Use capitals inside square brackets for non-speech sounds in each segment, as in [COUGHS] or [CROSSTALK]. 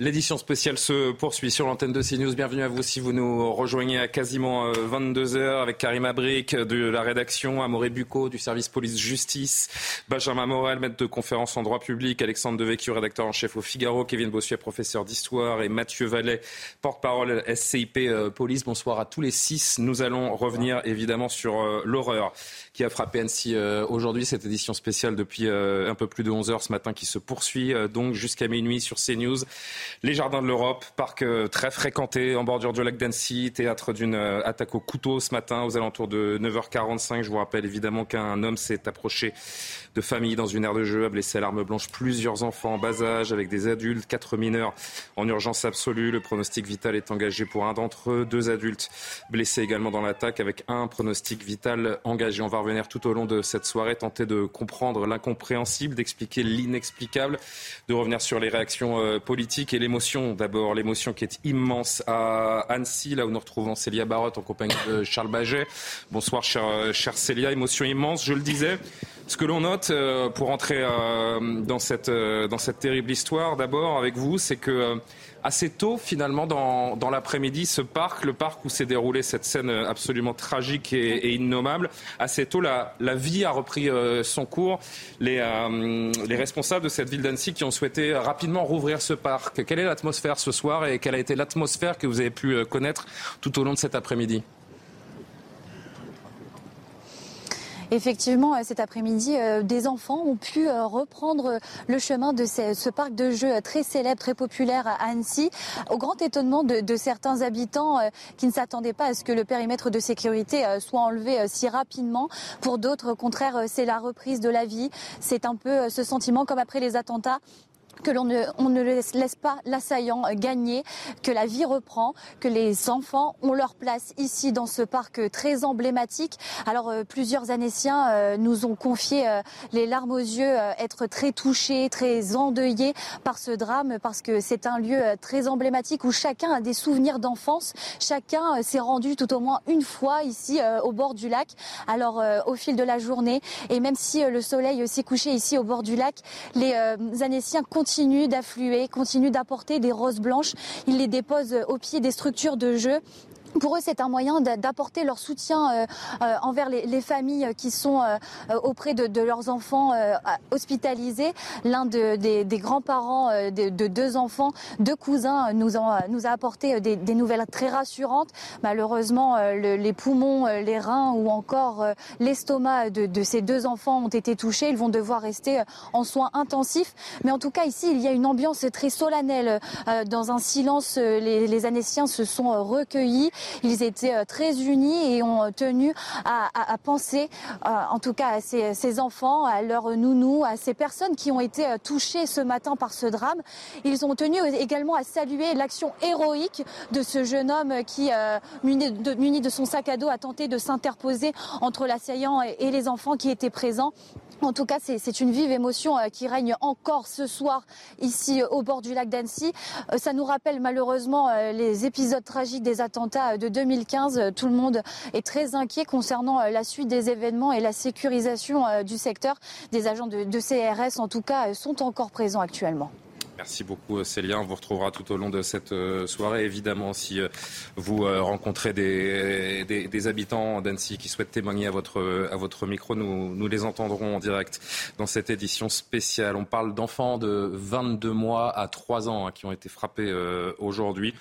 L'édition spéciale se poursuit sur l'antenne de CNews. Bienvenue à vous si vous nous rejoignez à quasiment 22h euh, avec Karim Abric de la rédaction, Amoré Bucco du service police-justice, Benjamin Morel, maître de conférence en droit public, Alexandre Devecchio, rédacteur en chef au Figaro, Kevin Bossuet, professeur d'histoire et Mathieu Vallet, porte-parole SCIP euh, Police. Bonsoir à tous les six. Nous allons revenir évidemment sur euh, l'horreur a frappé Annecy aujourd'hui. Cette édition spéciale depuis un peu plus de 11h ce matin qui se poursuit donc jusqu'à minuit sur CNews. Les Jardins de l'Europe, parc euh, très fréquenté en bordure du lac d'Annecy, théâtre d'une euh, attaque au couteau ce matin aux alentours de 9h45. Je vous rappelle évidemment qu'un homme s'est approché de famille dans une aire de jeu, a blessé à l'arme blanche plusieurs enfants en bas âge avec des adultes, quatre mineurs en urgence absolue. Le pronostic vital est engagé pour un d'entre eux, deux adultes blessés également dans l'attaque avec un pronostic vital engagé. On va revenir tout au long de cette soirée, tenter de comprendre l'incompréhensible, d'expliquer l'inexplicable, de revenir sur les réactions euh, politiques et l'émotion d'abord, l'émotion qui est immense à Annecy, là où nous retrouvons Célia Barotte en compagnie de Charles Baget. Bonsoir chère, euh, chère Célia, émotion immense, je le disais. Ce que l'on note, euh, pour entrer dans cette terrible histoire, d'abord avec vous, c'est que assez tôt, finalement, dans, l'après-midi, ce parc, le parc où s'est déroulée cette scène absolument tragique et, innommable, assez tôt, la, la vie a repris son cours. Les, les responsables de cette ville d'Annecy qui ont souhaité rapidement rouvrir ce parc. Quelle est l'atmosphère ce soir et quelle a été l'atmosphère que vous avez pu connaître tout au long de cet après-midi? Effectivement, euh, cet après-midi, euh, des enfants ont pu euh, reprendre le chemin de ce, parc de jeux très célèbre, très populaire à Annecy, au grand étonnement de, de certains habitants qui ne s'attendaient pas à ce que le périmètre de sécurité soit enlevé si rapidement. Pour d'autres, au contraire, c'est la reprise de la vie. C'est un peu ce sentiment comme après les attentats que l'on ne, on ne laisse pas l'assaillant gagner, que la vie reprend, que les enfants ont leur place ici dans ce parc très emblématique. Alors euh, plusieurs Annéciens euh, nous ont confié euh, les larmes aux yeux, être très touchés, très endeuillés par ce drame parce que c'est un lieu très emblématique où chacun a des souvenirs d'enfance. Chacun s'est rendu tout au moins une fois ici au bord du lac. Alors au fil de la journée et même si le soleil s'est couché ici au bord du lac, les Annéciens continuent continue d'affluer, continue d'apporter des roses blanches. Ils les déposent au pied des structures de jeu pour eux, c'est un moyen d'apporter leur soutien euh, euh, envers les, familles qui sont euh, auprès de, leurs enfants hospitalisés. L'un des, grands-parents de, deux enfants, deux cousins, nous, a apporté des, nouvelles très rassurantes. Malheureusement, les poumons, les reins ou encore l'estomac de, ces deux enfants ont été touchés. Ils vont devoir rester en soins intensifs. Mais en tout cas, ici, il y a une ambiance très solennelle. Dans un silence, les, Annéciens se sont recueillis. Ils étaient euh, très unis et ont tenu à, penser, euh, en tout cas à ces, enfants, à leurs nounous, à ces personnes qui ont été euh, touchées ce matin par ce drame. Ils ont tenu également à saluer l'action héroïque de ce jeune homme qui, muni de, son sac à dos, a tenté de s'interposer entre l'assaillant et les enfants qui étaient présents. En tout cas, c'est une vive émotion euh, qui règne encore ce soir ici euh, au bord du lac d'Annecy. Euh, ça nous rappelle malheureusement les épisodes tragiques des attentats de 2015. Tout le monde est très inquiet concernant la suite des événements et la sécurisation du secteur. Des agents de, de CRS, en tout cas, sont encore présents actuellement. Merci beaucoup Célia. On vous retrouvera tout au long de cette euh, soirée. Évidemment, si euh, vous euh, rencontrez des, des, habitants d'Annecy qui souhaitent témoigner à votre, à votre micro, nous, nous les entendrons en direct dans cette édition spéciale. On parle d'enfants de 22 mois à 3 ans hein, qui ont été frappés aujourd'hui.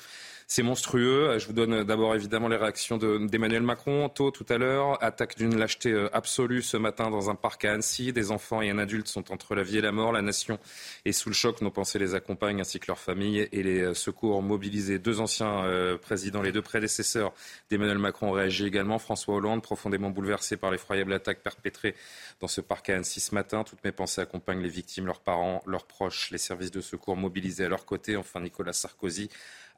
C'est monstrueux. Je vous donne d'abord évidemment les réactions d'Emmanuel Macron tôt tout à l'heure. Attaque d'une lâcheté euh, absolue ce matin dans un parc à Annecy. Des enfants et un adulte sont entre la vie et la mort. La nation est sous le choc. Nos pensées les accompagnent ainsi que leurs familles et les euh, secours mobilisés. Deux anciens euh, présidents, les deux prédécesseurs d'Emmanuel Macron ont réagi également. François Hollande, profondément bouleversé par l'effroyable attaque perpétrée dans ce parc à Annecy ce matin. Toutes mes pensées accompagnent les victimes, leurs parents, leurs proches, les services de secours mobilisés à leur côté. Enfin, Nicolas Sarkozy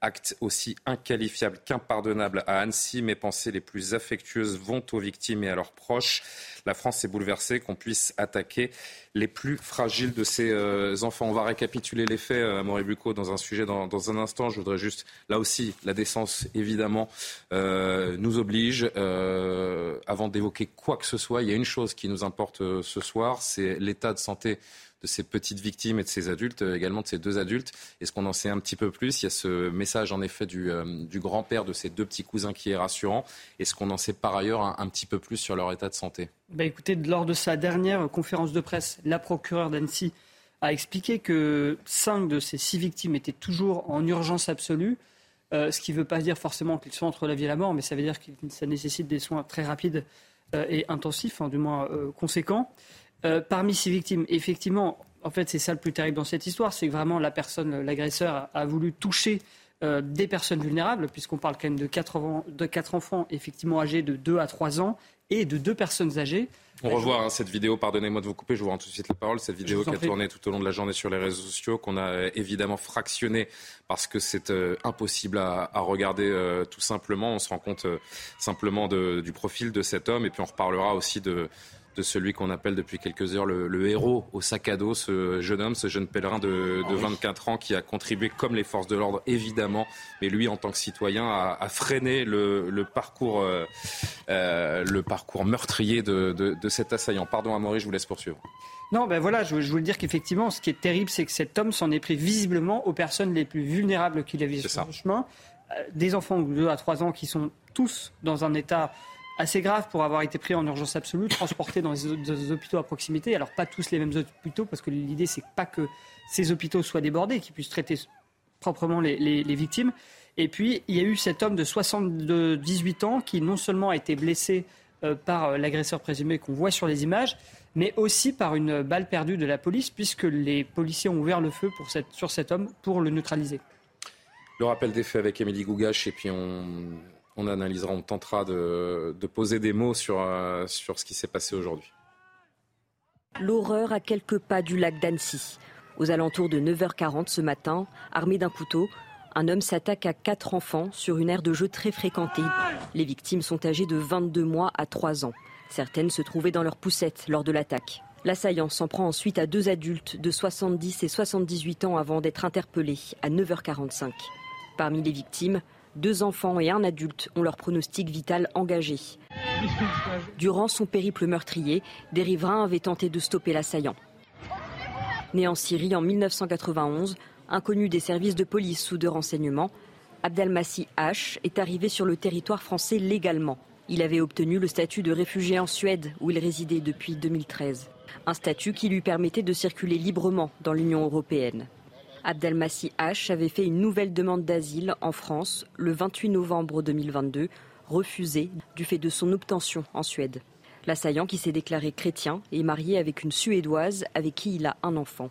Acte aussi inqualifiable qu'impardonnable à Annecy. Mes pensées les plus affectueuses vont aux victimes et à leurs proches. La France est bouleversée qu'on puisse attaquer les plus fragiles de ces euh, enfants. On va récapituler les faits, euh, Bucco, dans un sujet dans, un instant. Je voudrais juste, là aussi, la décence, évidemment, euh, nous oblige. avant d'évoquer quoi que ce soit, il y a une chose qui nous importe ce soir, c'est l'état de santé de ces petites victimes et de ces adultes, euh, également de ces deux adultes. Est-ce qu'on en sait un petit peu plus? Il y a ce message en effet du, euh, du grand-père de ces deux petits cousins qui est rassurant. Est-ce qu'on en sait par ailleurs un, petit peu plus sur leur état de santé? Bah Écoutez, lors de sa dernière conférence de presse, la procureure d'Annecy a expliqué que cinq de ces six victimes étaient toujours en urgence absolue. Euh, ce qui ne veut pas dire forcément qu'ils sont entre la vie et la mort, mais ça veut dire que ça nécessite des soins très rapides et intensifs, hein, du moins conséquents. Euh, parmi ces victimes, effectivement, en fait, c'est ça le plus terrible dans cette histoire, c'est que vraiment la personne, l'agresseur, a, voulu toucher euh, des personnes vulnérables, puisqu'on parle quand même de quatre, enfants effectivement âgés de 2 à 3 ans et de deux personnes âgées. On revoit hein, cette vidéo, pardonnez-moi de vous couper, je vous rends tout de suite la parole, cette vidéo qui a tourné tout au long de la journée sur les réseaux sociaux, qu'on a euh, évidemment fractionné parce que c'est impossible à, regarder tout simplement. On se rend compte simplement du profil de cet homme et puis on reparlera aussi de, de celui qu'on appelle depuis quelques heures le, héros au sac à dos, ce jeune homme, ce jeune pèlerin de, 24 ans qui a contribué, comme les forces de l'ordre évidemment, mais lui en tant que citoyen, a, freiné le, parcours, euh, euh, le parcours meurtrier de, cet assaillant. Pardon Amaury, je vous laisse poursuivre. Non, ben voilà, je, je voulais dire qu'effectivement, ce qui est terrible, c'est que cet homme s'en est pris visiblement aux personnes les plus vulnérables qu'il a vu sur le chemin. Euh, des enfants de 2 à 3 ans qui sont tous dans un état assez grave pour avoir été pris en urgence absolue, transporté dans des hôpitaux à proximité. Alors pas tous les mêmes hôpitaux, parce que l'idée c'est pas que ces hôpitaux soient débordés, qu'ils puissent traiter proprement les, victimes. Et puis il y a eu cet homme de 78 ans qui non seulement a été blessé euh, par euh, l'agresseur présumé qu'on voit sur les images, mais aussi par une balle perdue de la police, puisque les policiers ont ouvert le feu sur cet homme pour le neutraliser. Le rappel des faits avec Émilie Gougache, et puis on, on analysera, on tentera de, poser des mots sur, euh, sur ce qui s'est passé aujourd'hui. L'horreur à quelques pas du lac d'Annecy. Aux alentours de 9h40 ce matin, armé d'un couteau, un homme s'attaque à quatre enfants sur une aire de jeu très fréquentée. Les victimes sont âgées de 22 mois à 3 ans. Certaines se trouvaient dans leur poussette lors de l'attaque. L'assaillant s'en prend ensuite à deux adultes de 70 et 78 ans avant d'être interpellés à 9h45. Parmi les victimes, deux enfants et un adulte ont leur pronostic vital engagé. Durant son périple meurtrier, des riverains avaient tenté de stopper l'assaillant. Né en Syrie en 1991, inconnu des services de police ou de renseignement, Abdelmassi H est arrivé sur le territoire français légalement. Il avait obtenu le statut de réfugié en Suède, où il résidait depuis 2013. Un statut qui lui permettait de circuler librement dans l'Union européenne. Abdelmassi H avait fait une nouvelle demande d'asile en France le 28 novembre 2022, refusée du fait de son obtention en Suède. L'assaillant, qui s'est déclaré chrétien, est marié avec une Suédoise avec qui il a un enfant.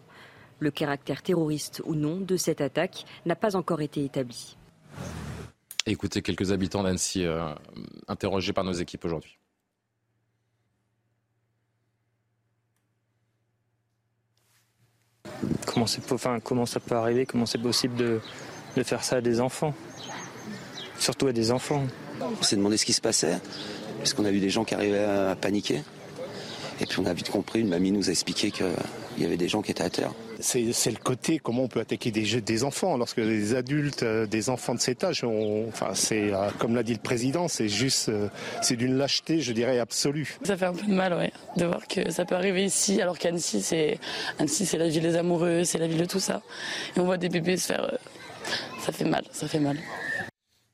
Le caractère terroriste ou non de cette attaque n'a pas encore été établi. Écoutez quelques habitants d'Annecy euh, interrogés par nos équipes aujourd'hui. Comment, ça peut arriver, comment c'est possible de, faire ça à des enfants, surtout à des enfants. On s'est demandé ce qui se passait, parce qu'on a vu des gens qui arrivaient à paniquer. Et puis on a vite compris, une mamie nous a expliqué qu'il y avait des gens qui étaient à terre c'est le côté comment on peut attaquer des, des enfants lorsque les adultes, euh, des enfants de cet âge, enfin c'est euh, comme l'a dit le président, c'est juste, euh, c'est d'une lâcheté, je dirais absolue. Ça fait un peu de mal, ouais, de voir que ça peut arriver ici, alors qu'Annecy c'est Annecy c'est la ville des amoureux, c'est la ville de tout ça, et on voit des bébés se faire, ça fait mal, ça fait mal.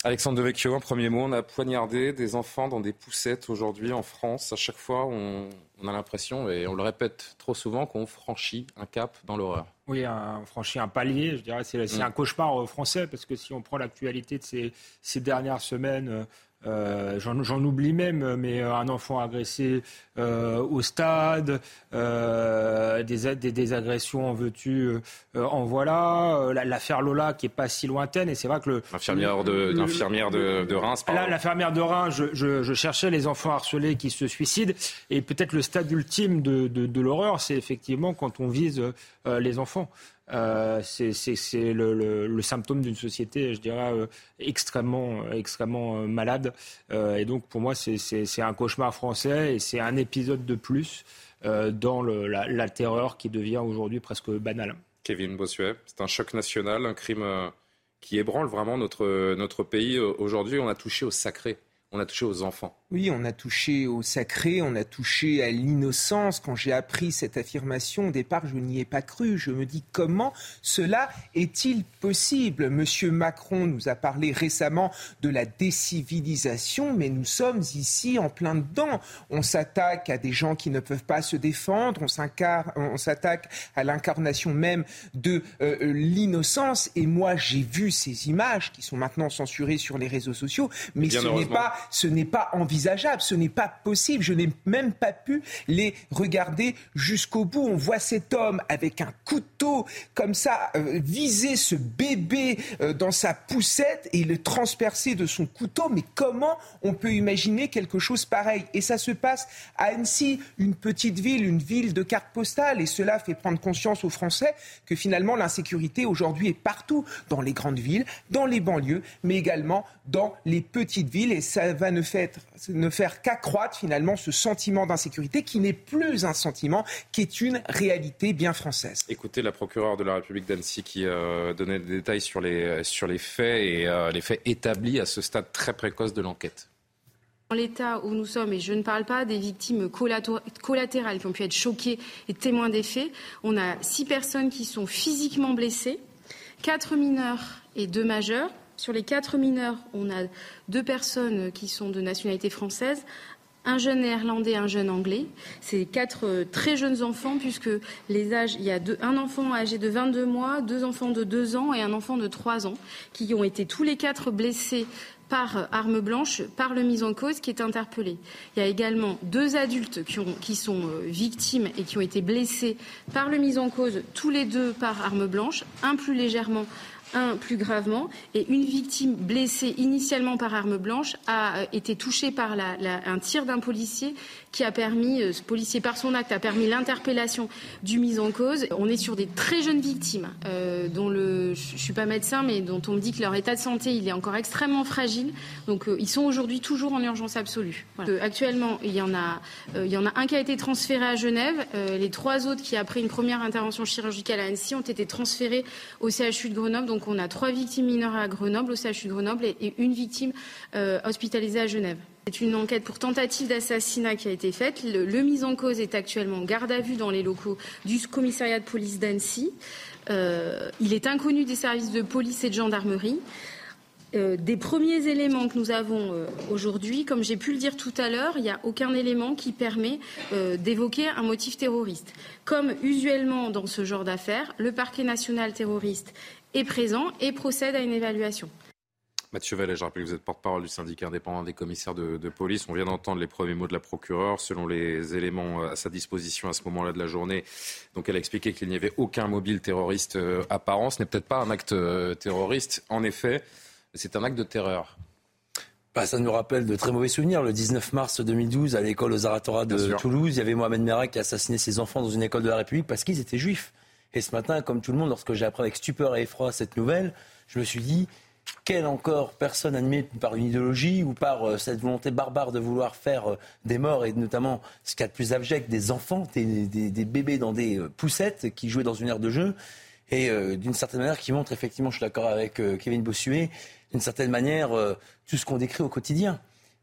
Alexandre Devecchio, un premier mot. On a poignardé des enfants dans des poussettes aujourd'hui en France. À chaque fois, on, a l'impression, et on le répète trop souvent, qu'on franchit un cap dans l'horreur. Oui, on franchit un palier, je dirais. C'est mm. un cauchemar euh, français, parce que si on prend l'actualité de ces, ces dernières semaines, euh, euh, j'en oublie même, mais euh, un enfant agressé euh, au stade, des, des, agressions en veux-tu, en voilà, l'affaire Lola qui est pas si lointaine, et c'est vrai que le... L'infirmière de, de, de, Reims, L'infirmière de Reims, je, je, cherchais les enfants harcelés qui se suicident, et peut-être le stade ultime de, de l'horreur, c'est effectivement quand on vise les enfants. Euh, c'est le, symptôme d'une société, je dirais, euh, extrêmement, euh, malade. et donc, pour moi, c'est un cauchemar français et c'est un épisode de plus dans la, terreur qui devient aujourd'hui presque banale. Kevin Bossuet, c'est un choc national, un crime qui ébranle vraiment notre, notre pays. Aujourd'hui, on a touché au sacré, on a touché aux enfants. Oui, on a touché au sacré, on a touché à l'innocence. Quand j'ai appris cette affirmation, au départ, je n'y ai pas cru. Je me dis comment cela est-il possible? Monsieur Macron nous a parlé récemment de la décivilisation, mais nous sommes ici en plein dedans. On s'attaque à des gens qui ne peuvent pas se défendre, on s'attaque à l'incarnation même de euh, l'innocence. Et moi, j'ai vu ces images qui sont maintenant censurées sur les réseaux sociaux, mais ce n'est pas, ce n'est pas ce n'est pas possible. Je n'ai même pas pu les regarder jusqu'au bout. On voit cet homme avec un couteau comme ça euh, viser ce bébé euh, dans sa poussette et le transpercer de son couteau. Mais comment on peut imaginer quelque chose pareil? Et ça se passe à Annecy, une petite ville, une ville de carte postale. Et cela fait prendre conscience aux Français que finalement l'insécurité aujourd'hui est partout, dans les grandes villes, dans les banlieues, mais également dans les petites villes. Et ça va ne faire, ne faire qu'accroître finalement ce sentiment d'insécurité qui n'est plus un sentiment, qui est une réalité bien française. Écoutez la procureure de la République d'Annecy qui euh, donnait des détails sur les, sur les faits et euh, les faits établis à ce stade très précoce de l'enquête. Dans l'état où nous sommes, et je ne parle pas des victimes collatérales qui ont pu être choquées et témoins des faits, on a six personnes qui sont physiquement blessées, quatre mineurs et deux majeurs. Sur les quatre mineurs, on a deux personnes qui sont de nationalité française, un jeune néerlandais, un jeune anglais. C'est quatre euh, très jeunes enfants puisque les âges, il y a un enfant âgé de 22 mois, deux enfants de 2 ans et un enfant de 3 ans qui ont été tous les quatre blessés par arme blanche, par le mis en cause qui est interpellé. Il y a également deux adultes qui, qui, sont euh, victimes et qui ont été blessés par le mis en cause, tous les deux par arme blanche, un plus légèrement, un plus gravement, et une victime blessée initialement par arme blanche a euh, été touchée par un tir d'un policier qui a permis, euh, ce policier par son acte a permis l'interpellation du mis en cause. On est sur des très jeunes victimes, euh, dont le, je suis pas médecin, mais dont on me dit que leur état de santé il est encore extrêmement fragile. Donc ils sont aujourd'hui toujours en urgence absolue. actuellement, il y en a, il y en a un qui a été transféré à Genève. les trois autres qui après une première intervention chirurgicale à Annecy ont été transférés au CHU de Grenoble. Donc on a trois victimes mineures à Grenoble, au CHU de Grenoble, et une victime euh, hospitalisée à Genève. C'est une enquête pour tentative d'assassinat qui a été faite. Le, mis en cause est actuellement garde à vue dans les locaux du commissariat de police d'Annecy. Euh, il est inconnu des services de police et de gendarmerie. Euh, des premiers éléments que nous avons euh, aujourd'hui, comme j'ai pu le dire tout à l'heure, il n'y a aucun élément qui permet d'évoquer un motif terroriste. Comme usuellement dans ce genre d'affaires, le parquet national terroriste est présent et procède à une évaluation. Mathieu Vallet, je rappelle que vous êtes porte-parole du syndicat indépendant des commissaires de, de police. On vient d'entendre les premiers mots de la procureure. Selon les éléments à sa disposition à ce moment-là de la journée, donc elle a expliqué qu'il n'y avait aucun mobile terroriste apparent. Ce n'est peut-être pas un acte terroriste. En effet, c'est un acte de terreur. Bah, ça nous rappelle de très mauvais souvenirs. Le 19 mars 2012, à l'école aux Aratora de Toulouse, il y avait Mohamed Merah qui a assassiné ses enfants dans une école de la République parce qu'ils étaient juifs. Et ce matin, comme tout le monde, lorsque j'ai appris avec stupeur et effroi cette nouvelle, je me suis dit, quelle encore personne animée par une idéologie ou par euh, cette volonté barbare de vouloir faire euh, des morts et notamment ce qu'il y a de plus abject, des enfants, des, bébés dans des euh, poussettes qui jouaient dans une aire de jeu et d'une certaine manière qui montre effectivement, je suis d'accord avec Kevin Bossuet, d'une certaine manière, tout ce qu'on décrit au quotidien.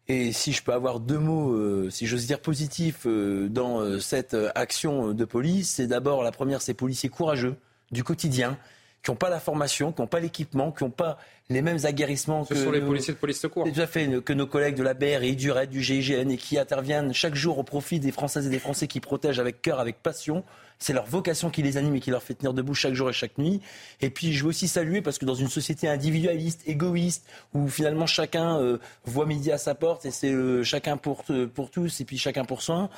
Et si je peux avoir deux mots, si j'ose dire positifs, dans cette action de police, c'est d'abord la première, c'est policiers courageux du quotidien qui n'ont pas la formation, qui n'ont pas l'équipement, qui n'ont pas les mêmes aguerrissements Ce que sont les nos- policiers de police secours. tout à fait, que nos collègues de la BRI, du RAID, du GIGN et qui interviennent chaque jour au profit des Françaises et des Français qui protègent avec cœur, avec passion. C'est leur vocation qui les anime et qui leur fait tenir debout chaque jour et chaque nuit. Et puis je veux aussi saluer parce que dans une société individualiste, égoïste, où finalement chacun euh, voit midi à sa porte et c'est euh, chacun pour, euh, pour tous et puis chacun pour soi,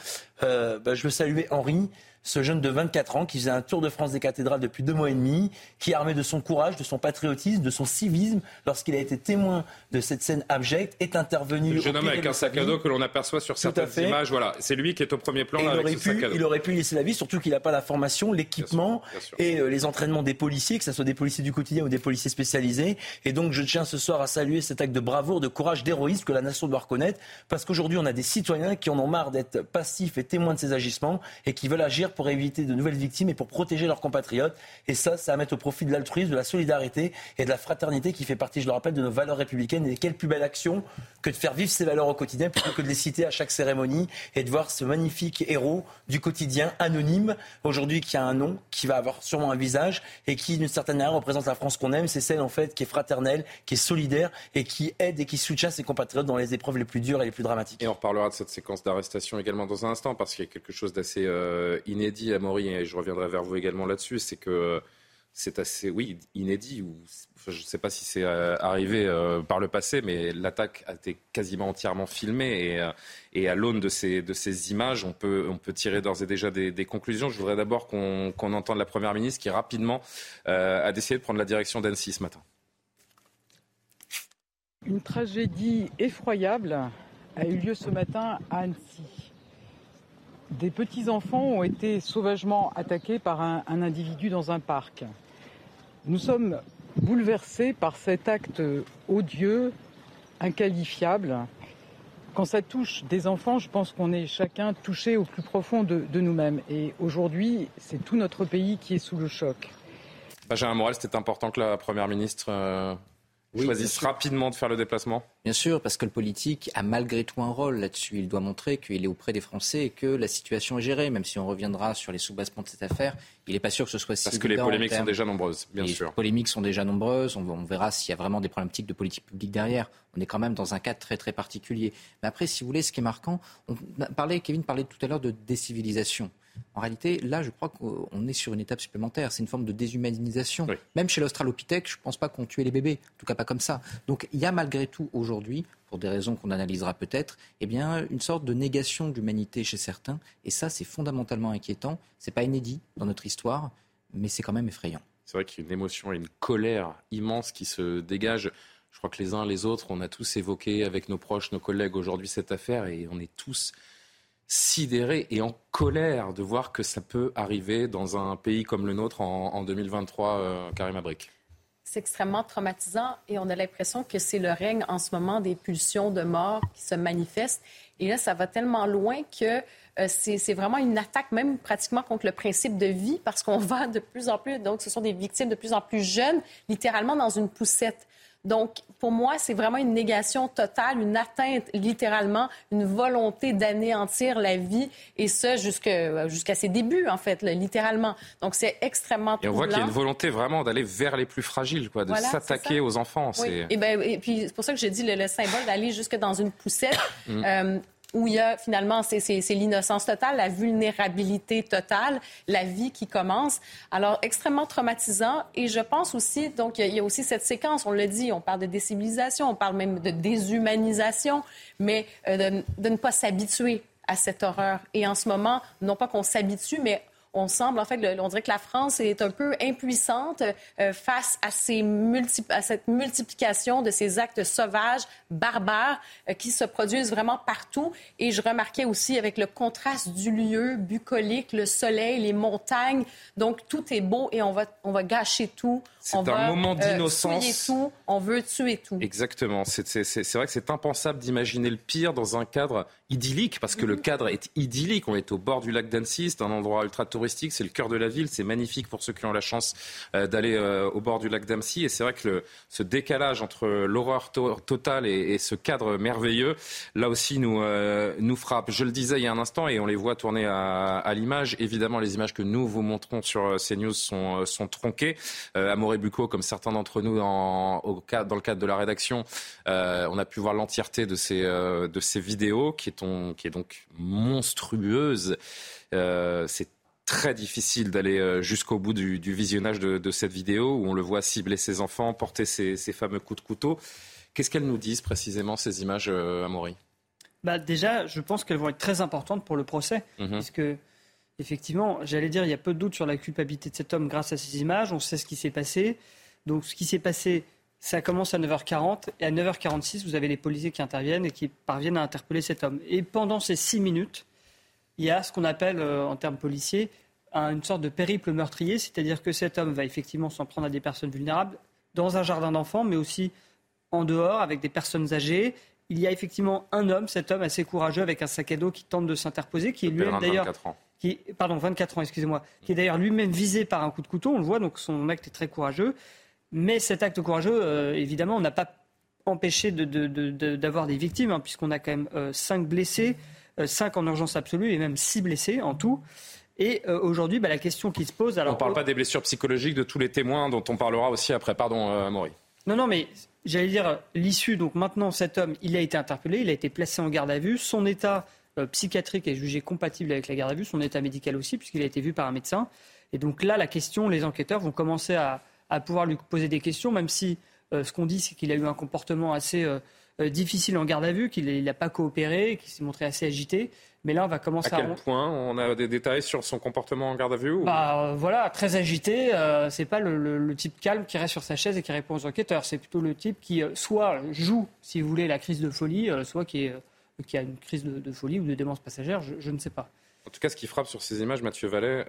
euh, bah, je veux saluer Henri, ce jeune de 24 ans qui faisait un tour de France des cathédrales depuis deux mois et demi, qui est armé de son courage, de son patriotisme, de son civisme, lorsqu'il a été témoin de cette scène abjecte, est intervenu. Le jeune homme avec un sa sac à dos que l'on aperçoit sur certaines images. Voilà, c'est lui qui est au premier plan là, il, avec aurait sac pu, à dos. il aurait pu laisser la vie, surtout qu'il n'a pas la formation, l'équipement et euh, les entraînements des policiers, que ce soit des policiers du quotidien ou des policiers spécialisés. Et donc je tiens ce soir à saluer cet acte de bravoure, de courage, d'héroïsme que la nation doit reconnaître, parce qu'aujourd'hui on a des citoyens qui en ont marre d'être passifs et témoins de ces agissements et qui veulent agir pour éviter de nouvelles victimes et pour protéger leurs compatriotes. Et ça, c'est à mettre au profit de l'altruisme, de la solidarité et de la fraternité qui fait partie, je le rappelle, de nos valeurs républicaines. Et quelle plus belle action que de faire vivre ces valeurs au quotidien plutôt que de les citer à chaque cérémonie et de voir ce magnifique héros du quotidien anonyme, aujourd'hui qui a un nom, qui va avoir sûrement un visage et qui, d'une certaine manière, représente la France qu'on aime. C'est celle, en fait, qui est fraternelle, qui est solidaire et qui aide et qui soutient ses compatriotes dans les épreuves les plus dures et les plus dramatiques. Et on reparlera de cette séquence d'arrestation également dans un instant, parce qu'il y a quelque chose d'assez euh, inédit à Maury, et je reviendrai vers vous également là-dessus, c'est que c'est assez, oui, inédit, je ne sais pas si c'est euh, arrivé euh, par le passé, mais l'attaque a été quasiment entièrement filmée, et, euh, à l'aune de ces, images, on peut, tirer d'ores et déjà des, conclusions. Je voudrais d'abord qu'on entende la Première ministre qui rapidement euh, a décidé de prendre la direction d'Annecy ce matin. Une tragédie effroyable a eu lieu ce matin à Annecy. Des petits-enfants ont été sauvagement attaqués par un, individu dans un parc. Nous sommes bouleversés par cet acte odieux, inqualifiable. Quand ça touche des enfants, je pense qu'on est chacun touché au plus profond de, de nous-mêmes. Et aujourd'hui, c'est tout notre pays qui est sous le choc. Benjamin Morel, c'était important que la Première ministre euh, Oui, choisisse bien sûr. rapidement de faire le déplacement Bien sûr, parce que le politique a malgré tout un rôle là-dessus. Il doit montrer qu'il est auprès des Français et que la situation est gérée. Même si on reviendra sur les soubassements de cette affaire, il n'est pas sûr que ce soit si Parce que les polémiques sont déjà nombreuses, bien les sûr. polémiques sont déjà nombreuses. On, on verra s'il y a vraiment des problématiques de politique publique derrière. On est quand même dans un cas très très particulier. Mais après, si vous voulez, ce qui est marquant, on parlé, Kevin parlait tout à l'heure de décivilisation. En réalité, là, je crois qu'on est sur une étape supplémentaire. C'est une forme de déshumanisation. Même chez l'Australopithèque, je ne pense pas qu'on tuait les bébés. En tout cas, pas comme ça. Donc, il y a malgré tout aujourd'hui, pour des raisons qu'on analysera peut-être, eh bien, une sorte de négation de l'humanité chez certains. Et ça, c'est fondamentalement inquiétant. C'est pas inédit dans notre histoire, mais c'est quand même effrayant. C'est vrai qu'il y a une émotion et une colère immense qui se dégage. Je crois que les uns les autres, on a tous évoqué avec nos proches, nos collègues aujourd'hui cette affaire et on est tous sidérés et en colère de voir que ça peut arriver dans un pays comme le nôtre en, en 2023, euh, Karim Abrik. C'est extrêmement traumatisant et on a l'impression que c'est le règne en ce moment des pulsions de mort qui se manifestent. Et là, ça va tellement loin que euh, c'est vraiment une attaque même pratiquement contre le principe de vie parce qu'on [LAUGHS] va de plus en plus, donc ce sont des victimes de plus en plus jeunes, littéralement dans une poussette. Donc, pour moi, c'est vraiment une négation totale, une atteinte littéralement, une volonté d'anéantir la vie, et ça jusque- jusqu'à ses débuts, en fait, là, littéralement. Donc, c'est extrêmement Et on voit qu'il y a une volonté vraiment d'aller vers les plus fragiles, quoi, de Voilà, s'attaquer aux enfants. Oui. Et, ben, et puis, c'est pour ça que j'ai dit le, le symbole d'aller jusque dans une poussette. [COUGHS] Mm. euh, où il y a finalement, c'est l'innocence totale, la vulnérabilité totale, la vie qui commence. Alors, extrêmement traumatisant. Et je pense aussi, donc, il y a- aussi cette séquence, on l'a dit, on parle de décivilisation, on parle même de déshumanisation, mais euh, de ne pas s'habituer à cette horreur. Et en ce moment, non pas qu'on s'habitue, mais on semble, en fait, le- on dirait que la France est un peu impuissante euh, face à, ces multi- à cette multiplication de ces actes sauvages, barbares, euh, qui se produisent vraiment partout. Et je remarquais aussi avec le contraste du lieu, bucolique, le soleil, les montagnes. Donc, tout est beau et on va, on va gâcher tout. C'est un va, moment euh, d'innocence. tout. On veut tuer tout. Exactement. C'est- vrai que c'est impensable d'imaginer le pire dans un cadre idyllique, parce que le cadre est idyllique. On est au bord du lac d'Annecy, c'est un endroit ultra touristique c'est le cœur de la ville, c'est magnifique pour ceux qui ont la chance d'aller au bord du lac d'Amcy. Et c'est vrai que ce décalage entre l'horreur totale et, ce cadre merveilleux, là aussi, nous, nous frappe. Je le disais il y a un instant, et on les voit tourner à, l'image. Évidemment, les images que nous vous montrons sur CNews sont, sont tronquées. Amoré Bucco, comme certains d'entre nous dans le cadre de la rédaction, on a pu voir l'entièreté de ces, de ces vidéos qui est, qui est donc monstrueuse. Euh, c'est très difficile d'aller euh, jusqu'au bout du, visionnage de, cette vidéo où on le voit cibler ses enfants, porter ses, fameux coups de couteau. Qu'est-ce qu'elles nous disent précisément, ces images, euh, Amaury? Bah Déjà, je pense qu'elles vont être très importantes pour le procès, mhm. puisque effectivement, j'allais dire, il y a peu de doute sur la culpabilité de cet homme grâce à ces images. On sait ce qui s'est passé. Donc, ce qui s'est passé, ça commence à 9h40 et à 9h46, vous avez les policiers qui interviennent et qui parviennent à interpeller cet homme. Et pendant ces six minutes, il y a ce qu'on appelle, euh, en termes policiers, une sorte de périple meurtrier, c'est-à-dire que cet homme va effectivement s'en prendre à des personnes vulnérables dans un jardin d'enfants, mais aussi en dehors avec des personnes âgées. Il y a effectivement un homme, cet homme assez courageux avec un sac à dos qui tente de s'interposer, qui est lui-même d'ailleurs, qui, pardon, 24 ans, excusez-moi, qui est d'ailleurs lui-même visé par un coup de couteau. On le voit, donc son acte est très courageux. Mais cet acte courageux, euh, évidemment, n'a pas empêché d'avoir des victimes, hein, puisqu'on a quand même euh, cinq blessés, euh, cinq en urgence absolue et même six blessés en tout. Et aujourd'hui, bah, la question qui se pose. Alors, on ne parle pas des blessures psychologiques de tous les témoins dont on parlera aussi après. Pardon, Amaury. Non, non, mais j'allais dire l'issue. Donc maintenant, cet homme, il a été interpellé, il a été placé en garde à vue. Son état psychiatrique est jugé compatible avec la garde à vue, son état médical aussi, puisqu'il a été vu par un médecin. Et donc là, la question, les enquêteurs vont commencer à, à pouvoir lui poser des questions, même si euh, ce qu'on dit, c'est qu'il a eu un comportement assez euh, euh, difficile en garde à vue, qu'il n'a pas coopéré, qu'il s'est montré assez agité. Mais là, on va commencer à. À quel point On a des détails sur son comportement en garde à vue bah, Voilà, très agité. Ce c'est pas le, type calme qui reste sur sa chaise et qui répond aux enquêteurs. C'est plutôt le type qui, soit joue, si vous voulez, la crise de folie, soit qui, est, qui a une crise de, folie ou de démence passagère, je, je, ne sais pas. En tout cas, ce qui frappe sur ces images, Mathieu Vallet,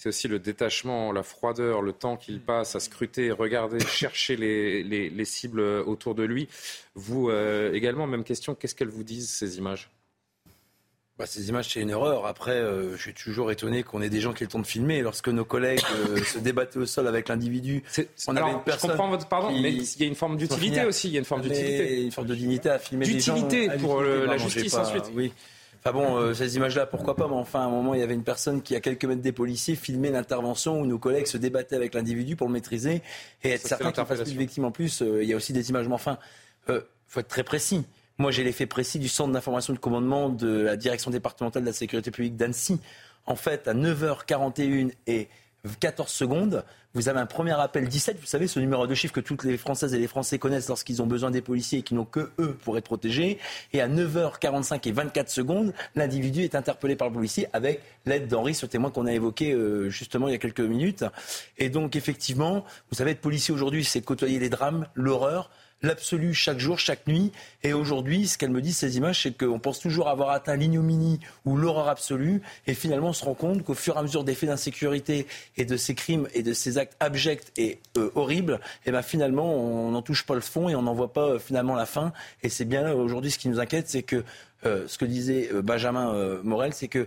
c'est aussi le détachement, la froideur, le temps qu'il passe à scruter, regarder, [COUGHS] chercher les, cibles autour de lui. Vous euh, également, même question, qu'est-ce qu'elles vous disent ces images? Bah, ces images, c'est une erreur. Après, euh, je suis toujours étonné qu'on ait des gens qui aient le temps de filmer. Lorsque nos collègues euh, [COUGHS] se débattaient au sol avec l'individu, on avait une personne. Je comprends votre pardon, mais il y a une forme d'utilité aussi. Il y a une forme d'utilité. Une forme de dignité à filmer. D'utilité pour la justice ensuite. Oui. Enfin bon, euh, ces images-là, pourquoi pas, mais enfin, à un moment, il y avait une personne qui, à quelques mètres des policiers, filmait l'intervention où nos collègues se débattaient avec l'individu pour le maîtriser et être certain qu'il fasse plus de victimes en plus. Euh, il y a aussi des images, mais enfin, euh, faut être très précis. Moi, j'ai l'effet précis du centre d'information de commandement de la direction départementale de la sécurité publique d'Annecy. En fait, à 9h41 et 14 secondes, vous avez un premier appel 17, vous savez, ce numéro de chiffre que toutes les Françaises et les Français connaissent lorsqu'ils ont besoin des policiers et qui n'ont que eux pour être protégés. Et à 9h45 et 24 secondes, l'individu est interpellé par le policier avec l'aide d'Henri, ce témoin qu'on a évoqué euh, justement il y a quelques minutes. Et donc, effectivement, vous savez, être policier aujourd'hui, c'est côtoyer les drames, l'horreur l'absolu chaque jour, chaque nuit. Et aujourd'hui, ce qu'elle me dit, ces images, c'est qu'on pense toujours avoir atteint l'ignominie ou l'horreur absolue. Et finalement, on se rend compte qu'au fur et à mesure des faits d'insécurité et de ces crimes et de ces actes abjects et euh, horribles, et eh ben finalement, on n'en touche pas le fond et on n'en voit pas euh, finalement la fin. Et c'est bien là aujourd'hui ce qui nous inquiète, c'est que euh, ce que disait Benjamin Morel, c'est que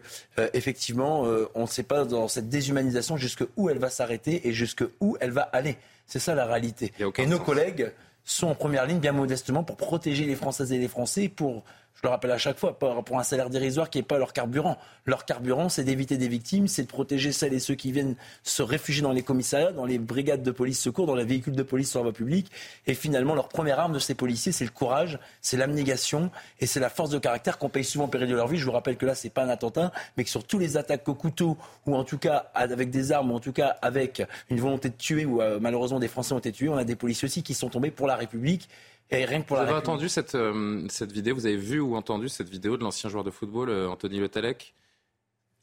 effectivement, on ne sait pas dans cette déshumanisation jusque où elle va s'arrêter et jusque où elle va aller. C'est ça la réalité. Et nos collègues sont en première ligne, bien modestement, pour protéger les Françaises et les Français, pour le rappelle à chaque fois, pour un salaire dérisoire qui n'est pas leur carburant. Leur carburant, c'est d'éviter des victimes, c'est de protéger celles et ceux qui viennent se réfugier dans les commissariats, dans les brigades de police secours, dans les véhicules de police sur la voie publique. Et finalement, leur première arme de ces policiers, c'est le courage, c'est l'abnégation et c'est la force de caractère qu'on paye souvent au péril de leur vie. Je vous rappelle que là, c'est pas un attentat, mais que sur tous les attaques au couteau, ou en tout cas avec des armes, ou en tout cas avec une volonté de tuer, ou euh, malheureusement des Français ont été tués, on a des policiers aussi qui sont tombés pour la République vous avez entendu cette, euh, cette vidéo, vous avez vu ou entendu cette vidéo de l'ancien joueur de football, euh, Anthony Le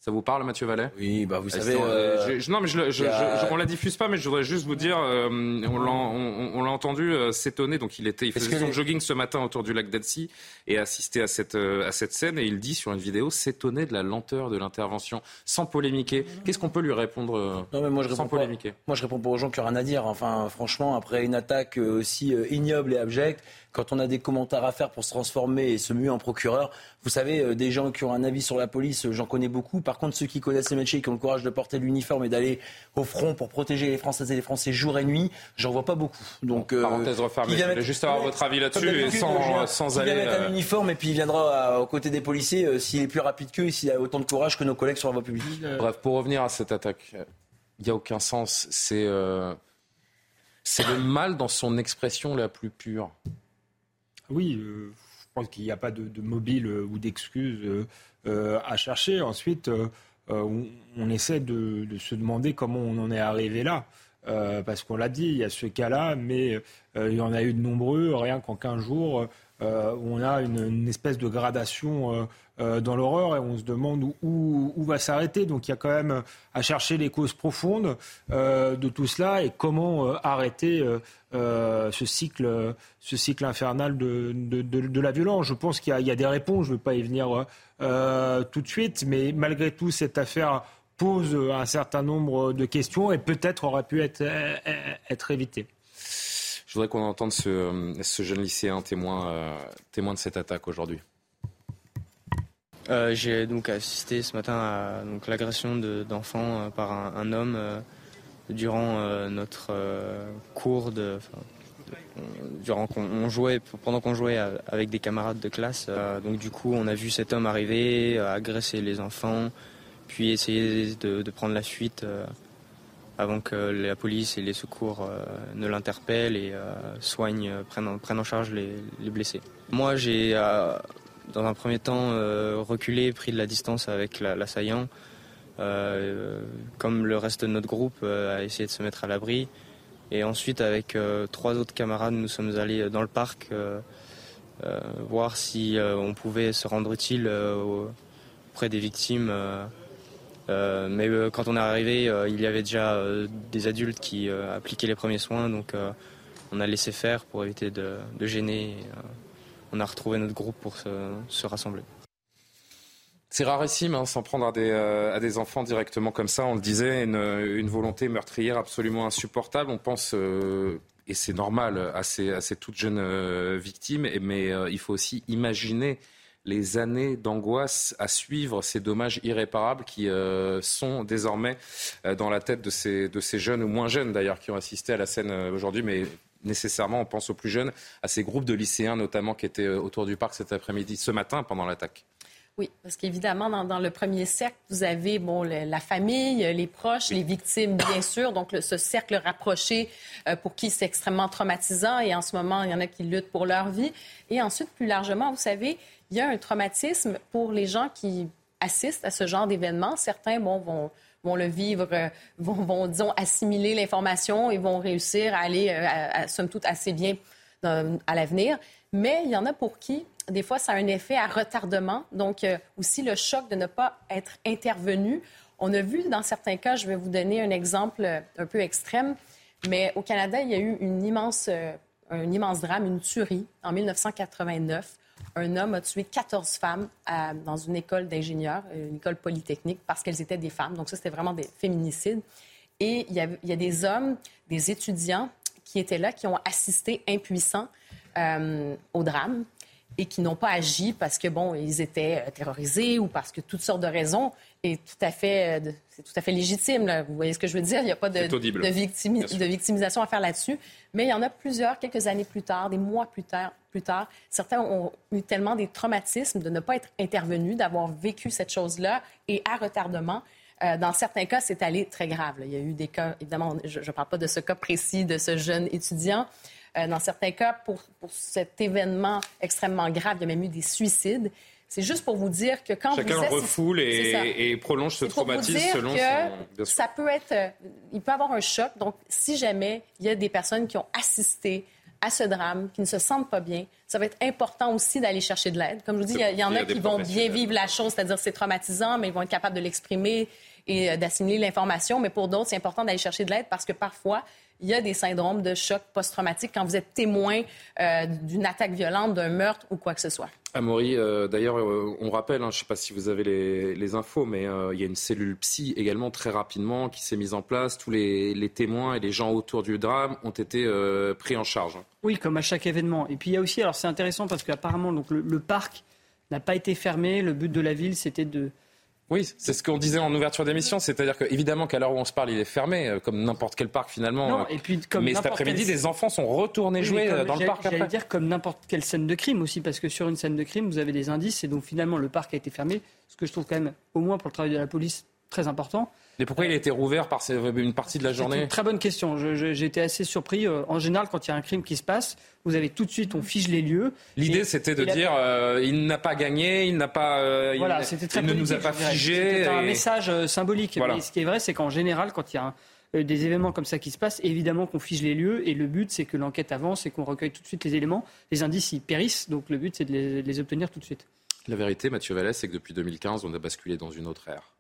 ça vous parle, Mathieu Vallet? Oui, bah vous savez. Euh, non, mais je, je, on la diffuse pas, mais je voudrais juste vous dire, euh, on l'a entendu euh, s'étonner. Donc, il était, il faisait son jogging ce matin autour du lac d'Annecy et assisté à cette à cette scène. Et il dit sur une vidéo s'étonner de la lenteur de l'intervention, sans polémiquer. Qu'est-ce qu'on peut lui répondre non, mais moi, je sans réponds polémiquer? Moi, je réponds pas aux gens qui ont rien à dire. Enfin, franchement, après une attaque aussi ignoble et abjecte, quand on a des commentaires à faire pour se transformer et se muer en procureur, vous savez, des gens qui ont un avis sur la police, j'en connais beaucoup Par contre, ceux qui connaissent les métiers, qui ont le courage de porter l'uniforme et d'aller au front pour protéger les Françaises et les Français jour et nuit, j'en vois pas beaucoup. Donc, euh, parenthèse refermée. Je voulais juste avoir votre avis là-dessus et sans, sans aller. Il va mettre un uniforme et puis il viendra aux côtés des policiers s'il est plus rapide qu'eux et s'il a autant de courage que nos collègues sur la voie publique. Bref, pour revenir à cette attaque, il n'y a aucun sens. C'est c'est le mal dans son expression la plus pure. Oui, euh, je pense qu'il n'y a pas de, mobile euh, ou d'excuses euh, à chercher. Ensuite, on, essaie de, se demander comment on en est arrivé là. parce qu'on l'a dit, il y a ce cas-là, mais il y en a eu de nombreux, rien qu'en 15 jours, on a une, espèce de gradation dans l'horreur et on se demande où, va s'arrêter. Donc il y a quand même à chercher les causes profondes euh, de tout cela et comment euh, arrêter ce, cycle, ce cycle infernal de, la violence. Je pense qu'il y, a des réponses, je ne vais pas y venir tout de suite, mais malgré tout, cette affaire pose un certain nombre de questions et peut-être aurait pu être, évitée. Je voudrais qu'on entende ce, jeune lycéen témoin de cette attaque aujourd'hui. Euh, j'ai donc assisté ce matin à l'agression d'enfants euh, par un, homme euh, durant notre cours de, durant qu'on jouait pendant qu'on jouait avec des camarades de classe. donc du coup, on a vu cet homme arriver, agresser les enfants, puis essayer de, prendre la fuite avant que la police et les secours ne l'interpellent et soignent, prennent en, prennent en charge les, les blessés. Moi, j'ai dans un premier temps, euh, reculé, pris de la distance avec l'assaillant. Euh, comme le reste de notre groupe, euh, a essayé de se mettre à l'abri. Et ensuite, avec trois autres camarades, nous sommes allés dans le parc voir si on pouvait se rendre utile auprès des victimes. mais quand on est arrivé, il y avait déjà des adultes qui appliquaient les premiers soins, donc on a laissé faire pour éviter de, de gêner on a retrouvé notre groupe pour se, rassembler. C'est rarissime, hein, s'en prendre euh, à des, enfants directement comme ça. On le disait, une, volonté meurtrière absolument insupportable. On pense, euh, et c'est normal, à ces, toutes jeunes euh, victimes, mais il faut aussi imaginer les années d'angoisse à suivre ces dommages irréparables qui sont désormais dans la tête de ces, jeunes, ou moins jeunes d'ailleurs, qui ont assisté à la scène aujourd'hui, mais nécessairement, on pense aux plus jeunes, à ces groupes de lycéens notamment qui étaient euh, autour du parc cet après-midi, ce matin pendant l'attaque. Oui, parce qu'évidemment, dans, le premier cercle, vous avez bon, la famille, les proches, les victimes, bien sûr. Donc, ce cercle rapproché euh, pour qui c'est extrêmement traumatisant. Et en ce moment, il y en a qui luttent pour leur vie. Et ensuite, plus largement, vous savez, il y a un traumatisme pour les gens qui assistent à ce genre d'événements. Certains bon, vont vont le vivre, euh, vont, disons, assimiler l'information et vont réussir à aller, euh, à, somme toute, assez bien à l'avenir. Mais il y en a pour qui, des fois, ça a un effet à retardement. Donc, euh, aussi le choc de ne pas être intervenu. On a vu dans certains cas, je vais vous donner un exemple un peu extrême, mais au Canada, il y a eu une immense, un immense drame, une tuerie en 1989 un homme a tué 14 femmes dans une école d'ingénieurs, une école polytechnique, parce qu'elles étaient des femmes. Donc ça, c'était vraiment des féminicides. Et il y, a, des hommes, des étudiants qui étaient là, qui ont assisté impuissants euh, au drame et qui n'ont pas agi parce que, bon, ils étaient euh, terrorisés ou parce que toutes sortes de raisons. Et tout à fait, euh, c'est tout à fait légitime. Là. Vous voyez ce que je veux dire? Il n'y a pas de, de, victimisation à faire là-dessus. Mais il y en a plusieurs, quelques années plus tard, des mois plus tard, plus tard. Certains ont eu tellement des traumatismes de ne pas être intervenus, d'avoir vécu cette chose-là et à retardement. Euh, dans certains cas, c'est allé très grave. Il y a eu des cas, évidemment, je ne parle pas de ce cas précis de ce jeune étudiant, euh, dans certains cas, pour, cet événement extrêmement grave, il y a même eu des suicides. C'est juste pour vous dire que quand Chacun vous êtes, refoule et, prolonge ce traumatisme selon que Ça peut être, euh, il peut avoir un choc. Donc, si jamais il y a des personnes qui ont assisté à ce drame, qui ne se sentent pas bien, ça va être important aussi d'aller chercher de l'aide. Comme je vous dis, il y, en a, qui vont bien vivre la chose, c'est-à-dire c'est traumatisant, mais ils vont être capables de l'exprimer et euh, d'assimiler l'information. Mais pour d'autres, c'est important d'aller chercher de l'aide parce que parfois, il y a des syndromes de choc post-traumatique quand vous êtes témoin euh, d'une attaque violente, d'un meurtre ou quoi que ce soit. Amaury, euh, d'ailleurs, euh, on rappelle, hein, je ne sais pas si vous avez les, infos, mais il y a une cellule psy également très rapidement qui s'est mise en place. Tous les, témoins et les gens autour du drame ont été pris en charge. Oui, comme à chaque événement. Et puis il y a aussi, alors c'est intéressant parce qu'apparemment donc le, parc n'a pas été fermé. Le but de la ville, c'était de Oui, c'est ce qu'on disait en ouverture d'émission, c'est-à-dire qu'évidemment qu'à l'heure où on se parle, il est fermé, euh, comme n'importe quel parc finalement. Non, et puis, comme mais cet après-midi, des enfants sont retournés jouer euh, dans le parc après. dire comme n'importe quelle scène de crime aussi, parce que sur une scène de crime, vous avez des indices, et donc finalement le parc a été fermé, ce que je trouve quand même, au moins pour le travail de la police, très important. Mais pourquoi il a été rouvert par une partie de la journée une très bonne question. J'ai été assez surpris. Euh, en général, quand il y a un crime qui se passe, vous avez tout de suite, on fige les lieux. L'idée, c'était de dire, euh, il n'a pas gagné, il n'a pas, euh, voilà, il, très ne nous a pas figé. C'était un message symbolique. Mais ce qui est vrai, c'est qu'en général, quand il y a des événements comme ça qui se passent, évidemment qu'on fige les lieux et le but c'est que l'enquête avance et qu'on recueille tout de suite les éléments. Les indices ils périssent, donc le but c'est de les, de les obtenir tout de suite. La vérité, Mathieu Vallès, c'est que depuis 2015, on a basculé dans une autre ère.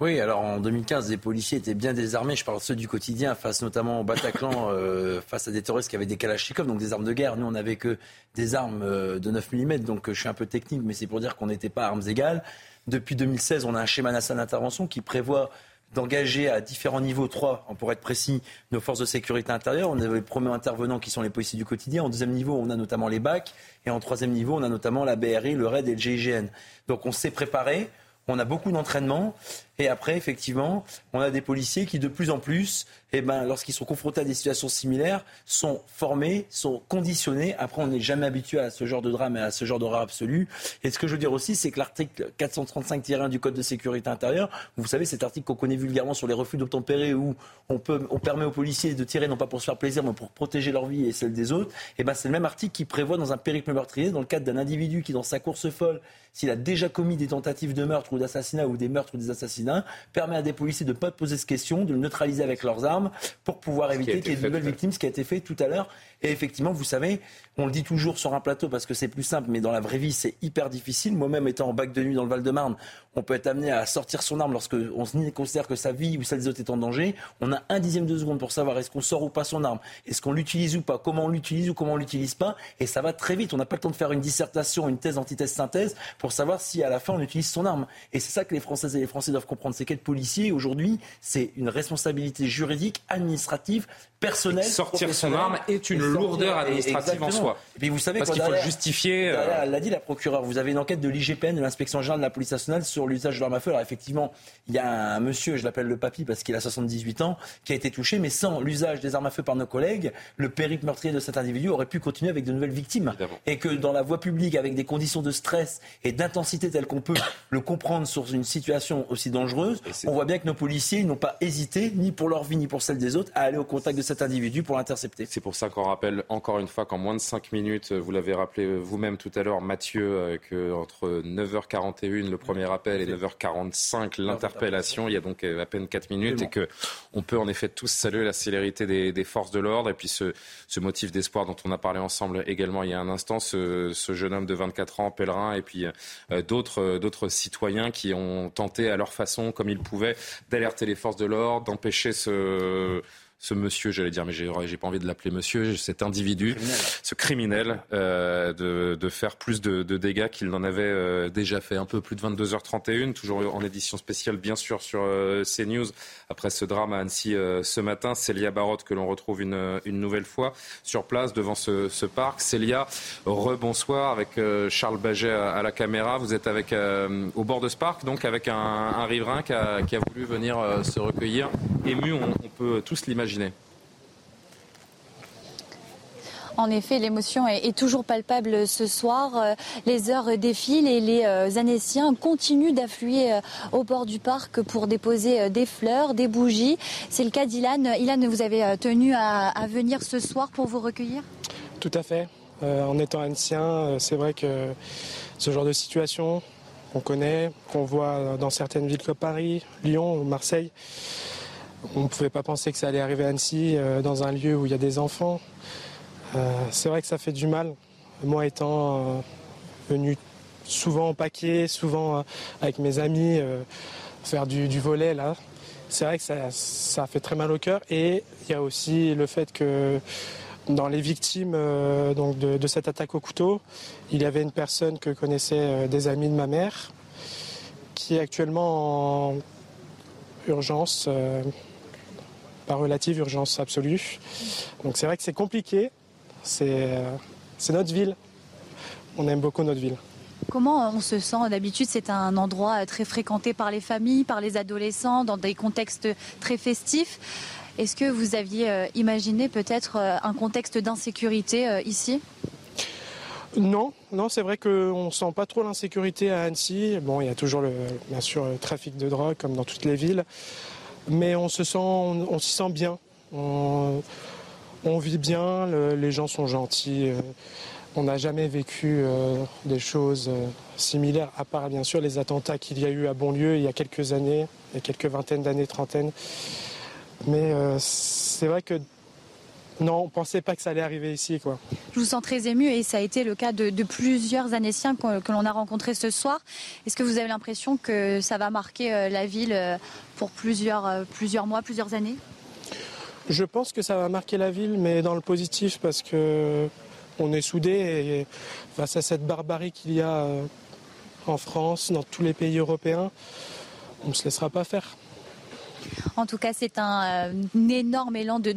Oui, alors en 2015, les policiers étaient bien désarmés. Je parle de ceux du quotidien, face notamment au Bataclan, euh, face à des terroristes qui avaient des Kalachnikov, donc des armes de guerre. Nous, on n'avait que des armes euh, de 9 mm, donc euh, je suis un peu technique, mais c'est pour dire qu'on n'était pas armes égales. Depuis 2016, on a un schéma national d'intervention qui prévoit d'engager à différents niveaux, trois, pour être précis, nos forces de sécurité intérieure. On a les premiers intervenants qui sont les policiers du quotidien. En deuxième niveau, on a notamment les BAC. Et en troisième niveau, on a notamment la BRI, le RAID et le GIGN. Donc on s'est préparé. On a beaucoup d'entraînement. Et après, effectivement, on a des policiers qui, de plus en plus, eh ben, lorsqu'ils sont confrontés à des situations similaires, sont formés, sont conditionnés. Après, on n'est jamais habitué à ce genre de drame et à ce genre d'horreur absolue. Et ce que je veux dire aussi, c'est que l'article 435-1 du Code de sécurité intérieure, vous savez, cet article qu'on connaît vulgairement sur les refus d'obtempérer, où on, peut, on permet aux policiers de tirer non pas pour se faire plaisir, mais pour protéger leur vie et celle des autres, eh ben, c'est le même article qui prévoit dans un périple meurtrier, dans le cadre d'un individu qui, dans sa course folle, s'il a déjà commis des tentatives de meurtre ou d'assassinat ou des meurtres ou des assassinats, permet à des policiers de ne pas poser cette question, de le neutraliser avec leurs armes pour pouvoir éviter qu'il y ait de nouvelles victimes, ce qui a été fait tout à l'heure. Et effectivement, vous savez, on le dit toujours sur un plateau parce que c'est plus simple, mais dans la vraie vie, c'est hyper difficile. Moi-même, étant en bac de nuit dans le Val-de-Marne, on peut être amené à sortir son arme lorsque on considère que sa vie ou celle des autres est en danger. On a un dixième de seconde pour savoir est-ce qu'on sort ou pas son arme, est-ce qu'on l'utilise ou pas, comment on l'utilise ou comment on l'utilise pas? Et ça va très vite. On n'a pas le temps de faire une dissertation, une thèse, antithèse, synthèse pour savoir si à la fin on utilise son arme. Et c'est ça que les Françaises et les Français doivent comprendre. C'est qu'être policier aujourd'hui, c'est une responsabilité juridique, administrative, personnelle. Sortir son arme est une lourdeur administrative en soi. Et puis vous savez parce qu'il faut le justifier. Euh, elle l'a dit la procureure. Vous avez une enquête de l'IGPN, de l'inspection générale de la police nationale, sur l'usage de l'arme à feu. Alors effectivement, il y a un monsieur, je l'appelle le papy parce qu'il a 78 ans, qui a été touché, mais sans l'usage des armes à feu par nos collègues, le périple meurtrier de cet individu aurait pu continuer avec de nouvelles victimes. Et que dans la voie publique, avec des conditions de stress et d'intensité telles qu'on peut [COUGHS] le comprendre sur une situation aussi dangereuse, on voit bien que nos policiers n'ont pas hésité, ni pour leur vie, ni pour celle des autres, à aller au contact de cet individu pour l'intercepter. C'est pour ça qu'on rappelle encore une fois qu'en moins de 5 minutes, vous l'avez rappelé vous-même tout à l'heure, Mathieu, euh, qu'entre 9h41, le premier appel, et 9h45, l'interpellation, il y a donc euh, à peine 4 minutes, et que on peut en effet tous saluer la célérité des, forces de l'ordre, et puis ce, motif d'espoir dont on a parlé ensemble également il y a un instant, ce, jeune homme de 24 ans, pèlerin, et puis euh, d'autres, d'autres citoyens qui ont tenté à leur façon, comme ils pouvaient, d'alerter les forces de l'ordre, d'empêcher ce ce monsieur, j'allais dire, mais j'ai, pas envie de l'appeler monsieur, cet individu, ce criminel, euh, de, de, faire plus de, de dégâts qu'il n'en avait euh, déjà fait. Un peu plus de 22h31, toujours en édition spéciale, bien sûr, sur euh, CNews. Après ce drame à Annecy euh, ce matin, Célia Barotte, que l'on retrouve une, une, nouvelle fois sur place devant ce, ce parc. Célia, rebonsoir avec Charles Baget à, la caméra. Vous êtes avec, au bord de ce parc, donc avec un, un riverain qui a, qui a voulu venir se recueillir. Ému, on, on peut tous l'imaginer en effet, l'émotion est, toujours palpable ce soir. Euh, les heures défilent et les euh, Annéciens continuent d'affluer euh, au bord du parc pour déposer des fleurs, des bougies. C'est le cas d'Ilan. Ilan, vous avez tenu à, venir ce soir pour vous recueillir? Tout à fait. en étant ancien, c'est vrai que ce genre de situation, on connaît, qu'on voit dans certaines villes comme Paris, Lyon ou Marseille, on ne pouvait pas penser que ça allait arriver à Annecy, euh, dans un lieu où il y a des enfants. Euh, c'est vrai que ça fait du mal. Moi étant euh, venu souvent en paquet, souvent avec mes amis, faire du, volet là, c'est vrai que ça, fait très mal au cœur. Et il y a aussi le fait que dans les victimes donc de, de, cette attaque au couteau, il y avait une personne que connaissaient des amis de ma mère qui est actuellement en urgence pas relative, urgence absolue. Donc c'est vrai que c'est compliqué. C'est notre ville. On aime beaucoup notre ville. Comment on se sent D'habitude, c'est un endroit très fréquenté par les familles, par les adolescents, dans des contextes très festifs. Est-ce que vous aviez euh, imaginé peut-être euh, un contexte d'insécurité euh, ici? Non, non, c'est vrai qu'on ne sent pas trop l'insécurité à Annecy. Bon, il y a toujours le, bien sûr le trafic de drogue comme dans toutes les villes, mais on se sent, on, s'y sent bien. On, vit bien, les gens sont gentils. On n'a jamais vécu des choses similaires, à part bien sûr les attentats qu'il y a eu à Bonlieu il y a quelques années, quelques vingtaines d'années, trentaines. Mais euh, c'est vrai que non, on ne pensait pas que ça allait arriver ici. Quoi. Je vous sens très ému et ça a été le cas de, plusieurs Annéciens que, que l'on a rencontrés ce soir. Est-ce que vous avez l'impression que ça va marquer euh, la ville euh, pour plusieurs, plusieurs mois, plusieurs années? Je pense que ça va marquer la ville, mais dans le positif parce que on est soudés et face à cette barbarie qu'il y a en France, dans tous les pays européens, on ne se laissera pas faire. En tout cas, c'est un, euh, énorme élan de,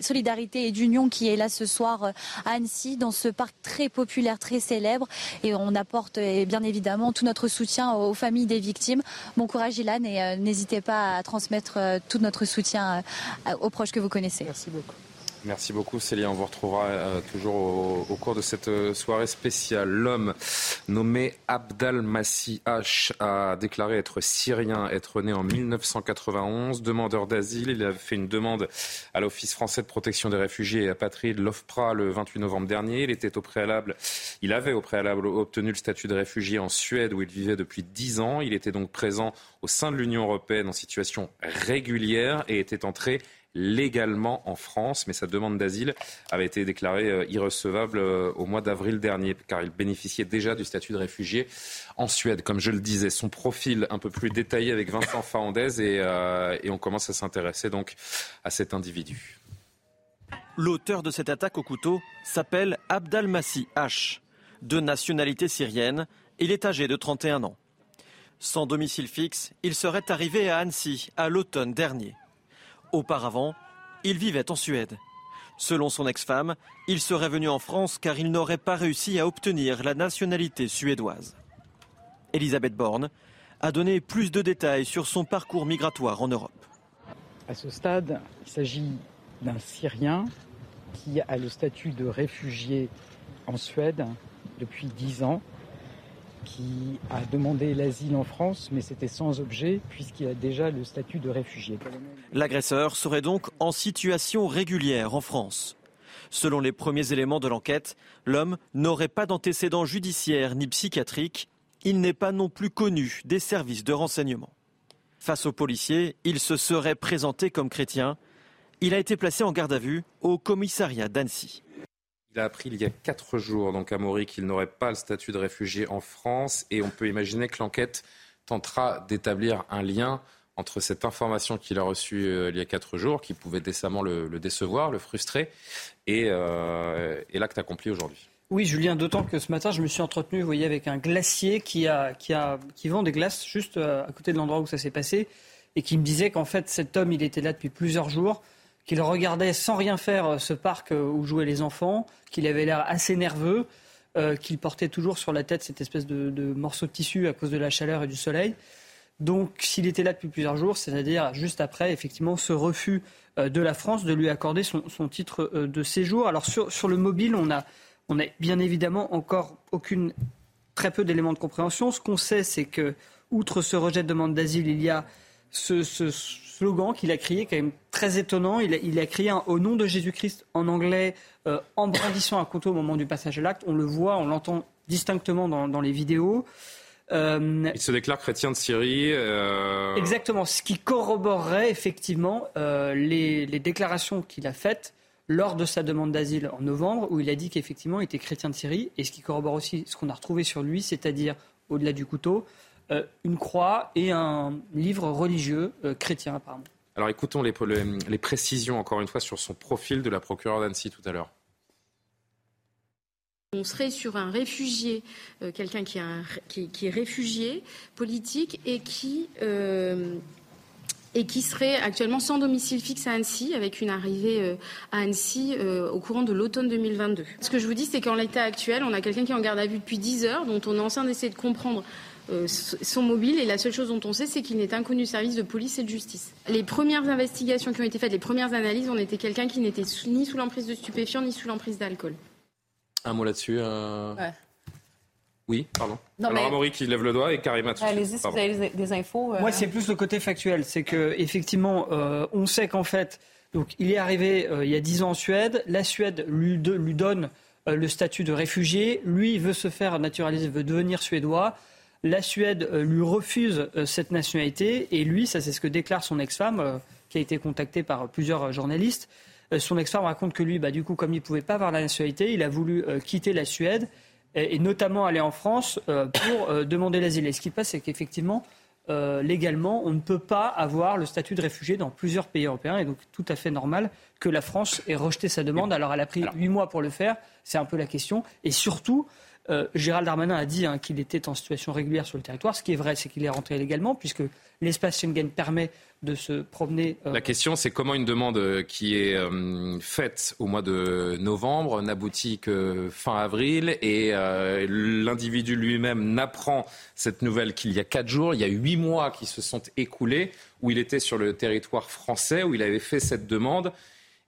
solidarité et d'union qui est là ce soir euh, à Annecy, dans ce parc très populaire, très célèbre. Et on apporte euh, bien évidemment tout notre soutien aux familles des victimes. Bon courage, Ilan, et n'hésitez pas à transmettre tout notre soutien aux proches que vous connaissez. Merci beaucoup. Merci beaucoup Célia. On vous retrouvera euh, toujours au, cours de cette euh, soirée spéciale. L'homme nommé Abdal Massi H a déclaré être syrien, être né en 1991, demandeur d'asile. Il a fait une demande à l'Office français de protection des réfugiés et apatrides, l'OFPRA, le 28 novembre dernier. Il était au préalable, il avait au préalable obtenu le statut de réfugié en Suède où il vivait depuis dix ans. Il était donc présent au sein de l'Union européenne en situation régulière et était entré légalement en France, mais sa demande d'asile avait été déclarée euh, irrecevable euh, au mois d'avril dernier, car il bénéficiait déjà du statut de réfugié en Suède. Comme je le disais, son profil un peu plus détaillé avec Vincent Faandez, et, euh, et on commence à s'intéresser donc à cet individu. L'auteur de cette attaque au couteau s'appelle Abdalmassi H, de nationalité syrienne. Il est âgé de 31 ans. Sans domicile fixe, il serait arrivé à Annecy à l'automne dernier. Auparavant, il vivait en Suède. Selon son ex-femme, il serait venu en France car il n'aurait pas réussi à obtenir la nationalité suédoise. Elisabeth Borne a donné plus de détails sur son parcours migratoire en Europe. À ce stade, il s'agit d'un Syrien qui a le statut de réfugié en Suède depuis dix ans qui a demandé l'asile en France, mais c'était sans objet puisqu'il a déjà le statut de réfugié. L'agresseur serait donc en situation régulière en France. Selon les premiers éléments de l'enquête, l'homme n'aurait pas d'antécédents judiciaires ni psychiatriques. Il n'est pas non plus connu des services de renseignement. Face aux policiers, il se serait présenté comme chrétien. Il a été placé en garde à vue au commissariat d'Annecy. Il a appris il y a quatre jours, donc à Maury, qu'il n'aurait pas le statut de réfugié en France et on peut imaginer que l'enquête tentera d'établir un lien entre cette information qu'il a reçue euh, il y a quatre jours, qui pouvait décemment le, décevoir, le frustrer, et, euh, et l'acte accompli aujourd'hui. Oui, Julien, d'autant que ce matin, je me suis entretenu, vous voyez, avec un glacier qui, a, qui, a, qui vend des glaces juste euh, à côté de l'endroit où ça s'est passé, et qui me disait qu'en fait, cet homme, il était là depuis plusieurs jours, qu'il regardait sans rien faire euh, ce parc euh, où jouaient les enfants, qu'il avait l'air assez nerveux, euh, qu'il portait toujours sur la tête cette espèce de, morceau de tissu à cause de la chaleur et du soleil. Donc s'il était là depuis plusieurs jours, c'est-à-dire juste après effectivement ce refus de la France de lui accorder son, titre de séjour. Alors sur, le mobile, on a, on a bien évidemment encore aucune, très peu d'éléments de compréhension. Ce qu'on sait, c'est que outre ce rejet de demande d'asile, il y a ce, slogan qu'il a crié, quand même très étonnant. Il a, crié au nom de Jésus-Christ en anglais, euh, en brandissant un couteau au moment du passage à l'acte. On le voit, on l'entend distinctement dans, les vidéos. Euh, il se déclare chrétien de Syrie. Euh, Exactement, ce qui corroborerait effectivement les, les, déclarations qu'il a faites lors de sa demande d'asile en novembre, où il a dit qu'effectivement il était chrétien de Syrie, et ce qui corrobore aussi ce qu'on a retrouvé sur lui, c'est-à-dire au-delà du couteau, euh, une croix et un livre religieux euh, chrétien apparemment. Alors écoutons les, les, précisions encore une fois sur son profil de la procureure d'Annecy tout à l'heure. On serait sur un réfugié, euh, quelqu'un qui, qui, est réfugié politique et qui et qui serait actuellement sans domicile fixe à Annecy, avec une arrivée euh, à Annecy euh, au courant de l'automne 2022. Ce que je vous dis, c'est qu'en l'état actuel, on a quelqu'un qui est en garde à vue depuis 10 heures, dont on est en train d'essayer de comprendre euh, son mobile et la seule chose dont on sait, c'est qu'il n'est inconnu service de police et de justice. Les premières investigations qui ont été faites, les premières analyses, on était quelqu'un qui n'était ni sous l'emprise de stupéfiants ni sous l'emprise d'alcool. Un mot là-dessus. Ouais. Oui, pardon. Non, Alors, Amaury qui lève le doigt et Karima Allez-y si vous avez des infos. Euh... Moi, c'est plus le côté factuel. C'est que effectivement, euh, on sait qu'en fait, donc, il est arrivé euh, il y a 10 ans en Suède. La Suède lui, de, lui donne euh, le statut de réfugié. Lui, il veut se faire naturaliser, veut devenir suédois. La Suède euh, lui refuse euh, cette nationalité. Et lui, ça c'est ce que déclare son ex-femme, euh, qui a été contactée par plusieurs journalistes. son ex-femme raconte que lui, bah, du coup, comme il ne pouvait pas avoir la nationalité, il a voulu quitter la Suède et, notamment aller en France pour demander l'asile. Et ce qui passe, c'est qu'effectivement, euh, légalement, on ne peut pas avoir le statut de réfugié dans plusieurs pays européens. Et donc, tout à fait normal que la France ait rejeté sa demande. Alors, elle a pris huit mois pour le faire. C'est un peu la question. Et surtout, euh, Gérald Darmanin a dit hein, qu'il était en situation régulière sur le territoire. Ce qui est vrai, c'est qu'il est rentré légalement, puisque l'espace Schengen permet de se promener. Euh... La question, c'est comment une demande euh, qui est faite au mois de novembre n'aboutit que fin avril et l'individu lui-même n'apprend cette nouvelle qu'il y a quatre jours. Il y a huit mois qui se sont écoulés où il était sur le territoire français, où il avait fait cette demande.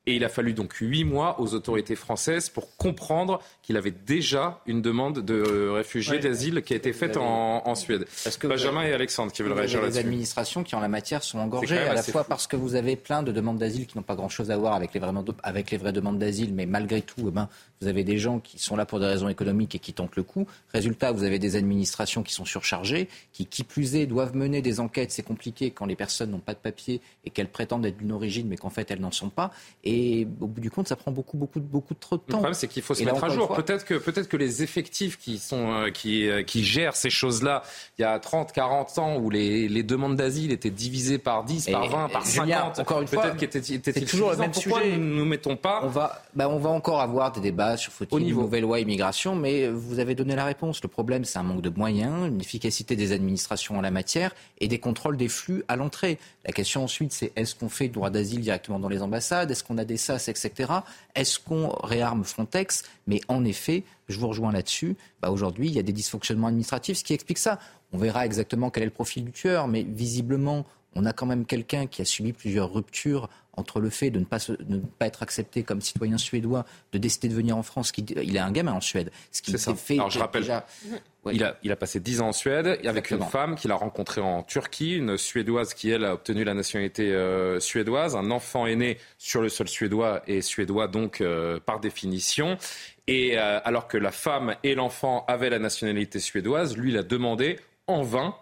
Et il a fallu donc huit mois aux autorités françaises pour comprendre qu'il avait déjà une demande de réfugié Ouais. d'asile qui a été faite en, en Suède. que Benjamin et Alexandre qui veulent Vous réagir des là-dessus. administrations qui, en la matière, sont engorgées, à la fois fou. parce que vous avez plein de demandes d'asile qui n'ont pas grand-chose à voir avec les, vraies, avec les vraies demandes d'asile, mais malgré tout, eh ben, vous avez des gens qui sont là pour des raisons économiques et qui tentent le coup. Résultat, vous avez des administrations qui sont surchargées, qui, qui plus est, doivent mener des enquêtes. C'est compliqué quand les personnes n'ont pas de papier et qu'elles prétendent être d'une origine, mais qu'en fait, elles n'en sont pas. Et au bout du compte, ça prend beaucoup, beaucoup, beaucoup trop de Le temps. problème, c'est qu'il faut se Et là, mettre à jour. Peut-être que, peut-être que les effectifs qui, sont, euh, qui, euh, qui gèrent ces choses-là, il y a 30, 40 ans, où les, les demandes d'asile étaient divisées par 10, par Et- 20, par et Julien, 50, encore une fois, peut-être c'est toujours le même Pourquoi sujet. nous ne mettons pas On va, bah, on va encore avoir des débats sur faut-il une nouvelle loi immigration, mais vous avez donné la réponse. Le problème, c'est un manque de moyens, une efficacité des administrations en la matière et des contrôles des flux à l'entrée. La question ensuite, c'est est-ce qu'on fait le droit d'asile directement dans les ambassades? Est-ce qu'on a des SAS, etc. Est-ce qu'on réarme Frontex? Mais en effet, je vous rejoins là-dessus. Bah, Aujourd'hui, il y a des dysfonctionnements administratifs, ce qui explique ça. On verra exactement quel est le profil du tueur, mais visiblement, on a quand même quelqu'un qui a subi plusieurs ruptures entre le fait de ne pas, se- de ne pas être accepté comme citoyen suédois, de décider de venir en France. Qui, il est un gamin en Suède. Ce qui s'est fait Alors je rappelle, déjà- il, a, il a passé 10 ans en Suède avec une femme qu'il a rencontrée en Turquie, une Suédoise qui, elle, a obtenu la nationalité euh, suédoise. Un enfant est né sur le sol suédois et suédois donc euh, par définition. Et euh, alors que la femme et l'enfant avaient la nationalité suédoise, lui, il a demandé en vain.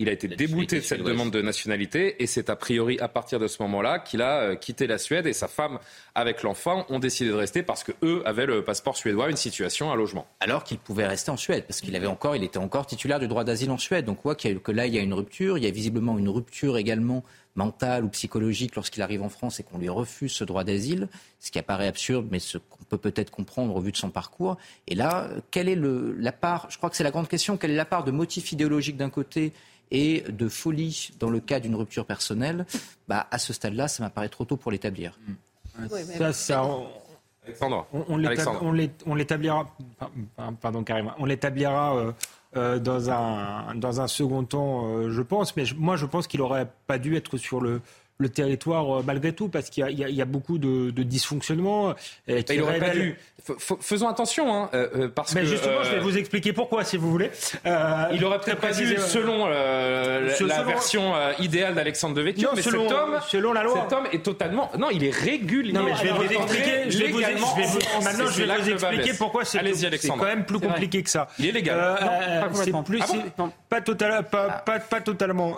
Il a été débouté de cette demande de nationalité et c'est a priori à partir de ce moment-là qu'il a euh, quitté la Suède et sa femme avec l'enfant ont décidé de rester parce que eux avaient le passeport suédois, une situation, un logement. alors qu'il pouvait rester en Suède, parce qu'il avait encore, il était encore titulaire du droit d'asile en Suède. Donc, on voit que là, il y a une rupture. Il y a visiblement une rupture également mentale ou psychologique lorsqu'il arrive en France et qu'on lui refuse ce droit d'asile, ce qui apparaît absurde, mais ce qu'on peut peut-être comprendre au vu de son parcours. Et là, quelle est le, la part, je crois que c'est la grande question, quelle est la part de motif idéologique d'un côté et de folie dans le cas d'une rupture personnelle? Bah, À ce stade-là, ça m'apparaît trop tôt pour l'établir. Ça, ça, on- Alexandre. On, l'établira, par- pardon carrément, on l'établira euh, euh, dans un dans un second temps, euh, je pense. Mais moi, je pense qu'il aurait pas dû être sur le le territoire euh, malgré tout parce qu'il y y y a beaucoup de, de dysfonctionnements. euh, qui il aurait pas dû. Faisons attention, hein, euh, euh, parce Mais que justement, euh, je vais vous expliquer pourquoi, si vous voulez. Euh, il aurait peut-être pas dû, selon euh, la- Selon- la version euh, idéale d'Alexandre Devecchio, Non, mais selon- cet homme, selon la loi. cet homme est totalement, non, il est régulièrement. Non, mais je vais vous expliquer. Je vais vous, légalement je vais vous- en France. maintenant, je vais vous expliquer pourquoi c'est quand même plus compliqué que ça. Il est légal. Euh, Non, pas plus, Ah bon c'est- pas, total, pas, pas, pas totalement.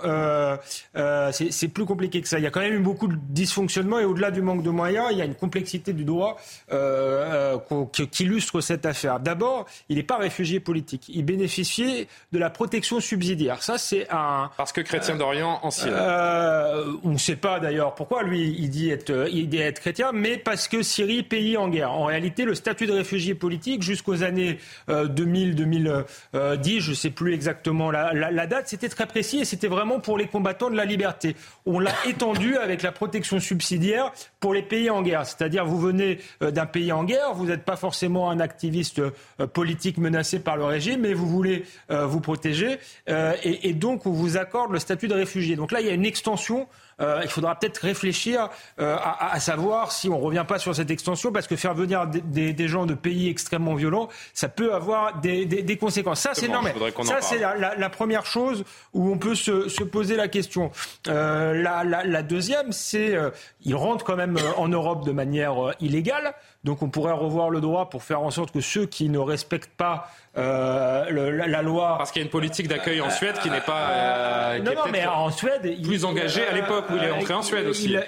C'est c'est plus compliqué que ça. Il y a quand même eu beaucoup de dysfonctionnements et au-delà du manque de moyens, il y a une complexité du droit euh, euh, qui, illustre cette affaire. D'abord, il n'est pas réfugié politique. Il bénéficiait de la protection subsidiaire. Ça, c'est un. Parce que chrétien d'Orient ancien. Euh, on ne sait pas d'ailleurs pourquoi lui il dit être, il dit être chrétien, mais parce que Syrie, pays en guerre. En réalité, le statut de réfugié politique jusqu'aux années 2000-2010, je ne sais plus exactement la la, date, c'était très précis et c'était vraiment pour les combattants de la liberté. On l'a [COUGHS] étendu avec la protection subsidiaire pour les pays en guerre. C'est-à-dire, vous venez euh, d'un pays en guerre, vous n'êtes pas forcément un activiste euh, politique menacé par le régime, mais vous voulez vous protéger et, et donc on vous accorde le statut de réfugié. Donc là, il y a une extension euh, il faudra peut-être réfléchir euh, à, à, savoir si on ne revient pas sur cette extension, parce que faire venir des, des, gens de pays extrêmement violents, ça peut avoir des, des conséquences. Ça, c'est normal. Ça, c'est la, la, première chose où on peut se, se poser la question. Euh, la, la, deuxième, c'est euh, ils rentrent quand même en Europe de manière illégale. Donc on pourrait revoir le droit pour faire en sorte que ceux qui ne respectent pas euh, la, loi. Parce qu'il y a une politique d'accueil en Suède qui n'est pas. Euh, non, non, mais en Suède. Plus engagée à l'époque où il est entré en Suède aussi. Il,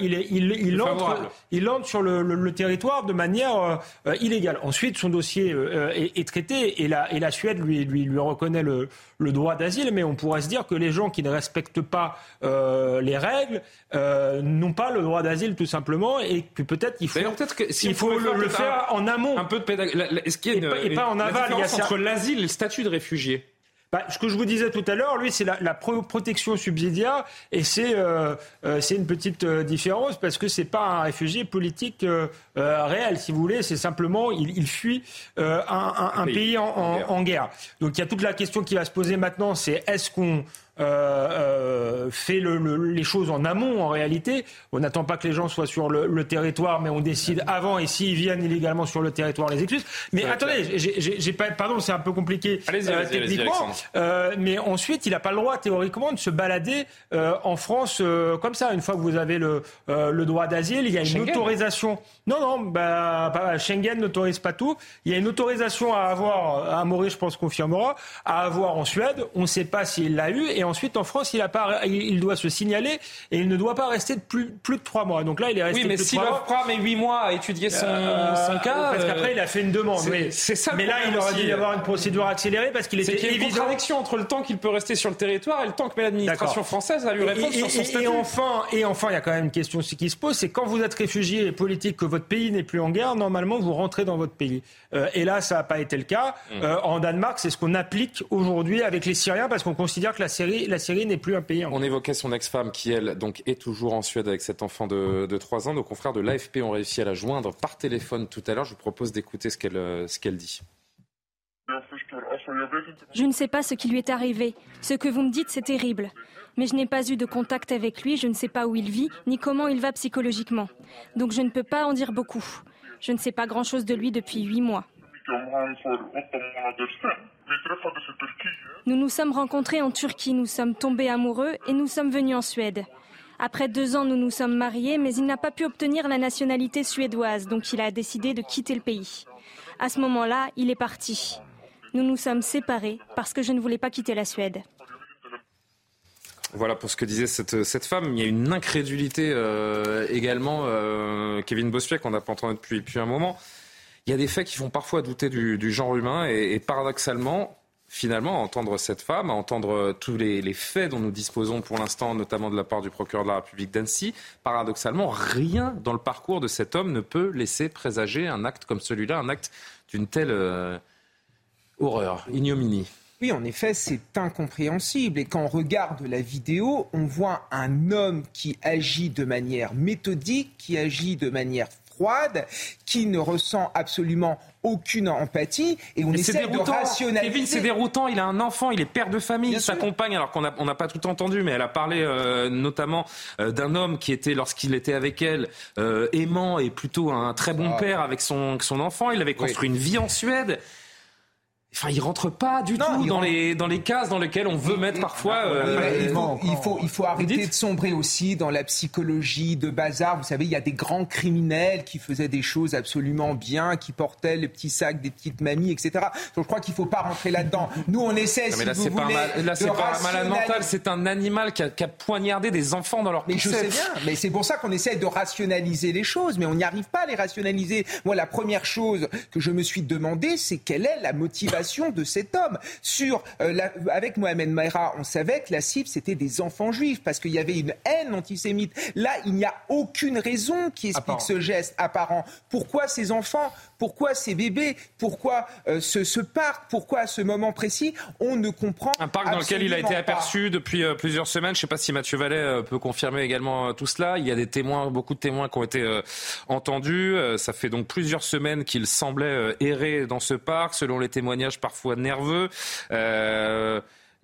il, il, il entre, il entre sur le, le, territoire de manière euh, illégale. Ensuite, son dossier euh, est, est, traité et la, et la Suède lui, lui, lui reconnaît le, le droit d'asile, mais on pourrait se dire que les gens qui ne respectent pas euh, les règles euh, n'ont pas le droit d'asile tout simplement, et que peut-être il faut, peut que si il faut le, faire en amont. Un peu de pédagogie. Est-ce qu'il y a et, pas, en aval. Il y a entre l'asile et le statut de réfugié. Bah, ce que je vous disais tout à l'heure, lui, c'est la, la, protection subsidiaire, et c'est euh, euh, une petite euh, différence parce que c'est pas un réfugié politique réel, si vous voulez. C'est simplement il, il fuit un, un, un, pays, en, en, en, guerre. Donc il y a toute la question qui va se poser maintenant, c'est est-ce qu'on euh, euh, fait le, le, les choses en amont en réalité. On n'attend pas que les gens soient sur le, le territoire, mais on décide avant et s'ils viennent illégalement sur le territoire, les expulse. Mais attendez, j'ai pas, pardon, c'est un peu compliqué euh, techniquement, euh, mais ensuite il n'a pas le droit théoriquement de se balader en France comme ça. Une fois que vous avez le, le droit d'asile, il y a une autorisation. Non, non, bah, bah, Schengen n'autorise pas tout. Il y a une autorisation à avoir, à Maurice, je pense, confirmera, à avoir en Suède. On ne sait pas s'il l'a eu. Et ensuite, en France, il, a pas, il doit se signaler et il ne doit pas rester plus, plus de trois mois. Donc là, il est resté oui, mais s'il prend mais huit mois à étudier son, euh, son cas. Parce qu'après, il a fait une demande. C'est ça. Mais là, il aurait dû y avoir une procédure accélérée parce qu'il était qu y a une contradiction entre le temps qu'il peut rester sur le territoire et le temps que l'administration française a lui répondre sur son statut. Et enfin, et enfin, il y a quand même une question qui se pose, c'est quand vous êtes réfugié politique, que votre pays n'est plus en guerre, normalement, vous rentrez dans votre pays. Euh, et là, ça n'a pas été le cas. Mmh. Euh, en Danemark, c'est ce qu'on applique aujourd'hui avec les Syriens parce qu'on considère que la Syrie, la Syrie n'est plus un pays. En on évoquait son ex-femme qui, elle, donc, est toujours en Suède avec cet enfant de, de 3 ans. Nos confrères de l'AFP ont réussi à la joindre par téléphone tout à l'heure. Je vous propose d'écouter ce qu'elle euh, ce qu'elle dit. Je ne sais pas ce qui lui est arrivé. Ce que vous me dites, c'est terrible. Mais je n'ai pas eu de contact avec lui, je ne sais pas où il vit, ni comment il va psychologiquement. Donc je ne peux pas en dire beaucoup. Je ne sais pas grand-chose de lui depuis huit mois. Nous nous sommes rencontrés en Turquie, nous sommes tombés amoureux et nous sommes venus en Suède. Après deux ans, nous nous sommes mariés, mais il n'a pas pu obtenir la nationalité suédoise, donc il a décidé de quitter le pays. À ce moment-là, il est parti. Nous nous sommes séparés parce que je ne voulais pas quitter la Suède. Voilà pour ce que disait cette, cette femme. Il y a une incrédulité euh, également, euh, Kevin Bossuet, qu'on n'a pas entendu depuis, depuis un moment. Il y a des faits qui font parfois douter du, genre humain et, paradoxalement, finalement, à entendre cette femme, à entendre tous les, les faits dont nous disposons pour l'instant, notamment de la part du procureur de la République d'Annecy, paradoxalement, rien dans le parcours de cet homme ne peut laisser présager un acte comme celui-là, un acte d'une telle euh, horreur, ignominie. Oui, en effet, c'est incompréhensible. Et quand on regarde la vidéo, on voit un homme qui agit de manière méthodique, qui agit de manière froide, qui ne ressent absolument aucune empathie et on essaie de rationaliser. Kevin, c'est déroutant. Il a un enfant, il est père de famille. sa compagne, alors qu'on n'a on pas tout entendu, mais elle a parlé euh, notamment euh, d'un homme qui était, lorsqu'il était avec elle, euh, aimant et plutôt un très bon ah. père avec son, son enfant. Il avait construit oui. une vie en Suède. Enfin, il rentre pas du non, tout dans, rentre... les, dans les cases dans lesquelles on veut mettre parfois. Euh, il, faut, il, faut, il faut arrêter de sombrer aussi dans la psychologie de bazar. Vous savez, il y a des grands criminels qui faisaient des choses absolument bien, qui portaient les petits sacs des petites mamies, etc. Donc je crois qu'il faut pas rentrer là-dedans. Nous, on essaie. Non, mais là, si vous voulez, mal, là, c'est pas un malade mental, c'est un animal qui a, qui a, poignardé des enfants dans leur Mais je sais bien. Mais c'est pour ça qu'on essaie de rationaliser les choses, mais on n'y arrive pas à les rationaliser. Moi, la première chose que je me suis demandé, c'est quelle est la motivation de cet homme. Sur, euh, la, avec Mohamed Mayra, on savait que la cible, c'était des enfants juifs, parce qu'il y avait une haine antisémite. Là, il n'y a aucune raison qui explique Apparent. ce geste apparent. Pourquoi ces enfants Pourquoi ces bébés Pourquoi euh, ce, parc Pourquoi à ce moment précis On ne comprend Un parc dans lequel il a été aperçu depuis euh, plusieurs semaines. Je ne sais pas si Mathieu Vallet euh, peut confirmer également tout cela. Il y a des témoins, beaucoup de témoins qui ont été entendus. Ça fait donc plusieurs semaines qu'il semblait errer dans ce parc, selon les témoignages parfois nerveux.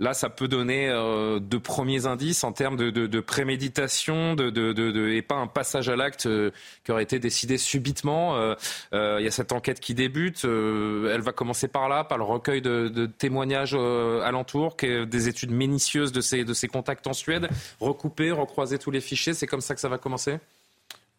Là, ça peut donner euh, de premiers indices en termes de, préméditation de, et pas un passage à l'acte euh, qui aurait été décidé subitement. Euh, euh, il y a cette enquête qui débute. elle va commencer par là, par le recueil de, témoignages alentours, des études minutieuses de ces, de ces contacts en Suède, recouper, recroiser tous les fichiers. C'est comme ça que ça va commencer?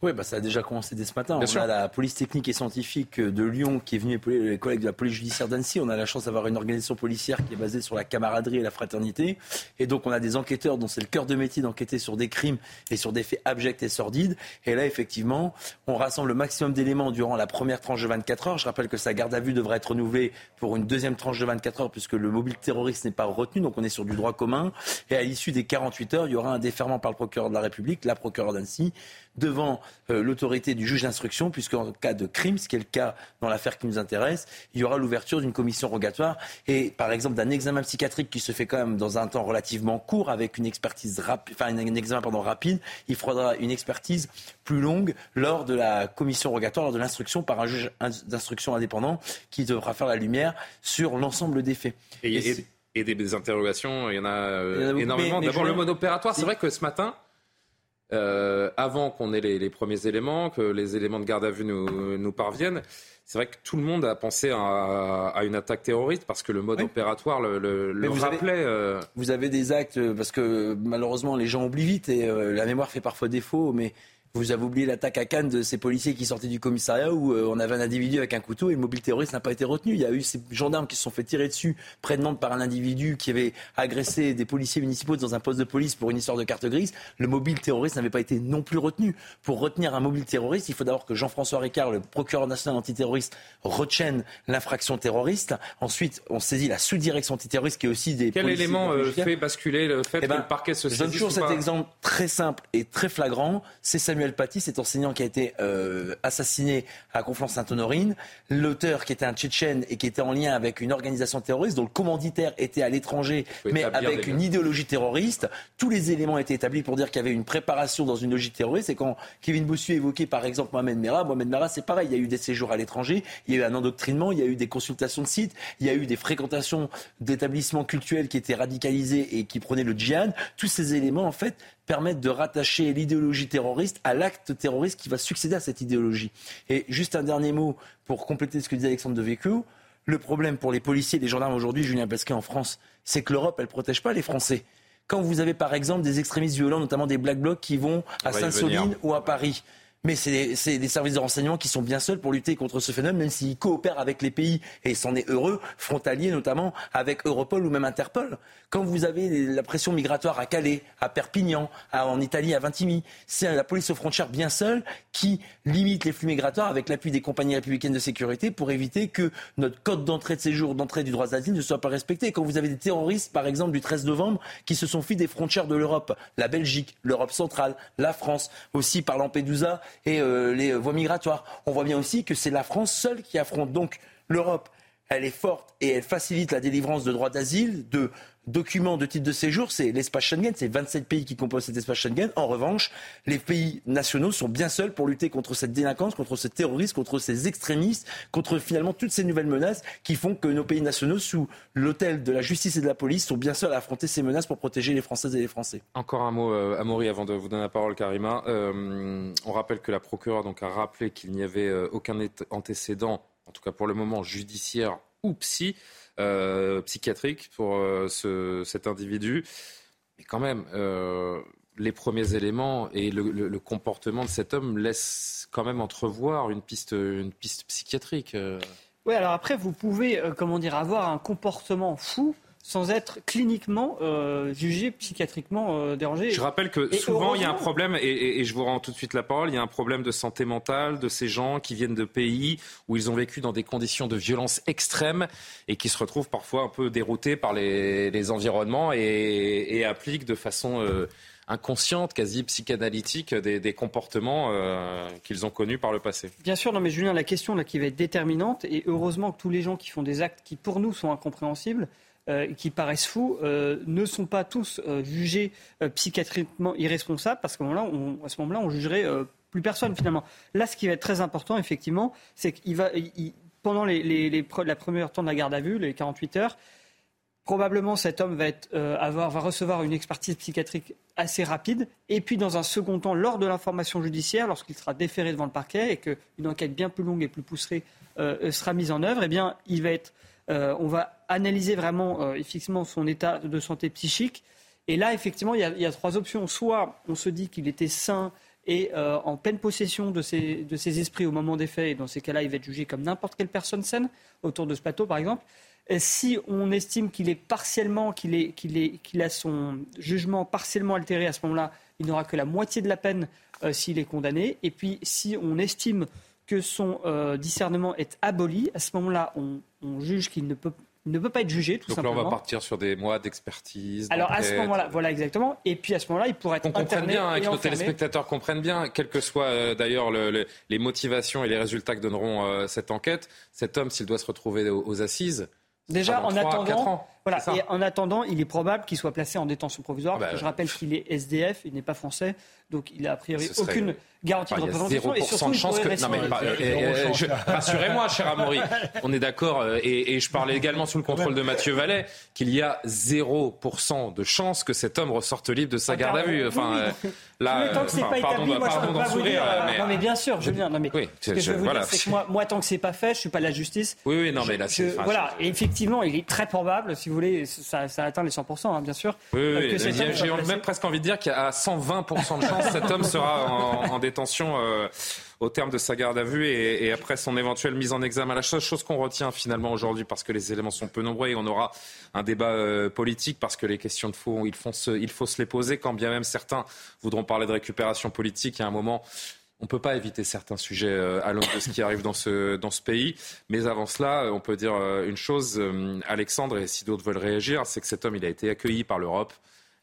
Oui, bah, ça a déjà commencé dès ce matin. on a la police technique et scientifique de Lyon qui est venue épauler les collègues de la police judiciaire d'Annecy. On a la chance d'avoir une organisation policière qui est basée sur la camaraderie et la fraternité. Et donc, on a des enquêteurs dont c'est le cœur de métier d'enquêter sur des crimes et sur des faits abjects et sordides. Et là, effectivement, on rassemble le maximum d'éléments durant la première tranche de 24 heures. Je rappelle que sa garde à vue devrait être renouvelée pour une deuxième tranche de 24 heures puisque le mobile terroriste n'est pas retenu. Donc, on est sur du droit commun. Et à l'issue des 48 heures, il y aura un déferment par le procureur de la République, la procureure d'Annecy, devant euh, l'autorité du juge d'instruction, puisqu'en cas de crime, ce qui est le cas dans l'affaire qui nous intéresse, il y aura l'ouverture d'une commission rogatoire et, par exemple, d'un examen psychiatrique qui se fait quand même dans un temps relativement court, avec une expertise rapide, enfin un examen pardon, rapide. Il faudra une expertise plus longue lors de la commission rogatoire, lors de l'instruction par un juge d'instruction indépendant qui devra faire la lumière sur l'ensemble des faits. Et, des, interrogations, il y en a, euh, énormément. D'abord, le mode opératoire. C'est vrai que ce matin, euh, avant qu'on ait les, premiers éléments, que les éléments de garde à vue nous, parviennent. C'est vrai que tout le monde a pensé à, une attaque terroriste parce que le mode opératoire le, vous rappelait. Avez, euh. Vous avez des actes, parce que malheureusement les gens oublient vite et euh, la mémoire fait parfois défaut, mais vous avez oublié l'attaque à Cannes de ces policiers qui sortaient du commissariat où euh, on avait un individu avec un couteau et le mobile terroriste n'a pas été retenu. Il y a eu ces gendarmes qui se sont fait tirer dessus près de Nantes par un individu qui avait agressé des policiers municipaux dans un poste de police pour une histoire de carte grise. Le mobile terroriste n'avait pas été non plus retenu. Pour retenir un mobile terroriste, il faut d'abord que Jean-François Ricard, le procureur national antiterroriste, retienne l'infraction terroriste. Ensuite, on saisit la sous-direction antiterroriste qui est aussi des Quel élément euh, fait basculer le fait eh que ben, le parquet se Je donne toujours cet exemple très simple et très flagrant. C'est Samuel Samuel Paty, cet enseignant qui a été euh, assassiné à Conflans-Sainte-Honorine, l'auteur qui était un Tchétchène et qui était en lien avec une organisation terroriste dont le commanditaire était à l'étranger, mais avec une idéologie terroriste. Tous les éléments étaient établis pour dire qu'il y avait une préparation dans une logique terroriste. Et quand Kevin Bossu évoquait par exemple Mohamed Merah, Mohamed Merah c'est pareil, il y a eu des séjours à l'étranger, il y a eu un endoctrinement, il y a eu des consultations de sites, il y a eu des fréquentations d'établissements cultuels qui étaient radicalisés et qui prenaient le djihad. Tous ces éléments en fait permettre de rattacher l'idéologie terroriste à l'acte terroriste qui va succéder à cette idéologie. Et juste un dernier mot pour compléter ce que disait Alexandre Devecchio. Le problème pour les policiers et les gendarmes aujourd'hui, Julien Pasquet en France, c'est que l'Europe, elle ne protège pas les Français. Quand vous avez par exemple des extrémistes violents, notamment des Black Blocs qui vont à Sainte-Soline ou à Paris, mais c'est des services de renseignement qui sont bien seuls pour lutter contre ce phénomène, même s'ils coopèrent avec les pays, et c'en est heureux, frontaliers notamment avec Europol ou même Interpol. Quand vous avez la pression migratoire à Calais, à Perpignan, en Italie, à Vintimille, c'est la police aux frontières bien seule qui limite les flux migratoires avec l'appui des compagnies républicaines de sécurité pour éviter que notre code d'entrée de séjour, d'entrée du droit d'asile ne soit pas respecté. Quand vous avez des terroristes, par exemple, du 13 novembre, qui se sont fuis des frontières de l'Europe, la Belgique, l'Europe centrale, la France, aussi par Lampedusa et euh, les voies migratoires. On voit bien aussi que c'est la France seule qui affronte donc l'Europe. Elle est forte et elle facilite la délivrance de droits d'asile, de documents de titre de séjour, c'est l'espace Schengen, c'est 27 pays qui composent cet espace Schengen. En revanche, les pays nationaux sont bien seuls pour lutter contre cette délinquance, contre ce terrorisme, contre ces extrémistes, contre finalement toutes ces nouvelles menaces qui font que nos pays nationaux, sous l'autel de la justice et de la police, sont bien seuls à affronter ces menaces pour protéger les Françaises et les Français. Encore un mot, euh, Amaury, avant de vous donner la parole, Karima. Euh, on rappelle que la procureure a rappelé qu'il n'y avait euh, aucun antécédent, en tout cas pour le moment judiciaire ou psy, psychiatrique pour euh, ce, cet individu. Mais quand même, euh, les premiers éléments et le, comportement de cet homme laissent quand même entrevoir une piste, une piste psychiatrique. Oui, alors après, vous pouvez, comment dire, avoir un comportement fou sans être cliniquement euh, jugé psychiatriquement euh, dérangé. Je rappelle que souvent il y a un problème, et, je vous rends tout de suite la parole, il y a un problème de santé mentale de ces gens qui viennent de pays où ils ont vécu dans des conditions de violence extrême et qui se retrouvent parfois un peu déroutés par les, environnements et, appliquent de façon... Euh, inconsciente, quasi psychanalytique des, comportements qu'ils ont connus par le passé. Bien sûr, non mais Julien, la question là qui va être déterminante, et heureusement que tous les gens qui font des actes qui pour nous sont incompréhensibles, qui paraissent fous ne sont pas tous jugés psychiatriquement irresponsables parce qu'à ce moment-là, on, jugerait plus personne finalement. Là, ce qui va être très important, effectivement, c'est qu'il va, pendant la première temps de la garde à vue, les 48 heures, probablement cet homme va, euh, recevoir une expertise psychiatrique assez rapide. Et puis, dans un second temps, lors de l'information judiciaire, lorsqu'il sera déféré devant le parquet et qu'une enquête bien plus longue et plus poussée euh, sera mise en œuvre, eh bien, il va être, euh, on va analyser vraiment effectivement son état de santé psychique. Et là, effectivement, il y, a, trois options. Soit on se dit qu'il était sain et euh, en pleine possession de ses, esprits au moment des faits, et dans ces cas-là, il va être jugé comme n'importe quelle personne saine, autour de ce plateau par exemple. Et si on estime qu'il est partiellement, qu'il est, est, a son jugement partiellement altéré à ce moment-là, il n'aura que la moitié de la peine euh, s'il est condamné. Et puis si on estime que son euh, discernement est aboli, à ce moment-là, on, on juge qu'il ne peut ne peut pas être jugé, tout simplement. Donc là, on va partir sur des mois d'expertise. Alors à ce moment-là, voilà exactement. Et puis à ce moment-là, il pourrait être. On comprenne bien, hein, que nos téléspectateurs comprennent bien, quelles que soient euh, d'ailleurs les motivations et les résultats que donneront euh, cette enquête, cet homme, s'il doit se retrouver aux assises, Déjà, en attendant, voilà, et en attendant, il est probable qu'il soit placé en détention provisoire. parce que bah, je rappelle qu'il est SDF, il n'est pas français, donc il n'a a priori aucune garantie de représentation. Et surtout, de chance que. Non, mais, euh, rassurez-moi, cher Amaury, on est d'accord, euh, et, je parlais également sous le contrôle de Mathieu Vallet, qu'il y a 0% de chance que cet homme ressorte libre de sa garde à vue. Enfin, euh, là, tant que c'est pas établi, moi, pardon d'en sourire. Mais... Non, mais bien sûr, Julien. Non, mais ce que je veux vous dire, c'est que moi, tant que c'est pas fait, je suis pas de la justice. Oui, oui, non, mais là, c'est. Voilà, et effectivement, il est très probable, si vous voulez, ça, ça atteint les 100%, hein, bien sûr. Oui, oui, j'ai même presque envie de dire qu'il y a 120% de chance cet homme sera en, détention euh, au terme de sa garde à vue et, après son éventuelle mise en examen. La seule chose qu'on retient finalement aujourd'hui, parce que les éléments sont peu nombreux et on aura un débat euh, politique, parce que les questions de faux, il faut, se, il faut se les poser, quand bien même certains voudront parler de récupération politique. Il y a un moment. On ne peut pas éviter certains sujets euh, à l'aune de ce qui arrive dans ce, dans ce pays. Mais avant cela, on peut dire une chose, Alexandre, et si d'autres veulent réagir, c'est que cet homme, il a été accueilli par l'Europe.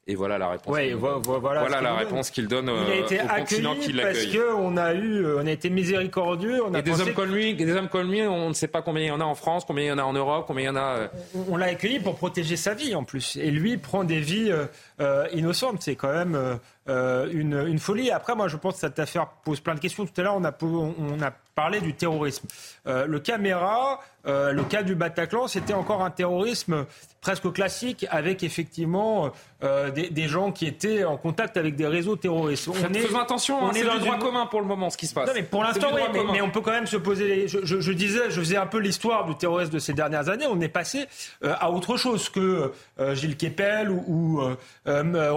Et voilà la réponse. voilà, la réponse qu'il donne il a été au continent qui l'accueille. Parce qu'on a eu, on a été miséricordieux. On a et des hommes comme lui, des hommes comme lui, on ne sait pas combien il y en a en France, combien il y en a en Europe, combien il y en a. Euh. On, l'a accueilli pour protéger sa vie en plus. Et lui prend des vies euh, euh, innocentes. C'est quand même une, une, folie. Après, moi, je pense que cette affaire pose plein de questions. Tout à l'heure, on a, on a parlé du terrorisme. le caméra, le cas du Bataclan, c'était encore un terrorisme presque classique avec effectivement euh, des, gens qui étaient en contact avec des réseaux terroristes. On est, faisons attention, on hein, est, dans le droit commun pour le moment ce qui se passe. Non, mais pour l'instant, oui, mais, on peut quand même se poser. Les... Je, disais, je faisais un peu l'histoire du terrorisme de ces dernières années. On est passé euh, à autre chose que euh, Gilles Kepel ou,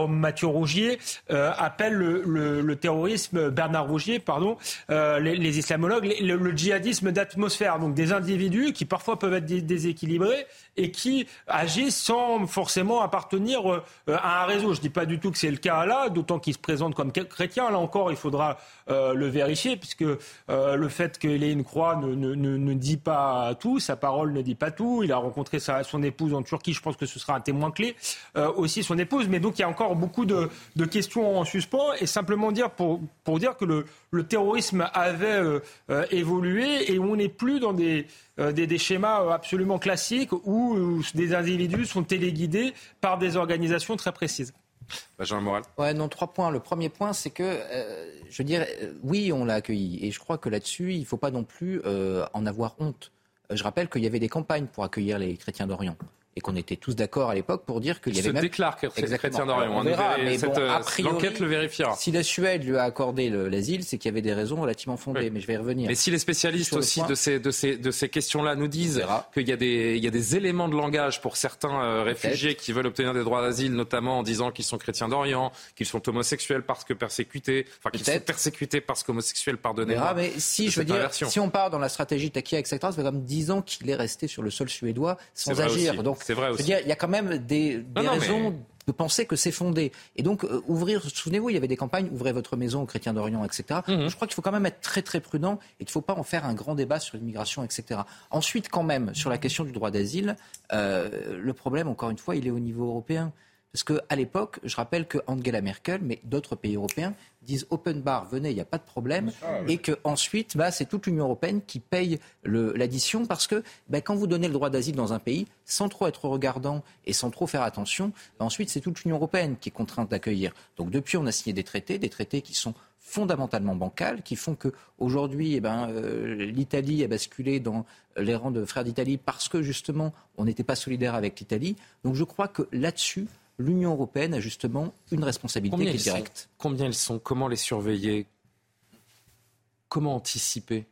Mathieu Rougier appellent le, terrorisme, Bernard Rougier, pardon, les, islamologues, le, djihadisme d'atmosphère. Donc des individus qui parfois peuvent être déséquilibrés et qui agissent sans forcément appartenir euh, à un réseau. Je ne dis pas du tout que c'est le cas là, d'autant qu'il se présente comme chrétien. Là encore, il faudra euh, le vérifier, puisque euh, le fait qu'il ait croix ne, ne, ne, dit pas tout, sa parole ne dit pas tout. Il a rencontré sa, son épouse en Turquie, je pense que ce sera un témoin clé, aussi son épouse. Mais donc il y a encore beaucoup de, de questions en suspens, et simplement dire pour, pour dire que le, le terrorisme avait évolué et on n'est plus dans des euh, des, schémas euh, absolument classiques où, des individus sont téléguidés par des organisations très précises. Benjamin Moral. Ouais, non, trois points. Le premier point, c'est que, euh, je veux dire, oui, on l'a accueilli. Et je crois que là-dessus, il ne faut pas non plus en avoir honte. Je rappelle qu'il y avait des campagnes pour accueillir les chrétiens d'Orient et qu'on était tous d'accord à l'époque pour dire qu'il y avait se même... déclare chrétien d'Orient. On, verra, mais cette, euh, l'enquête le vérifiera. Si la Suède lui a accordé l'asile, c'est qu'il y avait des raisons relativement fondées. Mais je vais y revenir. Mais si les spécialistes aussi de ces, de ces, de ces questions-là nous disent qu'il y, a des, il y a des éléments de langage pour certains euh, réfugiés qui veulent obtenir des droits d'asile, notamment en disant qu'ils sont chrétiens d'Orient, qu'ils sont homosexuels parce que persécutés, enfin qu'ils sont persécutés parce qu'homosexuels, pardonnez-moi. Mais si, je veux dire, si on part dans la stratégie Takia, etc., ça fait comme 10 ans qu'il est resté sur le sol suédois sans agir. Donc, c'est vrai aussi. il y a quand même des, raisons de penser que c'est fondé. Et donc, euh, ouvrir, souvenez-vous, il y avait des campagnes, ouvrez votre maison aux chrétiens d'Orient, etc. Mhm. Je crois qu'il faut quand même être très très prudent et qu'il ne faut pas en faire un grand débat sur l'immigration, etc. Ensuite, quand même, sur la question du droit d'asile, euh, le problème, encore une fois, il est au niveau européen. Parce qu'à l'époque, je rappelle que Angela Merkel, mais d'autres pays européens, disent open bar, venez, il n'y a pas de problème, et qu'ensuite, bah, c'est toute l'Union européenne qui paye l'addition parce que bah, quand vous donnez le droit d'asile dans un pays, sans trop être regardant et sans trop faire attention, bah, ensuite c'est toute l'Union européenne qui est contrainte d'accueillir. Donc depuis, on a signé des traités, des traités qui sont fondamentalement bancales, qui font qu'aujourd'hui, eh ben, euh, l'Italie a basculé dans les rangs de frères d'Italie parce que justement, on n'était pas solidaire avec l'Italie. Donc je crois que là-dessus, l'Union européenne a justement une responsabilité qui est directe. combien ils sont Comment les surveiller? Comment anticiper?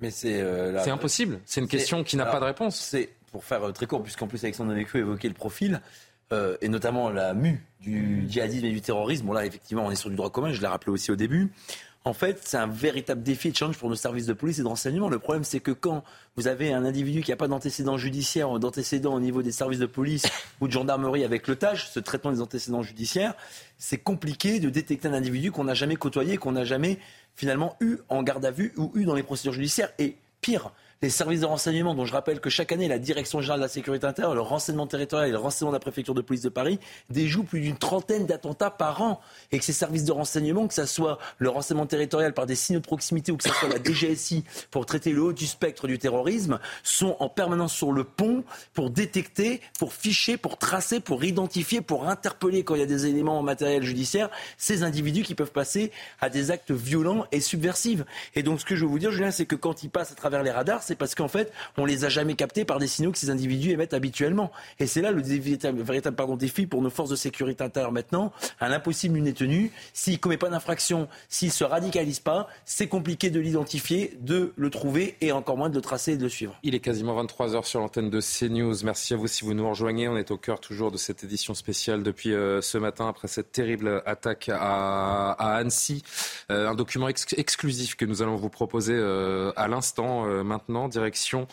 Mais c'est euh, c'est impossible. C'est une question qui n'a pas de réponse. C'est pour faire euh, très court, puisqu'en plus Alexandre Devecchio évoquait le profil. Euh, et notamment la mue du djihadisme et du terrorisme. Bon là, effectivement, on est sur du droit commun, je l'ai rappelé aussi au début. En fait, c'est un véritable défi de change pour nos services de police et de renseignement. Le problème, c'est que quand vous avez un individu qui n'a pas d'antécédent judiciaire ou d'antécédent au niveau des services de police [LAUGHS] ou de gendarmerie avec le TAGE, ce traitement des antécédents judiciaires, c'est compliqué de détecter un individu qu'on n'a jamais côtoyé, qu'on n'a jamais finalement eu en garde à vue ou eu dans les procédures judiciaires. Et pire, les services de renseignement, dont je rappelle que chaque année, la Direction générale de la sécurité intérieure, le renseignement territorial et le renseignement de la préfecture de police de Paris déjouent plus d'une trentaine d'attentats par an. Et que ces services de renseignement, que ce soit le renseignement territorial par des signaux de proximité ou que ce soit la DGSI pour traiter le haut du spectre du terrorisme, sont en permanence sur le pont pour détecter, pour ficher, pour tracer, pour identifier, pour interpeller quand il y a des éléments en matériel judiciaire, ces individus qui peuvent passer à des actes violents et subversifs. Et donc ce que je veux vous dire, Julien, c'est que quand ils passent à travers les radars, c'est parce qu'en fait, on les a jamais captés par des signaux que ces individus émettent habituellement. Et c'est là le véritable, pardon, défi pour nos forces de sécurité intérieure maintenant. Un impossible n'est tenu. S'il ne commet pas d'infraction, s'il se radicalise pas, c'est compliqué de l'identifier, de le trouver et encore moins de le tracer et de le suivre. Il est quasiment 23h sur l'antenne de CNews. Merci à vous si vous nous rejoignez. On est au cœur toujours de cette édition spéciale depuis euh, ce matin après cette terrible attaque à, Annecy. Euh, un document exclusif que nous allons vous proposer euh, à l'instant maintenant direction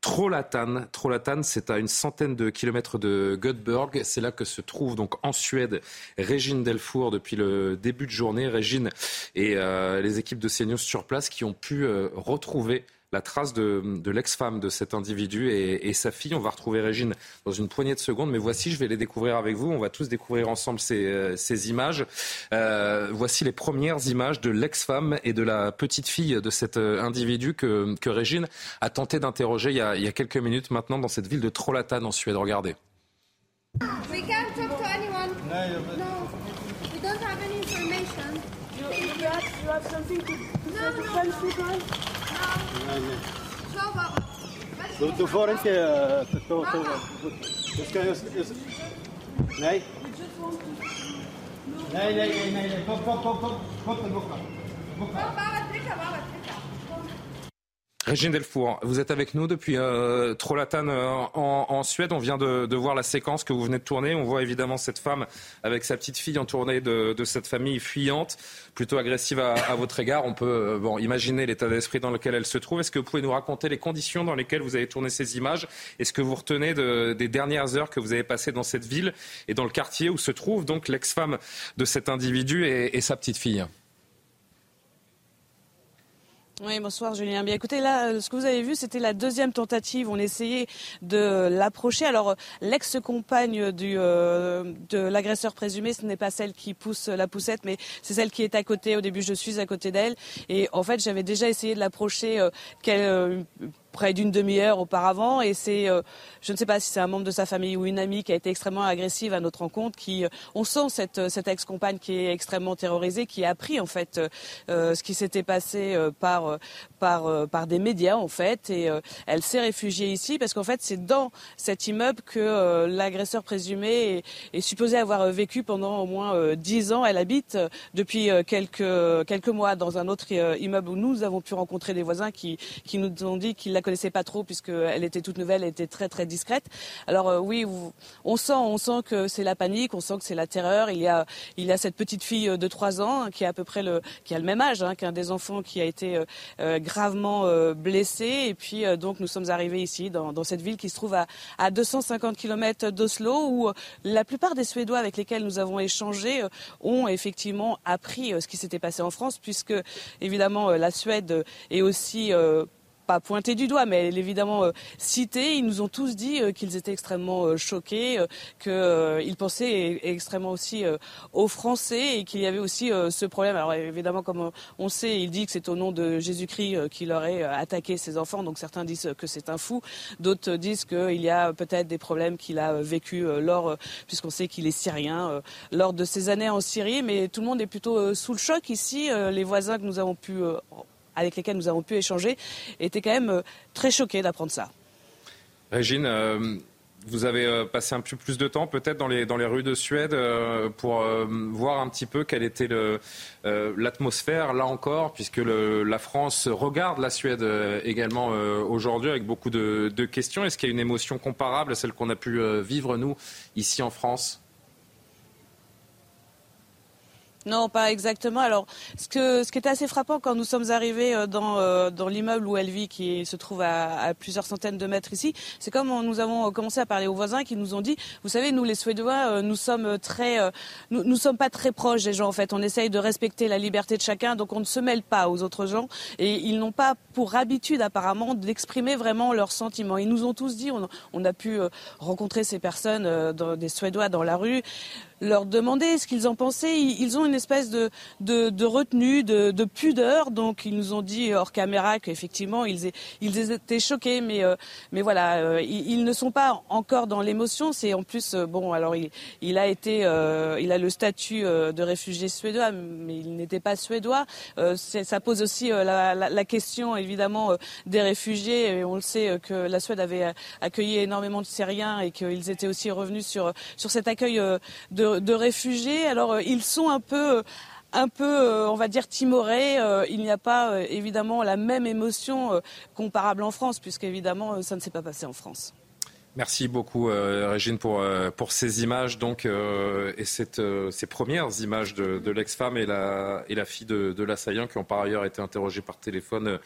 Trollhättan. Trollhättan, c'est à une centaine de kilomètres de Göteborg. C'est là que se trouve donc en Suède Régine Delfour depuis le début de journée. Régine et euh, les équipes de CNews sur place qui ont pu euh, retrouver la trace de, l'ex-femme de cet individu et, sa fille. On va retrouver Régine dans une poignée de secondes, mais voici, je vais les découvrir avec vous. On va tous découvrir ensemble ces, euh, images. Euh, voici les premières images de l'ex-femme et de la petite fille de cet euh, individu que, Régine a tenté d'interroger il, y a quelques minutes maintenant dans cette ville de Trollhättan en Suède. Regardez. Du får inte... To, to, Doe, doe voor een eh, zo. Dus kan je, dus- Nee? nee? Nee, nee, nee, nee. Kom, kom, kom, kom. Kom, kom, kom. Kom, kom, kom. Régine Delfour, vous êtes avec nous depuis euh, Trollhättan euh, en, Suède. On vient de, voir la séquence que vous venez de tourner. On voit évidemment cette femme avec sa petite fille entourée de, de cette famille fuyante, plutôt agressive à, votre égard. On peut euh, imaginer l'état d'esprit dans lequel elle se trouve. Est-ce que vous pouvez nous raconter les conditions dans lesquelles vous avez tourné ces images? Est-ce que vous retenez des dernières heures que vous avez passées dans cette ville et dans le quartier où se trouve donc l'ex-femme de cet individu et sa petite fille? Oui, bonsoir Julien. Bien écoutez, là, euh, ce que vous avez vu, c'était la deuxième tentative. On essayait de l'approcher. Alors, l'ex-compagne du euh, de l'agresseur présumé, ce n'est pas celle qui pousse la poussette, mais c'est celle qui est à côté. Au début, je suis à côté d'elle. Et en fait, j'avais déjà essayé de l'approcher euh, près d'une demi-heure auparavant. Et c'est, euh, je ne sais pas si c'est un membre de sa famille ou une amie qui a été extrêmement agressive à notre rencontre. Qui, euh, on sent cette, euh, cette ex-compagne qui est extrêmement terrorisée, qui a appris en fait ce qui s'était passé par, par, par des médias en fait. Et elle s'est réfugiée ici parce qu'en fait c'est dans cet immeuble que l'agresseur présumé est, est, supposé avoir vécu pendant au moins dix ans. Elle habite depuis quelques, quelques mois dans un autre immeuble où nous avons pu rencontrer des voisins qui, qui nous ont dit qu'ils la connaissait pas trop puisqu'elle était toute nouvelle, elle était très très discrète. Alors euh, oui, on sent, on sent que c'est la panique, on sent que c'est la terreur. Il y a, il y a cette petite fille de 3 ans hein, qui a à peu près le, qui a le même âge hein, qu'un des enfants qui a été euh, euh, gravement blessé. Et puis donc nous sommes arrivés ici dans, cette ville qui se trouve à, à 250 km d'Oslo où la plupart des Suédois avec lesquels nous avons échangé ont effectivement appris ce qui s'était passé en France puisque évidemment la Suède est aussi pas du doigt, mais évidemment citée. Ils nous ont tous dit qu'ils étaient extrêmement choqués, qu'ils pensaient extrêmement aussi aux Français et qu'il y avait aussi ce problème. Alors évidemment, comme on sait, il dit que c'est au nom de Jésus-Christ qu'il aurait attaqué ses enfants. Donc certains disent que c'est un fou, d'autres disent qu'il y a peut-être des problèmes qu'il a vécu lors, puisqu'on sait qu'il est syrien, lors de ses années en Syrie. Mais tout le monde est plutôt sous le choc ici. Les voisins que nous avons pu avec lesquels nous avons pu échanger étaient quand même très choqués d'apprendre ça. Régine, vous avez euh, passé un peu plus de temps peut-être dans les, dans les rues de Suède euh, pour euh, voir un petit peu quelle était l'atmosphère là encore, puisque la France regarde la Suède également aujourd'hui avec beaucoup de questions. Est-ce qu'il y a une émotion comparable à celle qu'on a pu vivre nous ici en France? Non, pas exactement. Alors, ce, que, ce qui était assez frappant quand nous sommes arrivés euh, dans, euh, dans l'immeuble où elle vit, qui se trouve à, plusieurs centaines de mètres ici, c'est comme nous avons commencé à parler aux voisins qui nous ont dit, vous savez, nous les Suédois, euh, nous sommes très, nous, nous sommes pas très proches des gens en fait. On essaye de respecter la liberté de chacun, donc on ne se mêle pas aux autres gens et ils n'ont pas pour habitude apparemment d'exprimer vraiment leurs sentiments. Ils nous ont tous dit, on, on a pu rencontrer ces personnes, des Suédois dans la rue leur demander ce qu'ils en pensaient. Ils ont une espèce de, de, de retenue, de, de, pudeur. Donc ils nous ont dit hors caméra qu'effectivement ils, ils étaient choqués, mais, euh, mais voilà, euh, ils, ne sont pas encore dans l'émotion. C'est en plus euh, bon. Alors il, il a été, il a le statut de réfugié suédois, mais il n'était pas suédois. ça pose aussi la, la, question évidemment des réfugiés. On le sait que la Suède avait accueilli énormément de Syriens et qu'ils étaient aussi revenus sur sur cet accueil de de, réfugiés. Alors euh, ils sont un peu euh, un peu, euh, on va dire, timorés. il n'y a pas évidemment la même émotion comparable en France, puisqu'évidemment, ça ne s'est pas passé en France. Merci beaucoup, Régine, pour, pour ces images donc, et ces premières images de, l'ex-femme et la, et la fille de l'assaillant qui ont par ailleurs été interrogées par téléphone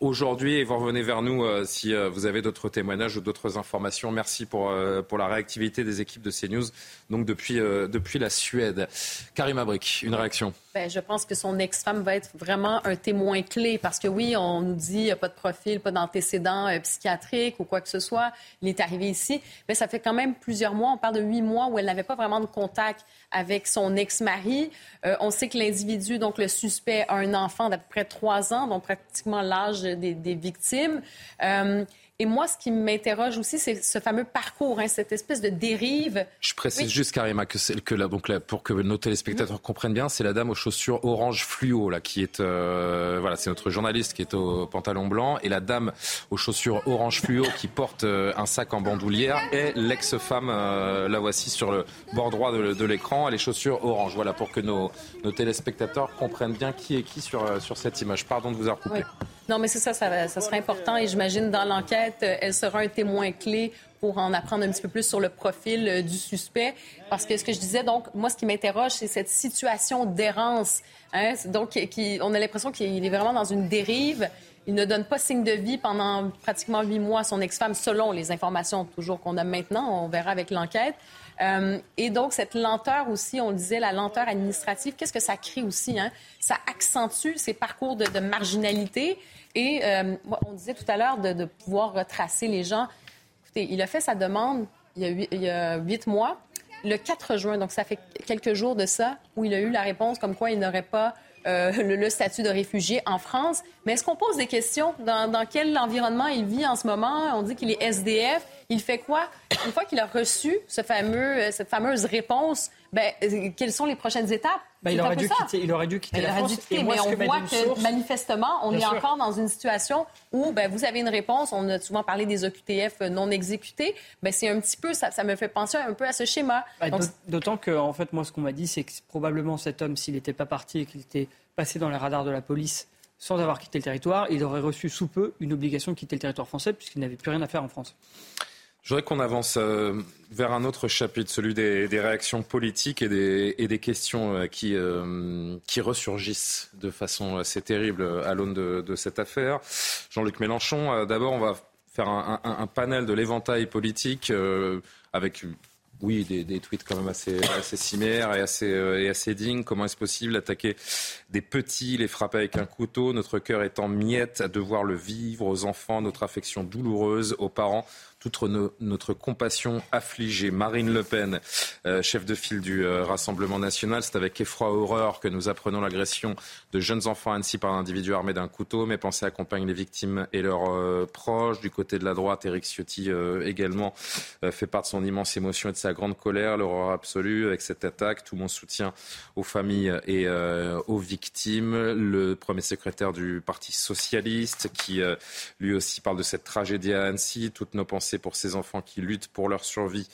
aujourd'hui et vous revenez vers nous euh, si euh, vous avez d'autres témoignages ou d'autres informations. Merci pour, euh, pour la réactivité des équipes de CNews donc depuis, depuis la Suède. Karim Abrik, une réaction? Ben, Je pense que son ex-femme va être vraiment un témoin clé parce que oui, on nous dit qu'il n'y a pas de profil, pas d'antécédent psychiatrique ou quoi que ce soit. Il est arrivé ici. Mais ça fait quand même plusieurs mois, on parle de huit mois où elle n'avait pas vraiment de contact avec son ex-mari. on sait que l'individu, donc le suspect, a un enfant d'à peu près trois ans, donc pratiquement l'âge des, victimes. Euh, et moi, ce qui m'interroge aussi, c'est ce fameux parcours, hein, cette espèce de dérive. Je précise juste, Karima, que, que là, donc pour que nos téléspectateurs comprennent bien, c'est la dame aux chaussures orange fluo, là, qui est, euh, voilà, c'est notre journaliste qui est au pantalon blanc, et la dame aux chaussures orange fluo qui porte euh, un sac en bandoulière est l'ex-femme, la voici sur le bord droit de, l'écran, les chaussures orange. Voilà, pour que nos, nos, téléspectateurs comprennent bien qui est qui sur, sur cette image. Pardon de vous avoir coupé. Non, mais c'est ça, ça, ça serait important et j'imagine dans l'enquête, euh, elle sera un témoin clé pour en apprendre un petit peu plus sur le profil euh, du suspect. Parce que ce que je disais, donc, moi, ce qui m'interroge, c'est cette situation d'errance. Hein? Donc, on a l'impression qu'il est vraiment dans une dérive. Il ne donne pas signe de vie pendant pratiquement huit mois à son ex-femme, selon les informations toujours qu'on a maintenant. On verra avec l'enquête. Euh, et donc, cette lenteur aussi, on le disait, la lenteur administrative, qu'est-ce que ça crée aussi? Hein? Ça accentue ces parcours de marginalité. Et euh, on disait tout à l'heure de, pouvoir retracer les gens. Écoutez, il a fait sa demande il y a huit, mois. Le 4 juin, donc ça fait quelques jours de ça, où il a eu la réponse comme quoi il n'aurait pas euh, [LAUGHS] le, statut de réfugié en France. Mais est-ce qu'on pose des questions? Dans, quel environnement il vit en ce moment? On dit qu'il est SDF. Il fait quoi? Une fois qu'il a reçu euh, cette fameuse réponse, ben, euh, quelles sont les prochaines étapes? Ben, il, aurait dû quitter, il, aurait dû quitter, la France. mais on voit que manifestement, on est encore dans une situation où ben, vous avez une réponse. On a souvent parlé des OQTF non exécutés. Ben, c'est un petit peu, ça, ça me fait penser un peu à ce schéma. Ben, d'autant que, en fait, moi, ce qu'on m'a dit, c'est que probablement cet homme, s'il n'était pas parti et qu'il était passé dans les radars de la police sans avoir quitté le territoire, il aurait reçu sous peu une obligation de quitter le territoire français puisqu'il n'avait plus rien à faire en France. Je voudrais qu'on avance euh, vers un autre chapitre, celui des, réactions politiques et des, questions euh, qui, euh, qui ressurgissent de façon assez terrible à l'aune de, cette affaire. Jean-Luc Mélenchon, d'abord, on va faire un, panel de l'éventail politique avec Oui, des, tweets quand même assez, assez similaires et assez, euh, dignes. Comment est-ce possible d'attaquer des petits, les frapper avec un couteau? Notre cœur est en miettes à devoir le vivre aux enfants, notre affection douloureuse aux parents toute notre compassion affligée. Marine Le Pen, euh, chef de file du euh, Rassemblement national, c'est avec effroi horreur que nous apprenons l'agression de jeunes enfants ainsi par un individu armé d'un couteau. Mes pensées accompagnent les victimes et leurs euh, proches. Du côté de la droite, Éric Ciotti également fait part de son immense émotion et de sa grande colère, l'horreur absolue avec cette attaque. Tout mon soutien aux familles et aux victimes. Le premier secrétaire du Parti socialiste qui lui aussi parle de cette tragédie à Annecy. Toutes nos pensées pour ces enfants qui luttent pour leur survie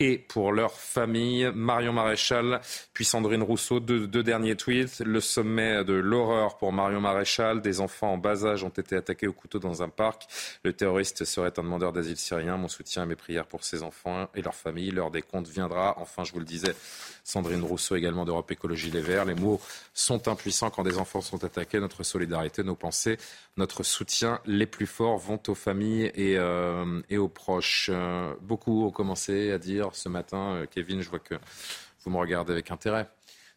et pour leur famille. Marion Maréchal, puis Sandrine Rousseau, deux, derniers tweets. Le sommet de l'horreur pour Marion Maréchal. Des enfants en bas âge ont été attaqués au couteau dans un parc. Le terroriste serait un demandeur d'asile syrien. Mon soutien et mes prières pour ces enfants et leur famille. L'heure des comptes viendra. Enfin, je vous le disais, Sandrine Rousseau également d'Europe Écologie Les Verts. Les mots sont impuissants quand des enfants sont attaqués. Notre solidarité, nos pensées, notre soutien les plus forts vont aux familles et, euh, aux proches. Euh, beaucoup ont commencé à dire ce matin, euh, Kevin, je vois que vous me regardez avec intérêt.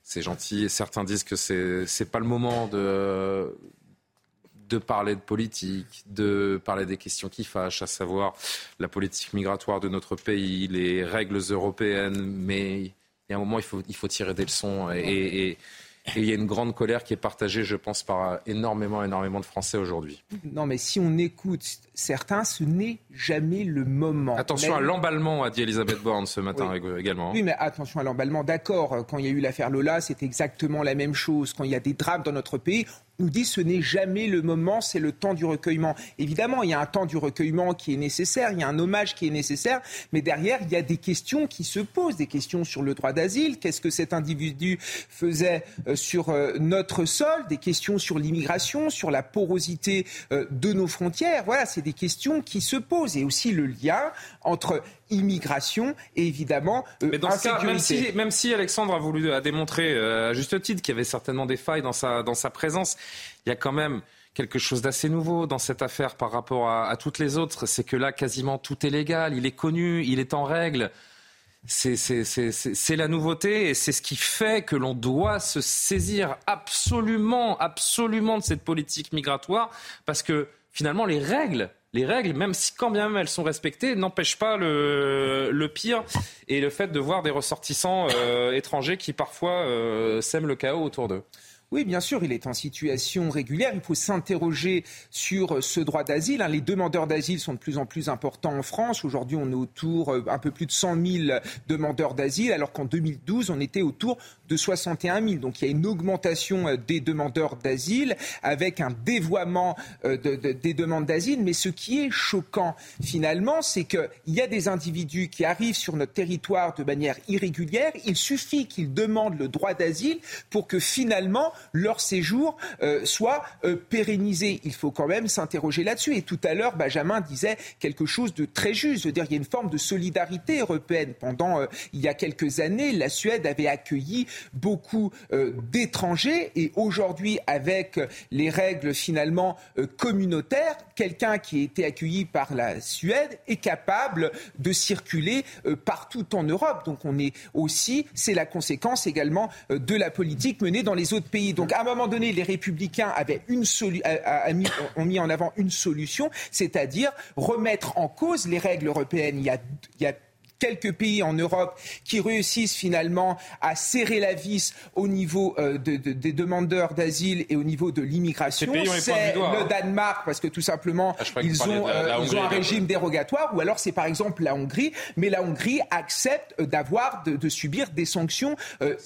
C'est gentil. Certains disent que c'est n'est pas le moment de de parler de politique, de parler des questions qui fâchent, à savoir la politique migratoire de notre pays, les règles européennes, mais y a un moment, il faut, il faut tirer des leçons. Et, il y a une grande colère qui est partagée, je pense, par énormément, énormément de Français aujourd'hui. Non, mais si on écoute certains, ce n'est jamais le moment. Attention à l'emballement, a dit Elisabeth Borne ce matin également. Oui, mais attention à l'emballement, d'accord. Quand il y a eu l'affaire Lola, c'est exactement la même chose. Quand il y a des drames dans notre pays, nous dit ce n'est jamais le moment, c'est le temps du recueillement. Évidemment, il y a un temps du recueillement qui est nécessaire, il y a un hommage qui est nécessaire, mais derrière, il y a des questions qui se posent, des questions sur le droit d'asile, qu'est-ce que cet individu faisait euh, sur euh, notre sol, des questions sur l'immigration, sur la porosité euh, de nos frontières. Voilà, c'est des questions qui se posent. Et aussi le lien entre immigration et évidemment euh, Mais dans ce cas, même si, même si Alexandre a voulu a démontré euh, à juste titre qu'il y avait certainement des failles dans sa, dans sa présence, il y a quand même quelque chose d'assez nouveau dans cette affaire par rapport à, à toutes les autres. C'est que là, quasiment tout est légal, il est connu, il est en règle. C'est la nouveauté et c'est ce qui fait que l'on doit se saisir absolument, absolument de cette politique migratoire parce que finalement les règles les règles, même si quand bien même elles sont respectées, n'empêchent pas le, pire et le fait de voir des ressortissants euh, étrangers qui parfois euh, sèment le chaos autour d'eux. Oui, bien sûr, il est en situation régulière. Il faut s'interroger sur ce droit d'asile. Hein. Les demandeurs d'asile sont de plus en plus importants en France. Aujourd'hui, on est autour euh, un peu plus de 100 000 demandeurs d'asile, alors qu'en 2012, on était autour de 61 000. Donc il y a une augmentation euh, des demandeurs d'asile avec un dévoiement euh, des demandes d'asile. Mais ce qui est choquant, finalement, c'est qu'il y a des individus qui arrivent sur notre territoire de manière irrégulière. Il suffit qu'ils demandent le droit d'asile pour que finalement leur séjour euh, soit euh, pérennisé. Il faut quand même s'interroger là-dessus. Et tout à l'heure, Benjamin disait quelque chose de très juste. Je veux dire, il y a une forme de solidarité européenne. Pendant euh, il y a quelques années, la Suède avait accueilli beaucoup d'étrangers et aujourd'hui, avec les règles finalement communautaires, quelqu'un qui a été accueilli par la Suède est capable de circuler partout en Europe. Donc on est aussi, c'est la conséquence également de la politique menée dans les autres pays. Donc à un moment donné, les républicains avaient ont mis en avant une solution, c'est-à-dire remettre en cause les règles européennes. Il y a quelques pays en Europe qui réussissent finalement à serrer la vis au niveau euh, des demandeurs d'asile et au niveau de l'immigration. C'est le hein. Danemark parce que tout simplement ah, ils, ont, euh, ils ont un régime dérogatoire ou alors c'est par exemple la Hongrie, mais la Hongrie accepte euh, d'avoir de, subir des sanctions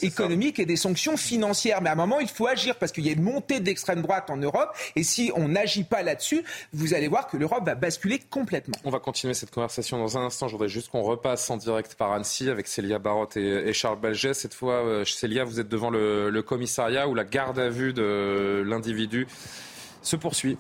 économiques et des sanctions financières. Mais à un moment il faut agir parce qu'il y a une montée d'extrême droite en Europe et si on n'agit pas là-dessus, vous allez voir que l'Europe va basculer complètement. On va continuer cette conversation dans un instant. Je voudrais juste qu'on repasse en direct par Annecy avec Célia Barotte et, Charles Belget. Cette fois, euh, Célia, vous êtes devant le, commissariat où la garde à vue de l'individu se poursuit.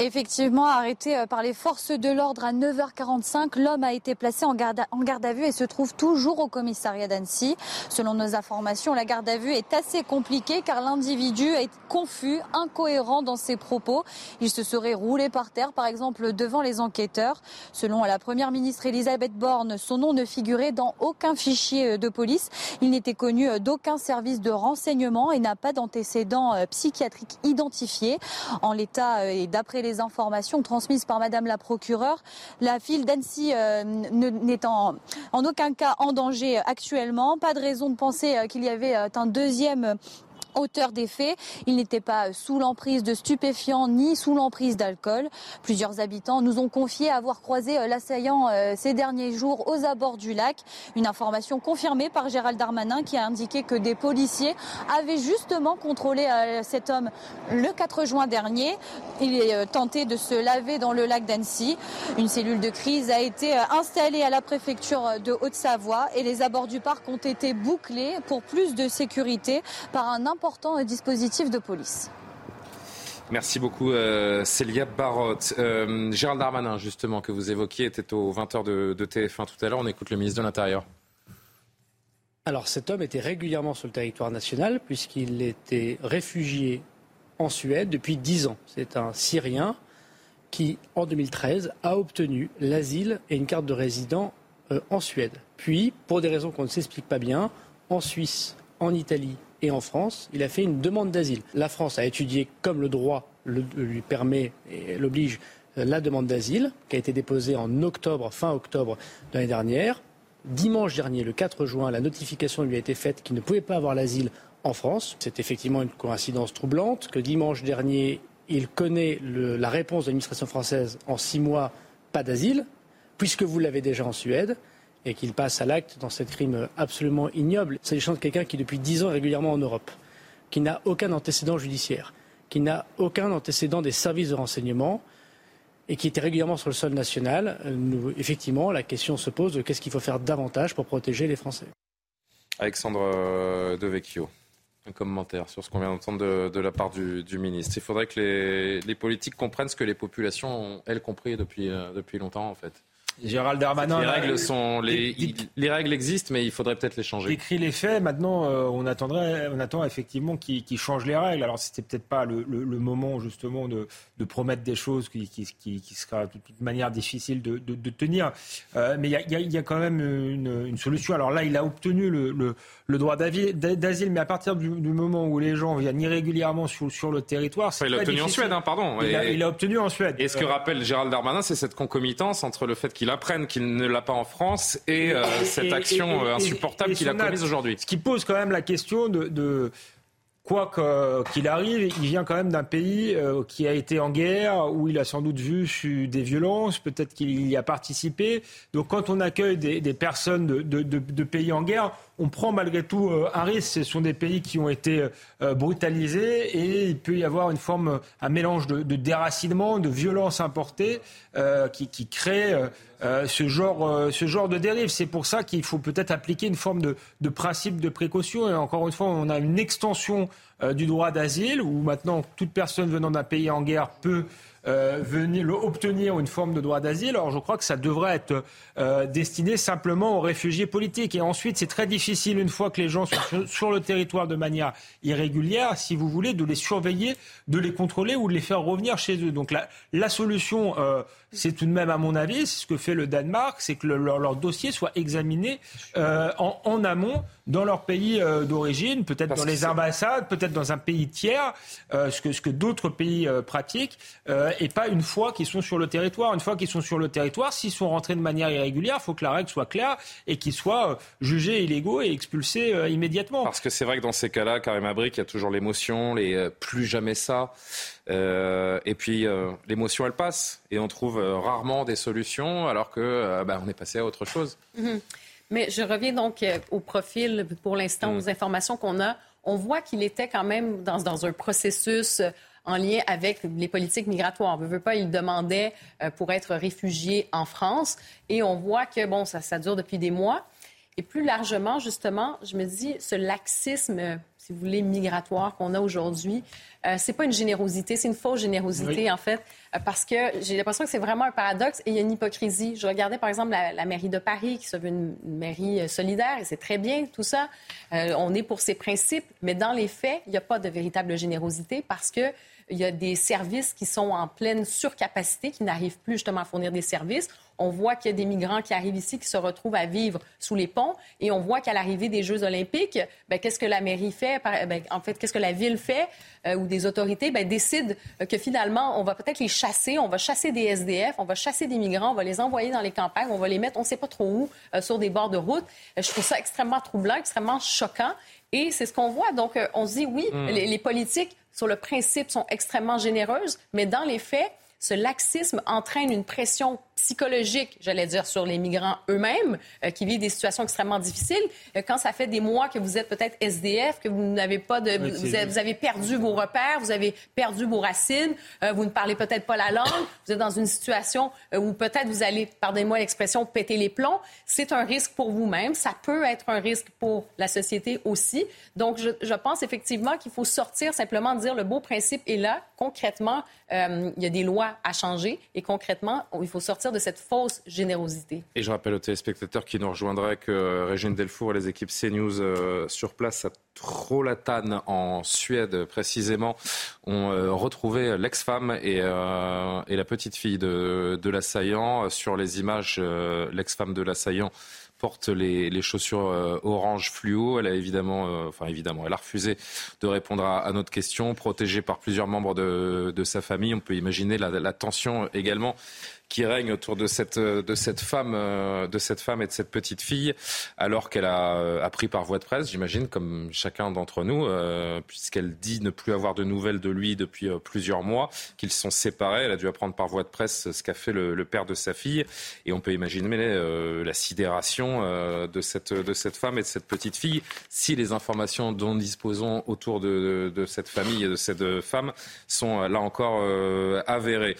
Effectivement, arrêté euh, par les forces de l'ordre à 9h45, l'homme a été placé en garde, à, en garde à vue et se trouve toujours au commissariat d'Annecy. Selon nos informations, la garde à vue est assez compliquée car l'individu est confus, incohérent dans ses propos. Il se serait roulé par terre, par exemple, devant les enquêteurs. Selon la première ministre Elisabeth Borne, son nom ne figurait dans aucun fichier euh, de police. Il n'était connu euh, d'aucun service de renseignement et n'a pas d'antécédents psychiatriques identifiés. En l'état et d'après les informations transmises par Madame la procureure. La ville d'Annecy euh, n'est en, en, aucun cas en danger actuellement. Pas de raison de penser euh, qu'il y avait euh, un deuxième auteur des faits. Il n'était pas sous l'emprise de stupéfiants ni sous l'emprise d'alcool. Plusieurs habitants nous ont confié avoir croisé euh, l'assaillant euh, ces derniers jours aux abords du lac. Une information confirmée par Gérald Darmanin qui a indiqué que des policiers avaient justement contrôlé euh, cet homme le 4 juin dernier. Il est tenté de se laver dans le lac d'Annecy. Une cellule de crise a été installée à la préfecture de Haute-Savoie et les abords du parc ont été bouclés pour plus de sécurité par un important dispositif de police. Merci beaucoup euh, Célia Barotte. Euh, Gérald Darmanin, justement, que vous évoquiez, était aux 20h de, de TF1 tout à l'heure. On écoute le ministre de l'Intérieur. Alors cet homme était régulièrement sur le territoire national puisqu'il était réfugié en Suède depuis 10 ans. C'est un Syrien qui, en 2013, a obtenu l'asile et une carte de résident euh, en Suède. Puis, pour des raisons qu'on ne s'explique pas bien, en Suisse, en Italie et en France, il a fait une demande d'asile. La France a étudié comme le droit le, lui permet et l'oblige euh, la demande d'asile, qui a été déposée en octobre, fin octobre de l'année dernière. Dimanche dernier, le 4 juin, la notification lui a été faite qu'il ne pouvait pas avoir l'asile en France. C'est effectivement une coïncidence troublante que dimanche dernier, il connaît la réponse de l'administration française en six mois, pas d'asile, puisque vous l'avez déjà en Suède et qu'il passe à l'acte dans cette crime absolument ignoble. C'est de quelqu'un qui, depuis dix ans, est régulièrement en Europe, qui n'a aucun antécédent judiciaire, qui n'a aucun antécédent des services de renseignement et qui était régulièrement sur le sol national. Effectivement, la question se pose de qu'est-ce qu'il faut faire davantage pour protéger les Français. Alexandre euh, Devecchio, un commentaire sur ce qu'on vient d'entendre de, la part du, ministre. Il faudrait que les, les, politiques comprennent ce que les populations ont, elles, compris depuis, euh, depuis longtemps, en fait. Gérald Darmanin. Les règles, sont, les, les règles existent, mais il faudrait peut-être les changer. Décrit les faits. Maintenant, euh, on, attendrait, on attend effectivement qu'il qu change les règles. Alors, c'était peut-être pas le, le, le, moment, justement, de, de, promettre des choses qui, qui, qui, qui sera de toute manière difficile de, de, de tenir. Euh, mais il y a, y a, quand même une, une, solution. Alors là, il a obtenu le, le droit d'asile, mais à partir du, du, moment où les gens viennent irrégulièrement sur, sur le territoire. Enfin, il l'a obtenu difficile. en Suède, hein, pardon. Il, a, il a obtenu en Suède. Et ce que euh, rappelle Gérald Darmanin, c'est cette concomitance entre le fait qu'il apprenne qu'il ne l'a pas en France et, euh, cette et, action et, insupportable qu'il a commise aujourd'hui. Ce qui pose quand même la question de, de quoi qu'il arrive, il vient quand même d'un pays euh, qui a été en guerre, où il a sans doute vu des violences, peut-être qu'il y a participé. Donc quand on accueille des, des personnes de, de, de, pays en guerre, on prend malgré tout euh, un risque. Ce sont des pays qui ont été euh, brutalisés et il peut y avoir une forme, un mélange de, déracinement, de violence importée euh, qui, crée euh, ce, genre, euh, de dérive. C'est pour ça qu'il faut peut-être appliquer une forme de, principe de précaution. Et encore une fois, on a une extension euh, du droit d'asile où maintenant toute personne venant d'un pays en guerre peut euh, venir obtenir une forme de droit d'asile. Alors je crois que ça devrait être euh, destiné simplement aux réfugiés politiques. Et ensuite, c'est très difficile, une fois que les gens sont sur, le territoire de manière irrégulière, si vous voulez, de les surveiller, de les contrôler ou de les faire revenir chez eux. Donc la, la solution, euh, c'est tout de même, à mon avis, c'est ce que fait le Danemark, c'est que le, leur, dossier soit examiné en, amont dans leur pays euh, d'origine, peut-être dans les ambassades, peut-être dans un pays tiers, ce que, ce que d'autres pays pratiquent et pas une fois qu'ils sont sur le territoire. Une fois qu'ils sont sur le territoire, s'ils sont rentrés de manière irrégulière, il faut que la règle soit claire et qu'ils soient euh, jugés illégaux et expulsés euh, immédiatement. Parce que c'est vrai que dans ces cas-là, Karim Abric, il y a toujours l'émotion, les euh, plus jamais ça. Euh, et puis euh, l'émotion, elle passe et on trouve euh, rarement des solutions alors que bah, on est passé à autre chose. Mmh. Mais je reviens donc au profil pour l'instant, mmh. aux informations qu'on a. On voit qu'il était quand même dans, dans un processus en lien avec les politiques migratoires. On ne veut pas, il demandait euh, pour être réfugié en France. Et on voit que, bon, ça, ça dure depuis des mois. Et plus largement, justement, je me dis, ce laxisme, si vous voulez, migratoire qu'on a aujourd'hui, euh, c'est pas une générosité, c'est une fausse générosité, en fait, euh, parce que j'ai l'impression que c'est vraiment un paradoxe et il y a une hypocrisie. Je regardais, par exemple, la, mairie de Paris, qui se veut une, mairie euh, solidaire, et c'est très bien, tout ça. on est pour ses principes, mais dans les faits, il n'y a pas de véritable générosité parce que il y a des services qui sont en pleine surcapacité, qui n'arrivent plus justement à fournir des services. On voit qu'il y a des migrants qui arrivent ici, qui se retrouvent à vivre sous les ponts. Et on voit qu'à l'arrivée des Jeux olympiques, ben, qu'est-ce que la mairie fait? Ben, en fait, qu'est-ce que la ville fait euh, ou des autorités ben, décident que finalement, on va peut-être les chasser. On va chasser des SDF, on va chasser des migrants, on va les envoyer dans les campagnes, on va les mettre on ne sait pas trop où, euh, sur des bords de route. Euh, je trouve ça extrêmement troublant, extrêmement choquant. Et c'est ce qu'on voit. Donc, on se dit, oui, hmm. les politiques, sur le principe, sont extrêmement généreuses, mais dans les faits, ce laxisme entraîne une pression psychologique, j'allais dire, sur les migrants eux-mêmes euh, qui vivent des situations extrêmement difficiles. Euh, quand ça fait des mois que vous êtes peut-être SDF, que vous n'avez pas de, vous, avez, perdu vos repères, vous avez perdu vos racines, euh, vous ne parlez peut-être pas la langue, vous êtes dans une situation où peut-être vous allez, pardonnez-moi l'expression, péter les plombs. C'est un risque pour vous-même. Ça peut être un risque pour la société aussi. Donc, je, je pense effectivement qu'il faut sortir simplement de dire le beau principe est là. Concrètement, il y a des lois à changer et concrètement, il faut sortir de cette fausse générosité. Et je rappelle aux téléspectateurs qui nous rejoindraient que Régine Delfour et les équipes CNews euh, sur place à Trollhättan en Suède précisément ont euh, retrouvé l'ex-femme et, euh, la petite fille de, l'assaillant. Sur les images, l'ex-femme de l'assaillant porte les, chaussures euh, orange fluo. Elle a évidemment, euh, enfin évidemment, elle a refusé de répondre à, notre question. Protégée par plusieurs membres de, sa famille, on peut imaginer la tension également qui règne autour de cette, de cette, femme, euh, de cette femme et de cette petite fille, alors qu'elle a euh, appris par voie de presse, j'imagine, comme chacun d'entre nous, euh, puisqu'elle dit ne plus avoir de nouvelles de lui depuis plusieurs mois, qu'ils sont séparés. Elle a dû apprendre par voie de presse ce qu'a fait le, père de sa fille. Et on peut imaginer la sidération de, cette, de cette femme et de cette petite fille si les informations dont disposons autour de, de, cette famille et de cette femme sont là encore avérées.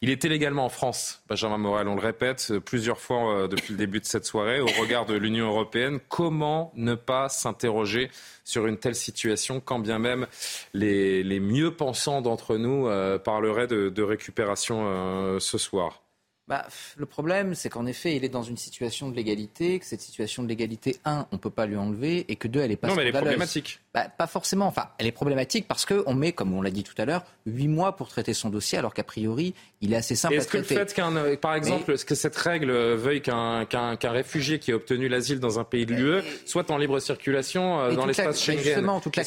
Il était légalement en France Benjamin Morel, on le répète plusieurs fois euh, depuis le début de cette soirée, au regard de l'Union européenne, comment ne pas s'interroger sur une telle situation, quand bien même les, mieux pensants d'entre nous euh, parleraient de, récupération euh, ce soir? Bah, le problème, c'est qu'en effet, il est dans une situation de légalité, que cette situation de légalité, un, on ne peut pas lui enlever, et que deux, elle est pas Non, mais elle est problématique. Bah, pas forcément. Enfin, elle est problématique parce qu'on met, comme on l'a dit tout à l'heure, huit mois pour traiter son dossier, alors qu'a priori, il est assez simple à traiter. Est-ce que le fait qu'un, euh, par exemple, est-ce que cette règle veuille qu'un, qu'un, réfugié qui a obtenu l'asile dans un pays de l'UE soit en libre circulation euh, dans l'espace Schengen? Justement, toute la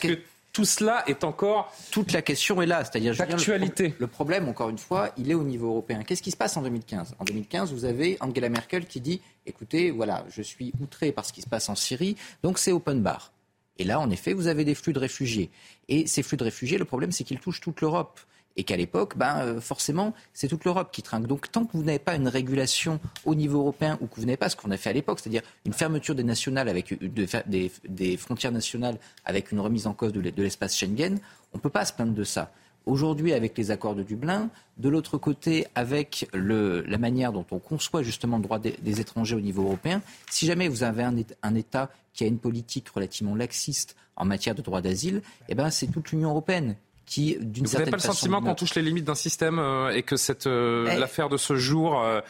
tout cela est encore toute la question est là, c'est-à-dire l'actualité. Le, problème, encore une fois, il est au niveau européen. Qu'est-ce qui se passe en 2015 En 2015, vous avez Angela Merkel qui dit "Écoutez, voilà, je suis outré par ce qui se passe en Syrie, donc c'est open bar." Et là, en effet, vous avez des flux de réfugiés. Et ces flux de réfugiés, le problème, c'est qu'ils touchent toute l'Europe et qu'à l'époque, ben, euh, forcément, c'est toute l'Europe qui trinque. Donc tant que vous n'avez pas une régulation au niveau européen ou que vous n'avez pas ce qu'on a fait à l'époque, c'est-à-dire une fermeture des nationales avec des, frontières nationales avec une remise en cause de l'espace Schengen, on ne peut pas se plaindre de ça. Aujourd'hui, avec les accords de Dublin, de l'autre côté, avec la manière dont on conçoit justement le droit des, étrangers au niveau européen, si jamais vous avez un, État qui a une politique relativement laxiste en matière de droit d'asile, eh ben, c'est toute l'Union européenne qui, d'une certaine Vous n'avez pas le sentiment qu'on touche les limites d'un système euh, et que cette euh, l'affaire de ce jour euh,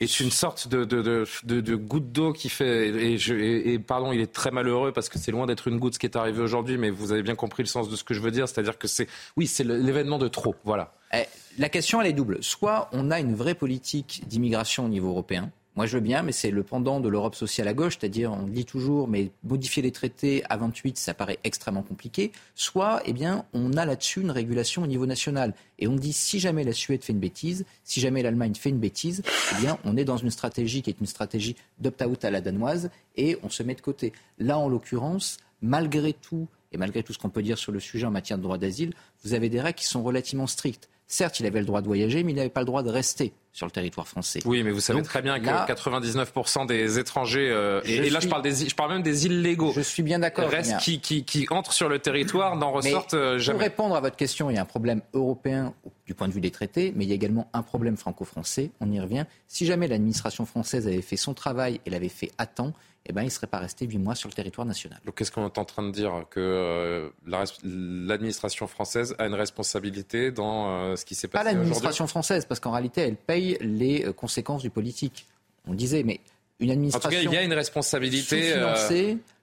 est une sorte de, de, de, de goutte d'eau qui fait et, je, et, pardon il est très malheureux parce que c'est loin d'être une goutte ce qui est arrivé aujourd'hui mais vous avez bien compris le sens de ce que je veux dire c'est-à-dire que c'est oui c'est l'événement de trop voilà. Eh, la question elle est double. Soit on a une vraie politique d'immigration au niveau européen moi, je veux bien, mais c'est le pendant de l'Europe sociale à gauche, c'est-à-dire on dit toujours, mais modifier les traités à 28, ça paraît extrêmement compliqué. Soit, eh bien, on a là-dessus une régulation au niveau national. Et on dit, si jamais la Suède fait une bêtise, si jamais l'Allemagne fait une bêtise, eh bien, on est dans une stratégie qui est une stratégie d'opt-out à la danoise et on se met de côté. Là, en l'occurrence, malgré tout, et malgré tout ce qu'on peut dire sur le sujet en matière de droit d'asile, vous avez des règles qui sont relativement strictes. Certes, il avait le droit de voyager, mais il n'avait pas le droit de rester sur le territoire français. Oui, mais vous savez très bien que 99% des étrangers, euh, et, là je parle, des, je parle même des illégaux, je suis bien d'accord, qui, qui, qui, entrent sur le territoire n'en ressortent euh, jamais. Pour répondre à votre question, il y a un problème européen du point de vue des traités, mais il y a également un problème franco-français. On y revient. Si jamais l'administration française avait fait son travail et l'avait fait à temps, eh ben, il ne serait pas resté huit mois sur le territoire national. Donc qu'est-ce qu'on est en train de dire? Que euh, l'administration française a une responsabilité dans euh, ce qui s'est passé Pas l'administration française, parce qu'en réalité, elle paye les euh, conséquences du politique. On disait, mais une administration... En tout cas, il y a une responsabilité...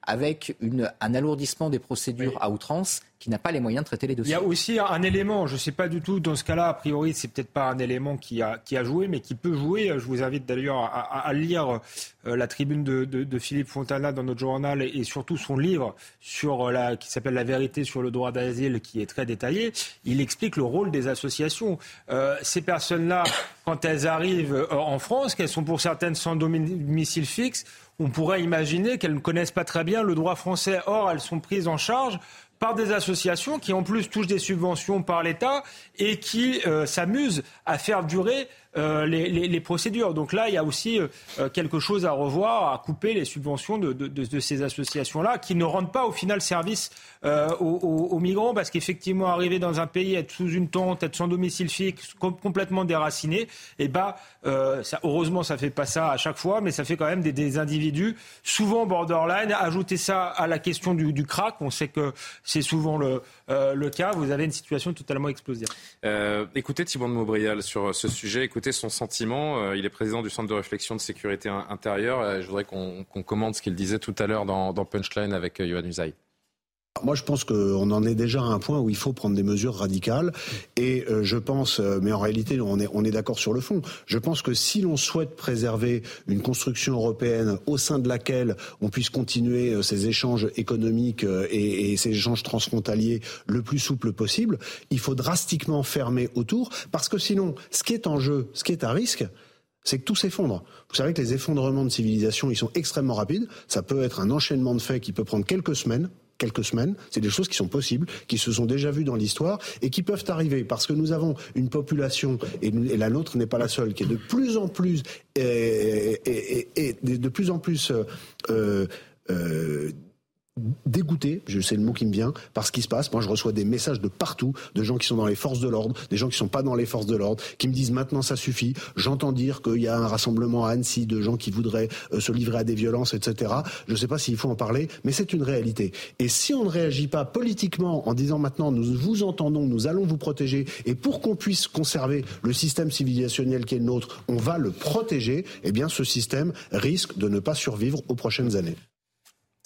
avec une, un alourdissement des procédures à outrance qui n'a pas les moyens de traiter les dossiers. Il y a aussi un élément, je ne sais pas du tout, dans ce cas-là, a priori, c'est peut-être pas un élément qui a, qui a joué, mais qui peut jouer. Je vous invite d'ailleurs à, lire euh, la tribune de, Philippe Fontana dans notre journal et, surtout son livre sur la, qui s'appelle La vérité sur le droit d'asile, qui est très détaillé. Il explique le rôle des associations. Euh, ces personnes-là, quand elles arrivent euh, en France, qu'elles sont pour certaines sans domicile fixe, on pourrait imaginer qu'elles ne connaissent pas très bien le droit français. Or, elles sont prises en charge par des associations qui en plus touchent des subventions par l'État et qui euh, s'amusent à faire durer euh, les, procédures. Donc là, il y a aussi euh, euh, quelque chose à revoir, à couper les subventions de, ces associations-là, qui ne rendent pas au final service aux, migrants, parce qu'effectivement, arriver dans un pays, être sous une tente, être sans domicile fixe, complètement déraciné, et eh bah, ça, heureusement, ça fait pas ça à chaque fois, mais ça fait quand même des, individus souvent borderline. Ajoutez ça à la question du, crack, on sait que c'est souvent le, le cas. Vous avez une situation totalement explosive. écoutez Thibault de Maubrial sur ce sujet. Écoutez son sentiment. Euh, il est président du Centre de réflexion de sécurité intérieure. Je voudrais qu'on commente ce qu'il disait tout à l'heure dans, Punchline avec euh, Yohann Usaï. Moi, je pense qu'on en est déjà à un point où il faut prendre des mesures radicales. Et euh, je pense, mais en réalité, on est, on est d'accord sur le fond. Je pense que si l'on souhaite préserver une construction européenne au sein de laquelle on puisse continuer ces échanges économiques et, et ces échanges transfrontaliers le plus souple possible, il faut drastiquement fermer autour, parce que sinon, ce qui est en jeu, ce qui est à risque, c'est que tout s'effondre. Vous savez que les effondrements de civilisation, ils sont extrêmement rapides. Ça peut être un enchaînement de faits qui peut prendre quelques semaines quelques semaines. C'est des choses qui sont possibles, qui se sont déjà vues dans l'histoire et qui peuvent arriver parce que nous avons une population, et, la nôtre n'est pas la seule, qui est de plus en plus, et, de plus en plus euh, euh, dégoûté, je sais le mot qui me vient, par ce qui se passe. Moi, je reçois des messages de partout, de gens qui sont dans les forces de l'ordre, des gens qui sont pas dans les forces de l'ordre, qui me disent maintenant ça suffit. J'entends dire qu'il y a un rassemblement à Annecy de gens qui voudraient euh, se livrer à des violences, etc. Je ne sais pas s'il faut en parler, mais c'est une réalité. Et si on ne réagit pas politiquement en disant maintenant nous vous entendons, nous allons vous protéger, et pour qu'on puisse conserver le système civilisationnel qui est le nôtre, on va le protéger, eh bien ce système risque de ne pas survivre aux prochaines années.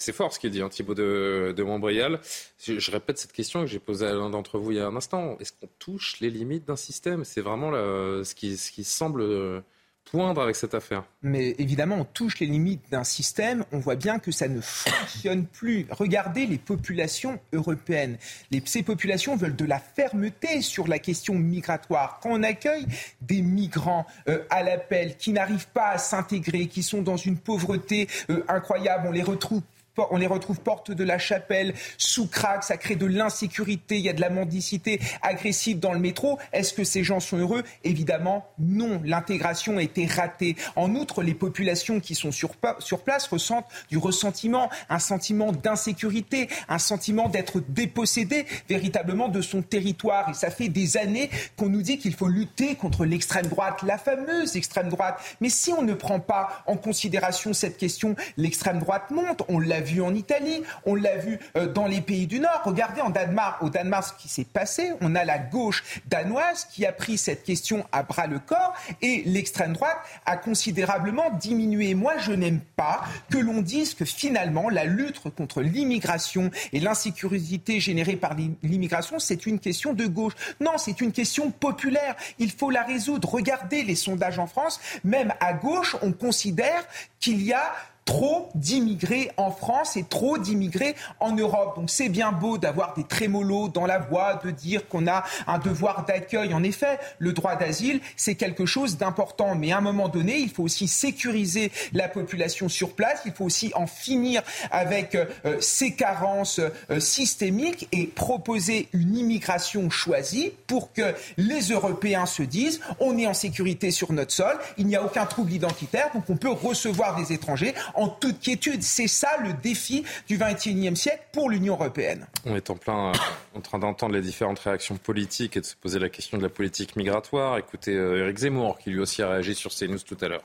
C'est fort ce qu'il dit, hein, Thibault de, de Montbrial. Je, répète cette question que j'ai posée à l'un d'entre vous il y a un instant. Est-ce qu'on touche les limites d'un système? C'est vraiment ce, qui, ce qui semble poindre avec cette affaire. Mais évidemment, on touche les limites d'un système. On voit bien que ça ne fonctionne plus. Regardez les populations européennes. Les, ces populations veulent de la fermeté sur la question migratoire. Quand on accueille des migrants euh, à l'appel qui n'arrivent pas à s'intégrer, qui sont dans une pauvreté euh, incroyable, on les retrouve on les retrouve porte de la chapelle, sous crack, ça crée de l'insécurité, il y a de la mendicité agressive dans le métro. Est-ce que ces gens sont heureux? Évidemment, non. L'intégration a été ratée. En outre, les populations qui sont sur, place ressentent du ressentiment, un sentiment d'insécurité, un sentiment d'être dépossédé véritablement de son territoire. Et ça fait des années qu'on nous dit qu'il faut lutter contre l'extrême droite, la fameuse extrême droite. Mais si on ne prend pas en considération cette question, l'extrême droite monte. Vu en Italie, on l'a vu euh, dans les pays du Nord. Regardez en Danemark, au Danemark, ce qui s'est passé. On a la gauche danoise qui a pris cette question à bras le corps et l'extrême droite a considérablement diminué. Moi, je n'aime pas que l'on dise que finalement, la lutte contre l'immigration et l'insécurité générée par l'immigration, c'est une question de gauche. Non, c'est une question populaire. Il faut la résoudre. Regardez les sondages en France. Même à gauche, on considère qu'il y a trop d'immigrés en France et trop d'immigrés en Europe. Donc c'est bien beau d'avoir des trémolos dans la voix, de dire qu'on a un devoir d'accueil. En effet, le droit d'asile, c'est quelque chose d'important. Mais à un moment donné, il faut aussi sécuriser la population sur place. Il faut aussi en finir avec euh, ces carences euh, systémiques et proposer une immigration choisie pour que les Européens se disent on est en sécurité sur notre sol, il n'y a aucun trouble identitaire, donc on peut recevoir des étrangers toute quiétude. C'est ça le défi du XXIe siècle pour l'Union européenne. On est en plein euh, en train d'entendre les différentes réactions politiques et de se poser la question de la politique migratoire. Écoutez euh, Eric Zemmour qui lui aussi a réagi sur CNews tout à l'heure.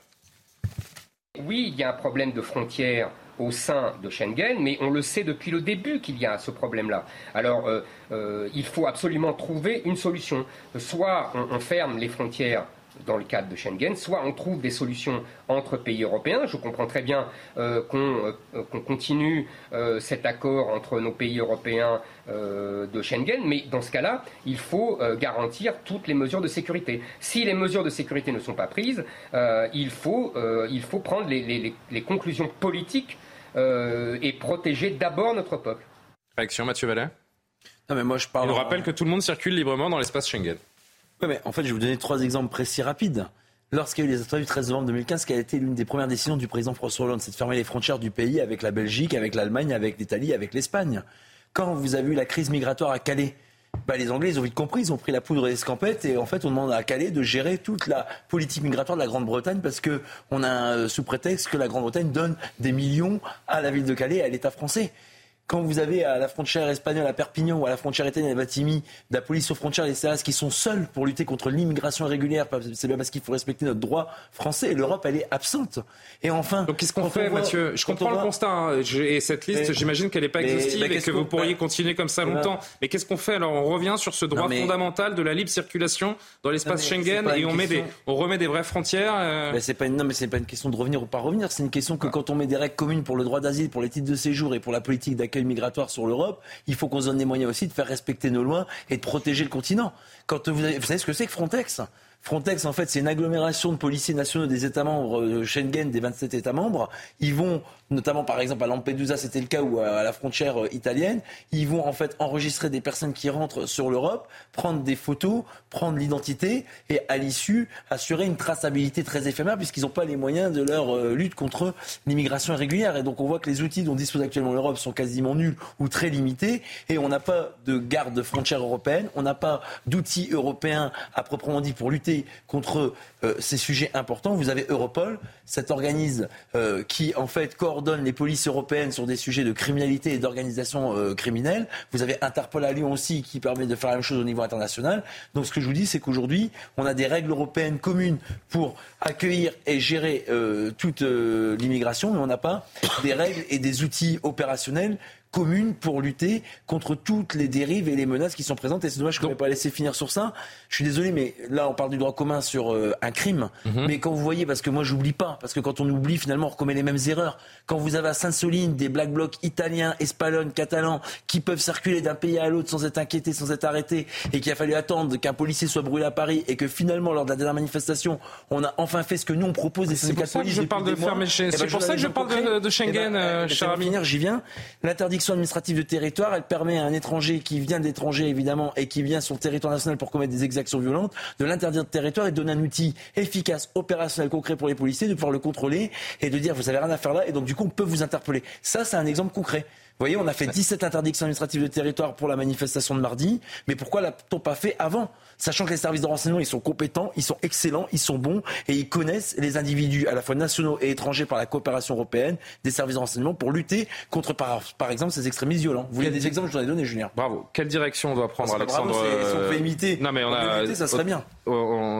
Oui, il y a un problème de frontières au sein de Schengen, mais on le sait depuis le début qu'il y a ce problème-là. Alors, euh, il faut absolument trouver une solution. Soit on ferme les frontières dans le cadre de Schengen, soit on trouve des solutions entre pays européens. Je comprends très bien euh, euh, qu'on continue euh, cet accord entre nos pays européens de Schengen, mais dans ce cas-là, il faut garantir toutes les mesures de sécurité. Si les mesures de sécurité ne sont pas prises, il, faut, il faut prendre les, les conclusions politiques et protéger d'abord notre peuple. Réaction Mathieu Vallet? Non, mais moi, je parle Il nous rappelle que tout le monde circule librement dans l'espace Schengen. Je vais vous donner trois exemples précis rapides. Lorsqu'il y a eu les attentats du 13 novembre 2015, qui a été l'une des premières décisions du président François Hollande, c'est de fermer les frontières du pays avec la Belgique, avec l'Allemagne, avec l'Italie, avec l'Espagne. Quand vous avez eu la crise migratoire à Calais, bah, les Anglais, ont vite compris, ils ont pris la poudre d'escampette et en fait, on demande à Calais de gérer toute la politique migratoire de la Grande-Bretagne parce que on a sous prétexte que la Grande-Bretagne donne des millions à la ville de Calais et à l'État français. Quand vous avez à la frontière espagnole, à Perpignan ou à la frontière italienne, à Batimi, de la police aux frontières, des CRS qui sont seuls pour lutter contre l'immigration irrégulière, c'est bien parce qu'il faut respecter notre droit français l'Europe, elle est absente. Et enfin. Donc qu'est-ce qu'on fait, Mathieu Je comprends le constat hein, et cette liste, j'imagine qu'elle n'est pas exhaustive et que vous pourriez continuer comme ça longtemps. Mais qu'est-ce qu'on fait alors On revient sur ce droit fondamental de la libre circulation dans l'espace Schengen et on, met des, on remet des vraies frontières euh... pas une, Non, mais c'est pas une question de revenir ou pas revenir. C'est une question que quand on met des règles communes pour le droit d'asile, pour les titres de séjour et pour la politique d'accueil migratoire sur l'Europe, il faut qu'on se donne des moyens aussi de faire respecter nos lois et de protéger le continent. Quand vous, vous savez ce que c'est que Frontex? Frontex, en fait, c'est une agglomération de policiers nationaux des États membres de Schengen, des 27 États membres. Ils vont, notamment par exemple à Lampedusa, c'était le cas, ou à la frontière euh, italienne, ils vont en fait enregistrer des personnes qui rentrent sur l'Europe, prendre des photos, prendre l'identité et à l'issue assurer une traçabilité très éphémère puisqu'ils n'ont pas les moyens de leur euh, lutte contre l'immigration irrégulière. Et donc on voit que les outils dont dispose actuellement l'Europe sont quasiment nuls ou très limités et on n'a pas de garde frontière européenne, on n'a pas d'outils européens à proprement dit pour lutter contre euh, ces sujets importants. Vous avez Europol, cet organisme qui en fait coordonne les polices européennes sur des sujets de criminalité et d'organisation euh, criminelle. Vous avez Interpol à Lyon aussi qui permet de faire la même chose au niveau international. Donc ce que je vous dis, c'est qu'aujourd'hui, on a des règles européennes communes pour accueillir et gérer toute l'immigration, mais on n'a pas des règles et des outils opérationnels commune pour lutter contre toutes les dérives et les menaces qui sont présentes. Et c'est dommage que je ne pas laisser finir sur ça. Je suis désolé, mais là, on parle du droit commun sur euh, un crime. Mhm. Mais quand vous voyez, parce que moi, j'oublie pas, parce que quand on oublie, finalement, on recommet les mêmes erreurs. Quand vous avez à Sainte-Soline des black blocs italiens, espagnols, catalans, qui peuvent circuler d'un pays à l'autre sans être inquiétés, sans être arrêtés, et qu'il a fallu attendre qu'un policier soit brûlé à Paris, et que finalement, lors de la dernière manifestation, on a enfin fait ce que nous, on propose des syndicats C'est pour ça que je parle de fermer C'est pour ça que je parle de, Schengen, eh ben, cher ami. J'y viens. L'interdiction administrative de territoire, elle permet à un étranger qui vient de l'étranger, évidemment, et qui vient sur le territoire national pour commettre des exactions violentes, de l'interdire de territoire et de donner un outil efficace, opérationnel, concret pour les policiers, de pouvoir le contrôler et de dire vous avez rien à faire là, et donc du coup on peut vous interpeller. Ça, c'est un exemple concret. Vous voyez, on a fait 17 interdictions administratives de territoire pour la manifestation de mardi, mais pourquoi l'a-t-on pas fait avant? Sachant que les services de renseignement, ils sont compétents, ils sont excellents, ils sont bons et ils connaissent les individus à la fois nationaux et étrangers par la coopération européenne des services de renseignement pour lutter contre, par, par exemple, ces extrémistes violents. Vous voulez des exemples, je vous en ai donné, Julien. Bravo. Quelle direction on doit prendre, Alexandre bravo, Si on peut imiter, non, mais on a... ça serait bien.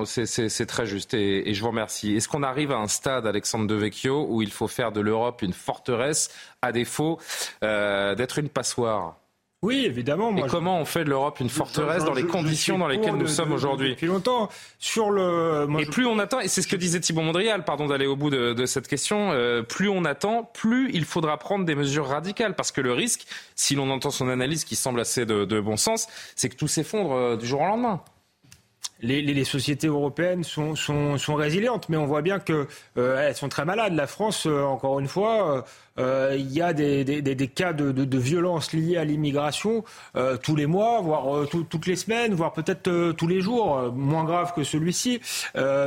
C'est très juste et, et je vous remercie. Est-ce qu'on arrive à un stade, Alexandre Devecchio, où il faut faire de l'Europe une forteresse à défaut euh, d'être une passoire? Oui, évidemment. et comment on fait de l'Europe une forteresse dans les conditions dans lesquelles nous sommes aujourd'hui? Depuis longtemps. Sur le. et plus on attend, et c'est ce que disait Thibault Mondrial, pardon d'aller au bout de, cette question, euh, plus on attend, plus il faudra prendre des mesures radicales. Parce que le risque, si l'on entend son analyse qui semble assez de, bon sens, c'est que tout s'effondre euh, du jour au lendemain. les, sociétés européennes sont, sont, résilientes, mais on voit bien qu'elles euh, sont très malades. La France, euh, encore une fois, il y a des, des, cas de, de, violence liés à l'immigration tous les mois, voire toutes les semaines, voire peut-être tous les jours, moins grave que celui-ci.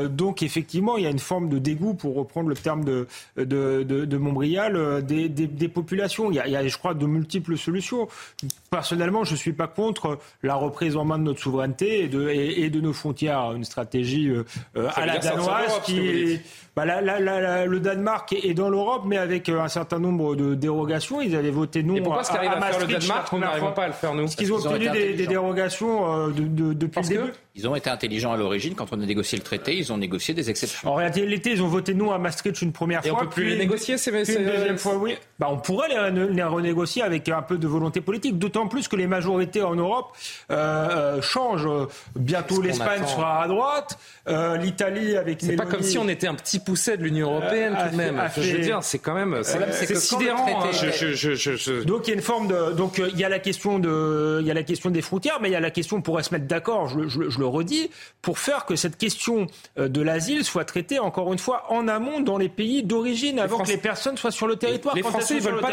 donc effectivement, il y a une forme de dégoût, pour reprendre le terme de, de, de Montbrial, des, des, populations. Il y, a, il y, a, je crois, de multiples solutions. Personnellement, je ne suis pas contre la reprise en main de notre souveraineté et de, et, et de nos frontières, une stratégie euh, euh, à la danoise qui bah, le Danemark est dans l'Europe, mais avec euh, un certain nombre de dérogations. Ils avaient voté non Et pourquoi ce qu'arrive à, faire le Danemark, nous n'arrivons pas à le faire nous Parce qu'ils ont obtenu des, dérogations de, de, depuis le début. Ils ont été intelligents à l'origine. Quand on a négocié le traité, ils ont négocié des exceptions. En réalité, ils ont voté non à Maastricht une première Et fois. On peut plus les négocier, c'est une deuxième fois, oui. Bah, on pourrait les, renégocier avec un peu de volonté politique. D'autant plus que les majorités en Europe euh, changent. Bientôt, l'Espagne sera à droite. Euh, L'Italie avec. C'est pas comme si on était un petit pousset de l'Union européenne tout de même. Je veux dire, c'est quand même c'est sidérant. Hein. Donc il y a une forme de donc euh, il y a la question de il y a la question des frontières, mais il y a la question on pourrait se mettre d'accord. Je, je, le redis pour faire que cette question euh, de l'asile soit traitée encore une fois en amont dans les pays d'origine avant que les personnes soient sur le territoire. Les Français, veulent pas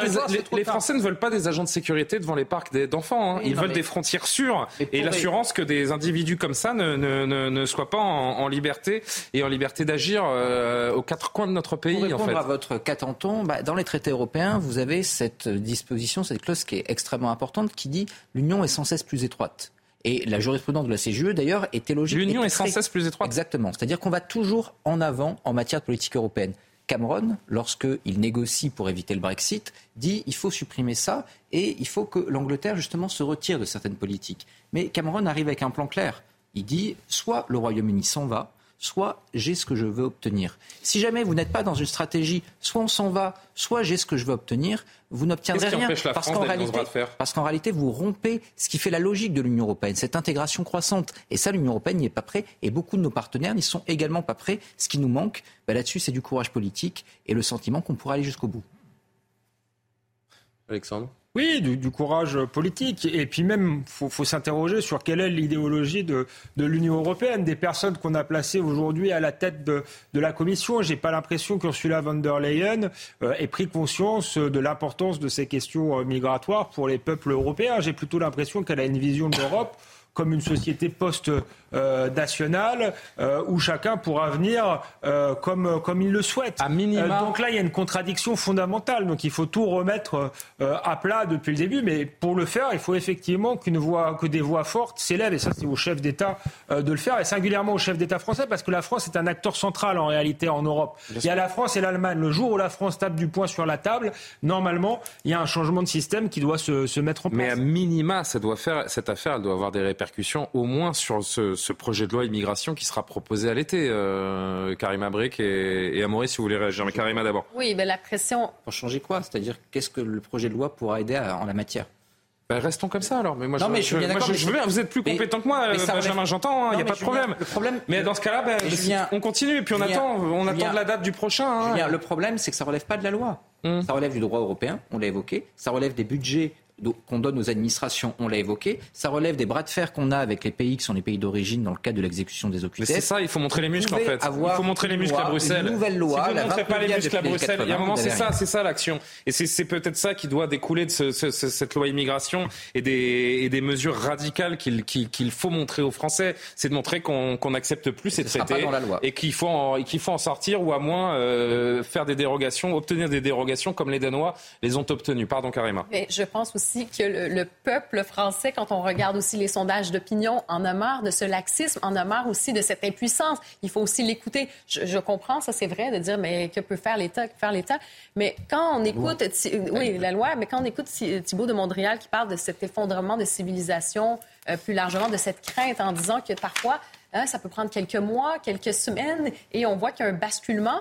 les, Français ne veulent pas des agents de sécurité devant les parcs d'enfants. Hein. Ils veulent des frontières sûres et l'assurance que des individus comme ça ne, ne, ne, soient pas en, en liberté et en liberté d'agir euh, aux quatre coins de notre pays. Pour répondre en fait. à votre catanton, bah, dans les traités européens, vous avez cette disposition, cette clause qui est extrêmement importante, qui dit l'union est sans cesse plus étroite. Et la jurisprudence de la CGE, d'ailleurs, était logique. L'union est sans cesse plus étroite. Exactement. C'est-à-dire qu'on va toujours en avant en matière de politique européenne. Cameron, lorsqu'il négocie pour éviter le Brexit, dit il faut supprimer ça et il faut que l'Angleterre, justement, se retire de certaines politiques. Mais Cameron arrive avec un plan clair. Il dit soit le Royaume-Uni s'en va, soit j'ai ce que je veux obtenir. Si jamais vous n'êtes pas dans une stratégie, soit on s'en va, soit j'ai ce que je veux obtenir, vous n'obtiendrez rien. parce qu'en réalité, vous rompez ce qui fait la logique de l'Union européenne, cette intégration croissante. Et ça, l'Union européenne n'y est pas prêt. Et beaucoup de nos partenaires n'y sont également pas prêts. Ce qui nous manque, bah, là-dessus, c'est du courage politique et le sentiment qu'on pourra aller jusqu'au bout. Alexandre? Oui, du, courage politique. Et puis même, il faut, s'interroger sur quelle est l'idéologie de, l'Union européenne. Des personnes qu'on a placées aujourd'hui à la tête de, la Commission, j'ai pas l'impression qu'Ursula von der Leyen euh, ait pris conscience de l'importance de ces questions euh, migratoires pour les peuples européens. J'ai plutôt l'impression qu'elle a une vision de l'Europe comme une société post-nationale euh, où chacun pourra venir euh, comme, comme il le souhaite. À minima. Euh, donc là, il y a une contradiction fondamentale. Donc il faut tout remettre à plat depuis le début. Mais pour le faire, il faut effectivement qu'une voix, que des voix fortes s'élèvent. Et ça, c'est au chef d'État de le faire. Et singulièrement au chef d'État français, parce que la France est un acteur central en réalité en Europe. il y a la France et l'Allemagne. Le jour où la France tape du poing sur la table, normalement, il y a un changement de système qui doit se, se mettre en place. Mais à minima, ça doit faire, cette affaire, elle doit avoir des répercussions au moins sur ce, projet de loi immigration qui sera proposé à l'été. Euh, Karima Brick et, et Amaury, si vous voulez réagir. Mais Karima d'abord. Oui, mais la pression. Pour changer quoi? C'est-à-dire, qu'est-ce que le projet de loi pourra aider en la matière? Ben, restons comme ça alors. Mais moi, non, je, mais je, moi, je, veux vous êtes plus compétent que moi, Benjamin, j'entends, il hein, n'y a pas de problème. Le problème. Mais dans ce cas-là, ben, on continue et puis on attend, on attend la date du prochain. Hein. le problème, c'est que ça relève pas de la loi. Hum. Ça relève du droit européen, on l'a évoqué. Ça relève des budgets qu'on donne aux administrations, on l'a évoqué. Ça relève des bras de fer qu'on a avec les pays qui sont les pays d'origine dans le cadre de l'exécution des OQTF. Mais c'est ça, il faut montrer les muscles en fait. Il faut montrer les muscles à Bruxelles. Une nouvelle loi. Si vous ne montrez pas les muscles à Bruxelles, il y a un moment, c'est ça, c'est ça l'action. Et c'est peut-être ça qui doit découler de ce, ce, cette loi immigration et des, et des mesures radicales qu'il faut montrer aux Français. C'est de montrer qu'on qu'on n'accepte plus ces traités et qu'il faut, en, qu'il faut en sortir ou à moins euh, faire des dérogations, obtenir des dérogations comme les Danois les ont obtenues. Pardon, Karima. Mais je pense aussi que le, le peuple français, quand on regarde aussi les sondages d'opinion, en a marre de ce laxisme, en a marre aussi de cette impuissance. Il faut aussi l'écouter. Je, comprends, ça c'est vrai, de dire, mais que peut faire l'État, que peut faire l'État? Mais quand on écoute, oui, la loi, mais quand on écoute Thibault de Montréal qui parle de cet effondrement de civilisation, euh, plus largement de cette crainte en disant que parfois, hein, ça peut prendre quelques mois, quelques semaines, et on voit qu'il y a un basculement.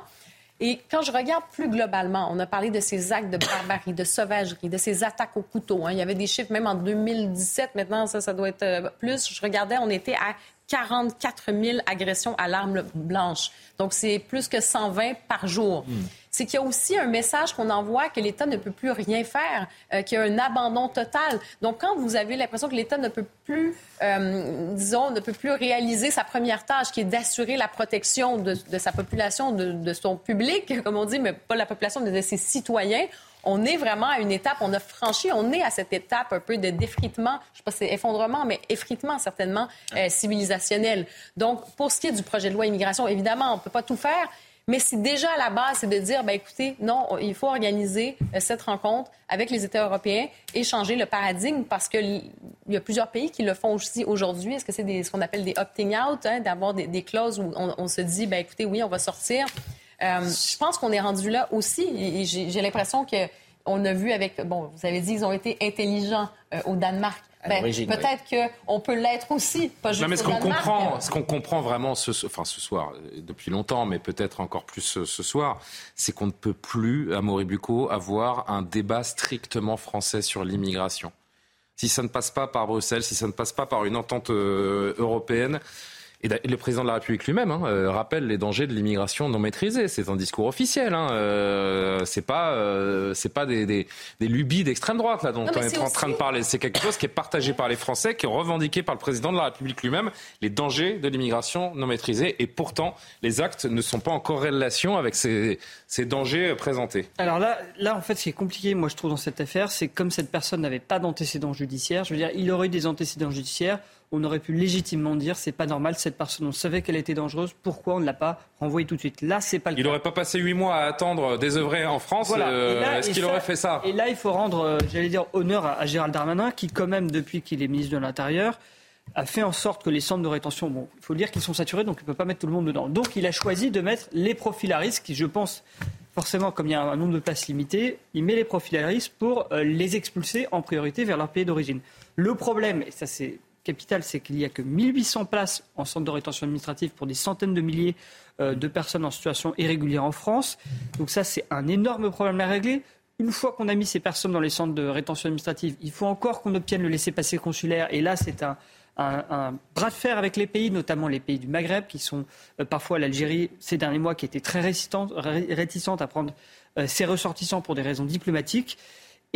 Et quand je regarde plus globalement, on a parlé de ces actes de barbarie, de sauvagerie, de ces attaques au couteau. Hein. Il y avait des chiffres même en 2017, maintenant ça, ça doit être euh, plus. Je regardais, on était à 44 000 agressions à l'arme blanche. Donc c'est plus que 120 par jour. Hmm. c'est qu'il y a aussi un message qu'on envoie que l'État ne peut plus rien faire, euh, qu'il y a un abandon total. Donc, quand vous avez l'impression que l'État ne peut plus, euh, disons, ne peut plus réaliser sa première tâche, qui est d'assurer la protection de, sa population, de, de, son public, [LAUGHS] comme on dit, mais pas la population, mais de ses citoyens, on est vraiment à une étape, on a franchi, on est à cette étape un peu de défritement, je ne sais pas si c'est effondrement, mais effritement certainement euh, civilisationnel. Donc, pour ce qui est du projet de loi immigration, évidemment, on ne peut pas tout faire, mais si déjà à la base, c'est de dire, ben écoutez, non, il faut organiser euh, cette rencontre avec les États européens et changer le paradigme parce qu'il y a plusieurs pays qui le font aussi aujourd'hui. Est-ce que c'est ce qu'on appelle des opting out, hein, d'avoir des, clauses où on, se dit, ben écoutez, oui, on va sortir. Euh, je pense qu'on est rendu là aussi. J'ai l'impression que on a vu avec, bon, vous avez dit qu'ils ont été intelligents euh, au Danemark. Ben, peut-être qu'on peut l'être aussi, pas juste non, mais ce qu'on comprend, ce qu'on comprend vraiment ce, enfin, ce soir, euh, depuis longtemps, mais peut-être encore plus ce, soir, c'est qu'on ne peut plus, à Moribuco, avoir un débat strictement français sur l'immigration. Si ça ne passe pas par Bruxelles, si ça ne passe pas par une entente européenne, et le président de la République lui-même hein, euh, rappelle les dangers de l'immigration non maîtrisée. C'est un discours officiel. Hein. Euh, c'est pas, euh, c'est pas des, des, des lubies d'extrême droite là dont on est, en train de parler. C'est quelque chose qui est partagé par les Français, qui est revendiqué par le président de la République lui-même. Les dangers de l'immigration non maîtrisée. Et pourtant, les actes ne sont pas en corrélation avec ces, ces dangers présentés. Alors là, là, en fait, ce qui est compliqué, moi, je trouve dans cette affaire, c'est comme cette personne n'avait pas d'antécédents judiciaires. Je veux dire, il aurait eu des antécédents judiciaires on aurait pu légitimement dire c'est pas normal, cette personne, on savait qu'elle était dangereuse, pourquoi on ne l'a pas renvoyée tout de suite? Là, c'est pas le Il n'aurait pas passé huit mois à attendre désœuvrer en France. Euh, est-ce qu'il aurait fait ça? Et là, il faut rendre, euh, j'allais dire, honneur à, Gérald Darmanin, qui, quand même, depuis qu'il est ministre de l'Intérieur, a fait en sorte que les centres de rétention, bon, il faut dire qu'ils sont saturés, donc il ne peut pas mettre tout le monde dedans. Donc il a choisi de mettre les profils à risque, qui, je pense, forcément, comme il y a un nombre de places limité, il met les profils à risque pour euh, les expulser en priorité vers leur pays d'origine. Le problème, et ça c'est c'est qu'il n'y a que 1800 places en centre de rétention administrative pour des centaines de milliers euh, de personnes en situation irrégulière en France. Donc ça, c'est un énorme problème à régler. Une fois qu'on a mis ces personnes dans les centres de rétention administrative, il faut encore qu'on obtienne le laissez-passer consulaire. Et là, c'est un, bras de fer avec les pays, notamment les pays du Maghreb, qui sont euh, parfois l'Algérie, ces derniers mois, qui était très réticente, à prendre euh, ses ressortissants pour des raisons diplomatiques.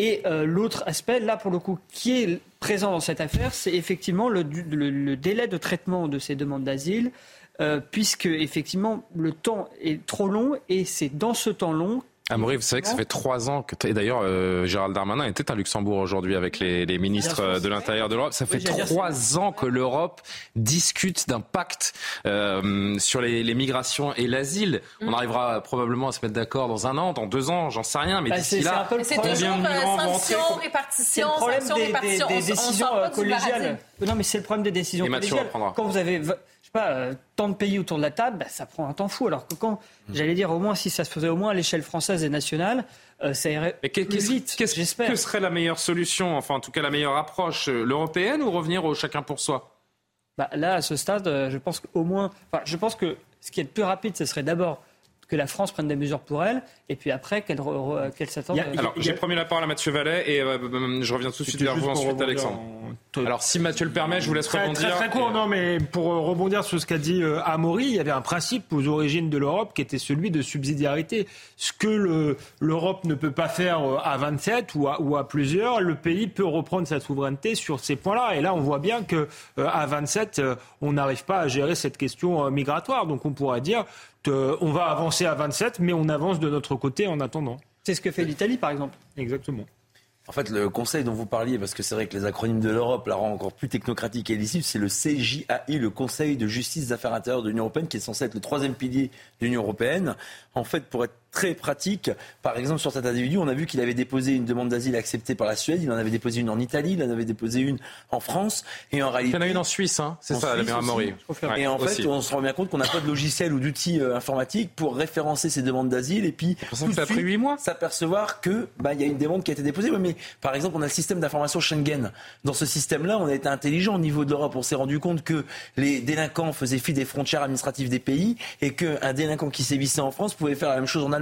Et euh, l'autre aspect, là pour le coup, qui est présent dans cette affaire, c'est effectivement le, délai de traitement de ces demandes d'asile, euh, puisque effectivement le temps est trop long et c'est dans ce temps long Amaury, vous savez que ça fait trois ans que, et d'ailleurs, euh, Gérald Darmanin était à Luxembourg aujourd'hui avec les, les ministres euh, de l'Intérieur de l'Europe. Ça fait trois ans que l'Europe discute d'un pacte euh, sur les, les, migrations et l'asile. On mm. arrivera probablement à se mettre d'accord dans un an, dans deux ans, j'en sais rien, mais bah, d'ici là, c'est toujours euh, sanction, répartition, sanction, répartition. Des, des décisions collégiales. Non, mais c'est le problème des décisions collégiales. Quand vous avez pas, euh, tant de pays autour de la table, bah, ça prend un temps fou. Alors que quand, mmh. j'allais dire, au moins, si ça se faisait au moins à l'échelle française et nationale, euh, ça irait plus vite, j'espère. Que serait la meilleure solution, enfin, en tout cas, la meilleure approche, euh, l'européenne ou revenir au chacun pour soi? Bah, Là, à ce stade, je pense qu'au moins, enfin, je pense que ce qui est le plus rapide, ce serait d'abord que la France prenne des mesures pour elle, et puis après qu'elle qu'elle s'attende. Alors, j'ai promis la parole à Mathieu Vallet, et euh, je reviens tout de suite vers vous ensuite, Alexandre. Alors, si Mathieu le permet, je vous laisse rebondir. Très, très court, non, mais pour euh, rebondir sur ce qu'a dit euh, Amaury, il y avait un principe aux origines de l'Europe qui était celui de subsidiarité. Ce que l'Europe ne peut pas faire à 27 ou à, ou à, plusieurs, le pays peut reprendre sa souveraineté sur ces points-là. Et là, on voit bien que à 27, on n'arrive pas à gérer cette question migratoire. Donc, on pourrait dire euh, on va avancer à 27, mais on avance de notre côté en attendant. C'est ce que fait l'Italie, par exemple. Exactement. En fait, le conseil dont vous parliez, parce que c'est vrai que les acronymes de l'Europe la rend encore plus technocratique et lisible, c'est le CJAI, le Conseil de justice des affaires intérieures de l'Union européenne, qui est censé être le troisième pilier de l'Union européenne. En fait, pour être très pratique. Par exemple, sur cet individu, on a vu qu'il avait déposé une demande d'asile acceptée par la Suède, il en avait déposé une en Italie, il en avait déposé une en France, et en réalité... Il y en a une en Suisse, hein c'est ça, la mémoire Et en fait, on se rend bien compte qu'on n'a pas de logiciel ou d'outils euh, informatiques pour référencer ces demandes d'asile, et puis tout ça a pris 8 mois. s'apercevoir que bah y a une demande qui a été déposée. mais par exemple, on a le système d'information Schengen. Dans ce système-là, on a été intelligent au niveau de l'Europe. On s'est rendu compte que les délinquants faisaient fi des frontières administratives des pays, et qu'un délinquant qui sévissait en France pouvait faire la même chose en Allemagne.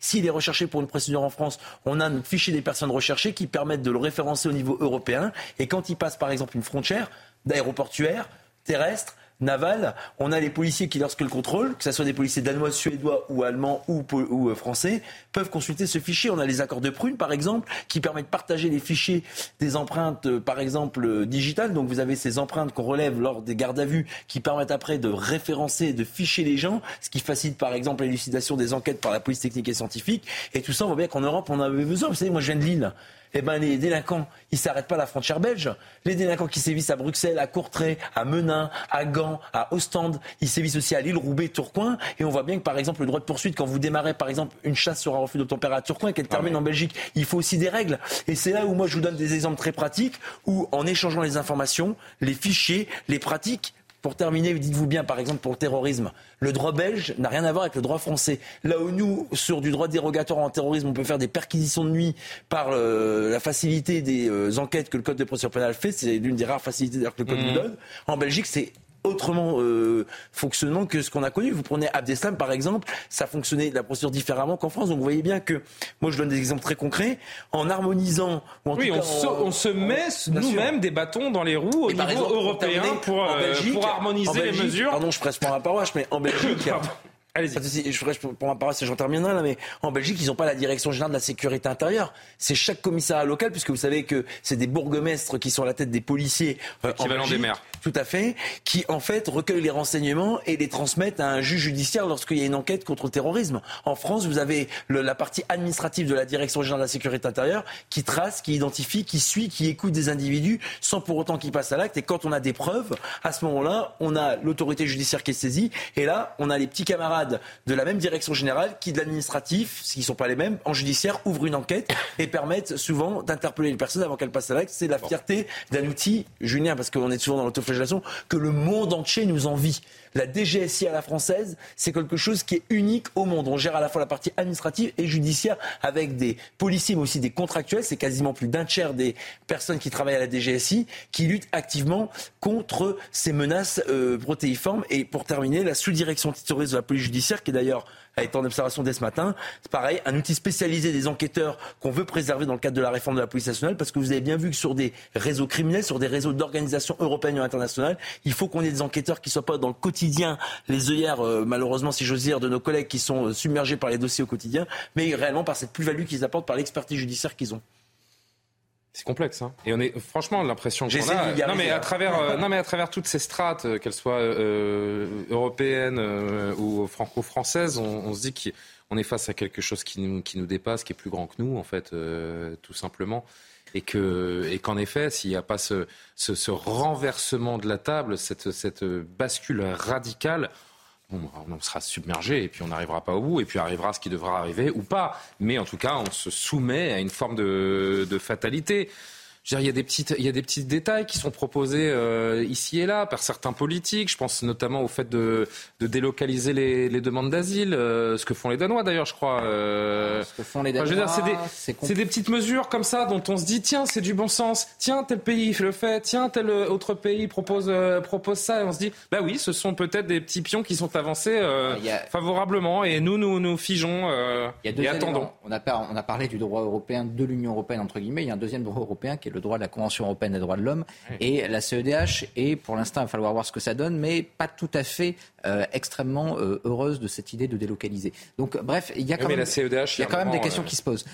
S'il est recherché pour une procédure en France, on a un fichier des personnes recherchées qui permettent de le référencer au niveau européen. Et quand il passe par exemple une frontière d'aéroportuaire, terrestre, navale, on a les policiers qui, lorsque le contrôle, que ce soit des policiers danois, suédois ou allemands ou, euh, français, peuvent consulter ce fichier. On a les accords de prune, par exemple, qui permettent de partager les fichiers des empreintes, euh, par exemple, euh, digitales. Donc vous avez ces empreintes qu'on relève lors des gardes à vue qui permettent après de référencer, de ficher les gens, ce qui facilite, par exemple, l'élucidation des enquêtes par la police technique et scientifique. Et tout ça, on voit bien qu'en Europe, on en avait besoin. Vous savez, moi, je viens de Lille eh ben, les délinquants, ils s'arrêtent pas à la frontière belge. Les délinquants qui sévissent à Bruxelles, à Courtrai, à Menin, à Gand, à Ostende, ils sévissent aussi à Lille, Roubaix, Tourcoing. Et on voit bien que, par exemple, le droit de poursuite, quand vous démarrez, par exemple, une chasse sur un refus d'obtempérer à Tourcoing et qu'elle ah termine en Belgique, il faut aussi des règles. Et c'est là où moi je vous donne des exemples très pratiques où, en échangeant les informations, les fichiers, les pratiques, pour terminer, dites-vous bien, par exemple, pour le terrorisme, le droit belge n'a rien à voir avec le droit français. Là où nous, sur du droit dérogatoire en terrorisme, on peut faire des perquisitions de nuit par euh, la facilité des euh, enquêtes que le Code de procédure pénale fait, c'est l'une des rares facilités que le Code nous mmh. donne. En Belgique, c'est autrement euh, fonctionnement que ce qu'on a connu. Vous prenez Abdeslam, par exemple, ça fonctionnait la procédure différemment qu'en France. Donc vous voyez bien que, moi je donne des exemples très concrets, en harmonisant... Ou en oui, on, se, on, se, met nous-mêmes des bâtons dans les roues au niveau européen pour, euh, pour harmoniser les mesures. Pardon, je presse pour la paroisse, mais en [COUGHS] Belgique... Allez-y. Je pour ma et j'en terminerai là, mais en Belgique, ils n'ont pas la direction générale de la sécurité intérieure. C'est chaque commissariat local, puisque vous savez que c'est des bourgmestres qui sont à la tête des policiers. Euh, Équivalent des maires. Tout à fait. Qui, en fait, recueillent les renseignements et les transmettent à un juge judiciaire lorsqu'il y a une enquête contre le terrorisme. En France, vous avez la partie administrative de la direction générale de la sécurité intérieure qui trace, qui identifie, qui suit, qui écoute des individus sans pour autant qu'ils passent à l'acte. Et quand on a des preuves, à ce moment-là, on a l'autorité judiciaire qui est saisie. Et là, on a les petits camarades de la même direction générale qui, de l'administratif, s'ils ne sont pas les mêmes, en judiciaire, ouvrent une enquête et permettent souvent d'interpeller les personnes avant qu'elles passent à l'acte. C'est la fierté d'un outil, Julien, parce qu'on est souvent dans l'autoflagellation, que le monde entier nous envie. La DGSI à la française, c'est quelque chose qui est unique au monde. On gère à la fois la partie administrative et judiciaire avec des policiers, mais aussi des contractuels. C'est quasiment plus d'un tiers des personnes qui travaillent à la DGSI qui luttent activement contre ces menaces euh, protéiformes. Et pour terminer, la sous-direction terroriste de la police judiciaire, qui est d'ailleurs a été en observation dès ce matin. C'est pareil, un outil spécialisé des enquêteurs qu'on veut préserver dans le cadre de la réforme de la police nationale, parce que vous avez bien vu que sur des réseaux criminels, sur des réseaux d'organisations européennes ou internationales, il faut qu'on ait des enquêteurs qui ne soient pas dans le quotidien, les œillères, euh, malheureusement, si j'ose dire, de nos collègues qui sont euh, submergés par les dossiers au quotidien, mais réellement par cette plus-value qu'ils apportent par l'expertise judiciaire qu'ils ont. C'est complexe, hein. Et on est franchement l'impression qu'on a. Non mais à travers, euh, [LAUGHS] non mais à travers toutes ces strates, euh, qu'elles soient euh, européennes ou franco-françaises, on, se dit qu'on est face à quelque chose qui nous, qui nous dépasse, qui est plus grand que nous, en fait, tout simplement. Et que, et qu'en effet, s'il n'y a pas ce, ce, ce, renversement de la table, cette, cette bascule radicale, on sera submergé et puis on n'arrivera pas au bout et puis arrivera ce qui devra arriver ou pas. Mais en tout cas, on se soumet à une forme de, de fatalité il y a des petites, il y a des petits détails qui sont proposés euh, ici et là par certains politiques. Je pense notamment au fait de, de délocaliser les, les demandes d'asile, euh, ce que font les Danois d'ailleurs, je crois. Euh... Ce que font les Danois. c'est des, des, petites mesures comme ça dont on se dit tiens, c'est du bon sens. Tiens, tel pays le fait. Tiens, tel autre pays propose propose ça et on se dit bah oui, ce sont peut-être des petits pions qui sont avancés euh, favorablement et nous nous nous figeons et attendons. On a, on a parlé du droit européen de l'Union européenne entre guillemets. Il y a un deuxième droit européen qui est le droit de la Convention européenne des droits de l'homme. Et la CEDH est, pour l'instant, il va falloir voir ce que ça donne, mais pas tout à fait euh, extrêmement euh, heureuse de cette idée de délocaliser. Donc, bref, il y a quand même, il y a quand même des questions euh, qui se posent.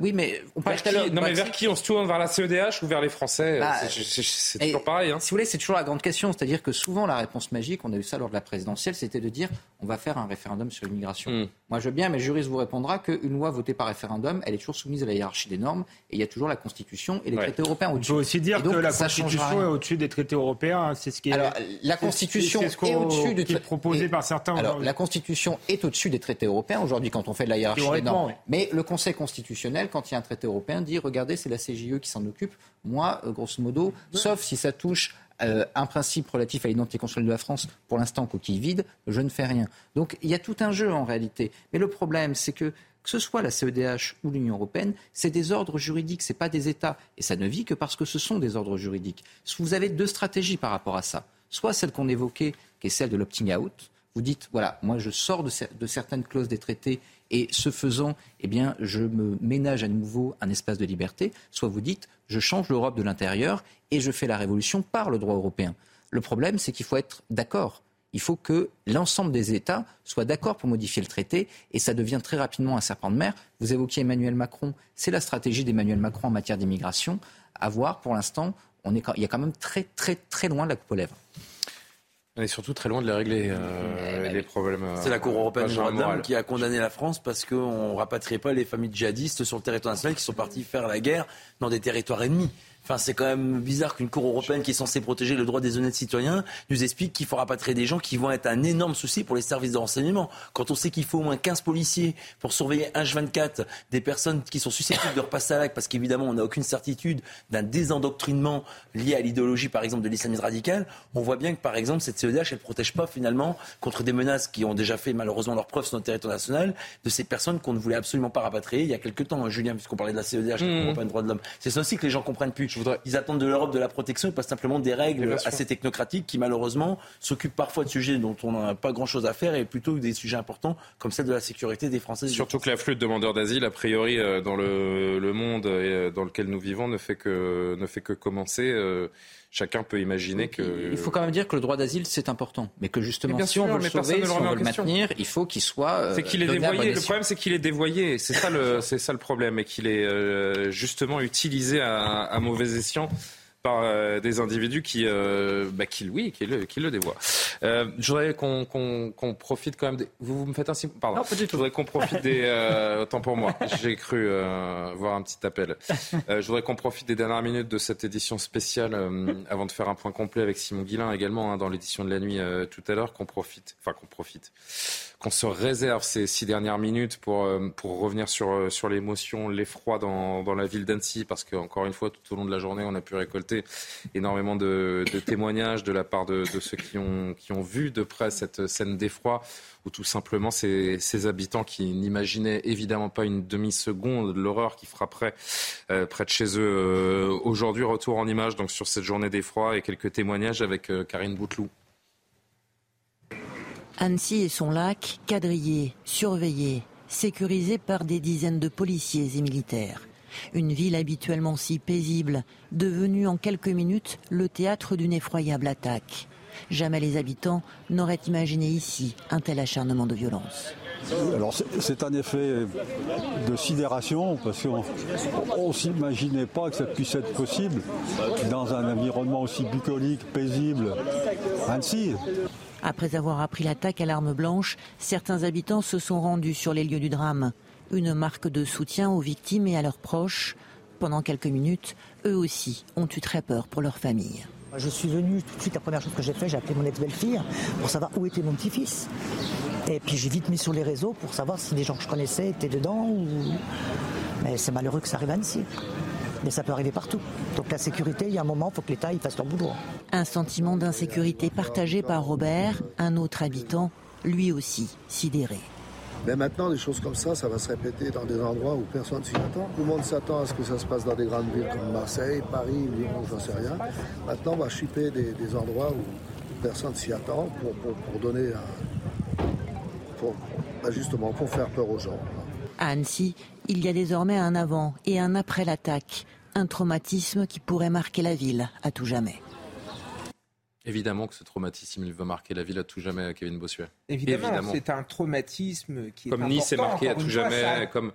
oui, mais on parle tout à l'heure. Non, mais vers qui on se tourne? Vers la CEDH ou vers les Français? Bah, C'est toujours pareil. Hein. Si vous voulez, c'est toujours la grande question. C'est-à-dire que souvent, la réponse magique, on a eu ça lors de la présidentielle, c'était de dire on va faire un référendum sur l'immigration. Hmm. Moi, je veux bien, mais le juriste vous répondra qu'une loi votée par référendum, elle est toujours soumise à la hiérarchie des normes et il y a toujours la Constitution et les traités européens au-dessus. Il faut aussi dire que la Constitution est au-dessus des traités européens. Hein, c'est ce qui est. Alors, la Constitution est, au-dessus des traités proposé par certains. Alors, la Constitution est au-dessus des traités européens aujourd'hui quand on fait de la hiérarchie des normes. Mais le Conseil constitutionnel, quand il y a un traité européen, dit regardez, c'est la CGE qui s'en occupe. Moi, euh, grosso modo, sauf si ça touche euh, un principe relatif à l'identité constitutionnelle de la France, pour l'instant coquille vide, je ne fais rien. Donc il y a tout un jeu en réalité. Mais le problème, c'est que que ce soit la CEDH ou l'Union européenne, c'est des ordres juridiques, ce n'est pas des États. Et ça ne vit que parce que ce sont des ordres juridiques. Vous avez deux stratégies par rapport à ça. Soit celle qu'on évoquait, qui est celle de l'opting out. Vous dites, voilà, moi je sors de, certaines clauses des traités et ce faisant, eh je me ménage à nouveau un espace de liberté. Soit vous dites, je change l'Europe de l'intérieur et je fais la révolution par le droit européen. Le problème, c'est qu'il faut être d'accord. Il faut que l'ensemble des États soient d'accord pour modifier le traité et ça devient très rapidement un serpent de mer. Vous évoquiez Emmanuel Macron, c'est la stratégie d'Emmanuel Macron en matière d'immigration. À voir, pour l'instant, on est, il y a quand même très très très loin de la coupe aux lèvres. On est surtout très loin de les régler, euh, les problèmes. Euh, c'est la Cour européenne des droits de l'homme qui a condamné la France parce qu'on ne rapatriait pas les familles djihadistes sur le territoire national qui sont partis faire la guerre dans des territoires ennemis. Enfin, c'est quand même bizarre qu'une Cour européenne qui est censée protéger le droit des honnêtes citoyens nous explique qu'il faut rapatrier des gens qui vont être un énorme souci pour les services de renseignement. Quand on sait qu'il faut au moins 15 policiers pour surveiller H24 des personnes qui sont susceptibles de repasser à l'acte, parce qu'évidemment, on n'a aucune certitude d'un désendoctrinement lié à l'idéologie, par exemple, de l'islamisme radical, on voit bien que, par exemple, cette CEDH, elle ne protège pas finalement contre des menaces qui ont déjà fait malheureusement leur preuve sur notre territoire national, de ces personnes qu'on ne voulait absolument pas rapatrier il y a quelques temps, hein, Julien, puisqu'on parlait de la CEDH, la Cour européenne des droits de l'homme. C'est ça aussi que les gens comprennent plus. Ils attendent de l'Europe de la protection et pas simplement des règles assez technocratiques qui malheureusement s'occupent parfois de sujets dont on n'a pas grand-chose à faire et plutôt des sujets importants comme celle de la sécurité des Français. Surtout que l'afflux de demandeurs d'asile, a priori, euh, dans le, monde euh, dans lequel nous vivons, ne fait que, ne fait que commencer. Euh, chacun peut imaginer que. Il faut quand même dire que le droit d'asile, c'est important. Mais que justement, si on veut le sauver, si on veut le maintenir, il faut qu'il soit. c'est qu'il est dévoyé. Le problème, c'est qu'il est dévoyé. C'est ça le, c'est ça le problème. Et qu'il est euh, justement utilisé à, à mauvais escient par euh, des individus qui, euh, bah, qui, oui, qui le, qui le dévoient. Euh, je voudrais qu'on profite quand même. Des... Vous, vous me faites ainsi Pardon. Non, pas du tout. Je voudrais qu'on profite des. Euh, autant pour moi. J'ai cru euh, voir un petit appel. je voudrais qu'on profite des dernières minutes de cette édition spéciale avant de faire un point complet avec Simon Guillain également hein, dans l'édition de la nuit tout à l'heure. Qu'on profite. Enfin, qu'on profite qu'on se réserve ces six dernières minutes pour, euh, pour revenir sur, euh, sur l'émotion, l'effroi dans, dans la ville d'Annecy, parce qu'encore une fois, tout au long de la journée, on a pu récolter énormément de, témoignages de la part de, de, ceux qui ont, qui ont vu de près cette scène d'effroi, ou tout simplement ces, ces habitants qui n'imaginaient évidemment pas une demi-seconde l'horreur qui frapperait euh, près de chez eux. Aujourd'hui, retour en image donc, sur cette journée d'effroi et quelques témoignages avec Karine Bouteloup. Annecy et son lac, quadrillés, surveillés, sécurisés par des dizaines de policiers et militaires. Une ville habituellement si paisible, devenue en quelques minutes le théâtre d'une effroyable attaque. Jamais les habitants n'auraient imaginé ici un tel acharnement de violence. Alors c'est un effet de sidération parce qu'on ne s'imaginait pas que ça puisse être possible dans un environnement aussi bucolique, paisible. Annecy, après avoir appris l'attaque à l'arme blanche, certains habitants se sont rendus sur les lieux du drame. Une marque de soutien aux victimes et à leurs proches. Pendant quelques minutes, eux aussi ont eu très peur pour leur famille. Je suis venu tout de suite, la première chose que j'ai fait, j'ai appelé mon ex-belle-fille pour savoir où était mon petit-fils. Et puis j'ai vite mis sur les réseaux pour savoir si les gens que je connaissais étaient dedans. Ou... Mais c'est malheureux que ça arrive à Annecy mais ça peut arriver partout. Donc la sécurité, il y a un moment, il faut que l'État fasse leur boulot. Un sentiment d'insécurité partagé par Robert, un autre habitant, lui aussi sidéré. Mais maintenant, des choses comme ça, ça va se répéter dans des endroits où personne s'y attend. Tout le monde s'attend à ce que ça se passe dans des grandes villes comme Marseille, Paris, Lyon, j'en sais rien. Maintenant, on va chipper des, endroits où personne s'y attend pour, donner un, pour, bah, justement pour faire peur aux gens. À Annecy, il y a désormais un avant et un après l'attaque, un traumatisme qui pourrait marquer la ville à tout jamais. Évidemment que ce traumatisme, il va marquer la ville à tout jamais, Kevin Bossuet. Évidemment, c'est un traumatisme qui est comme Nice est marqué à tout jamais, comme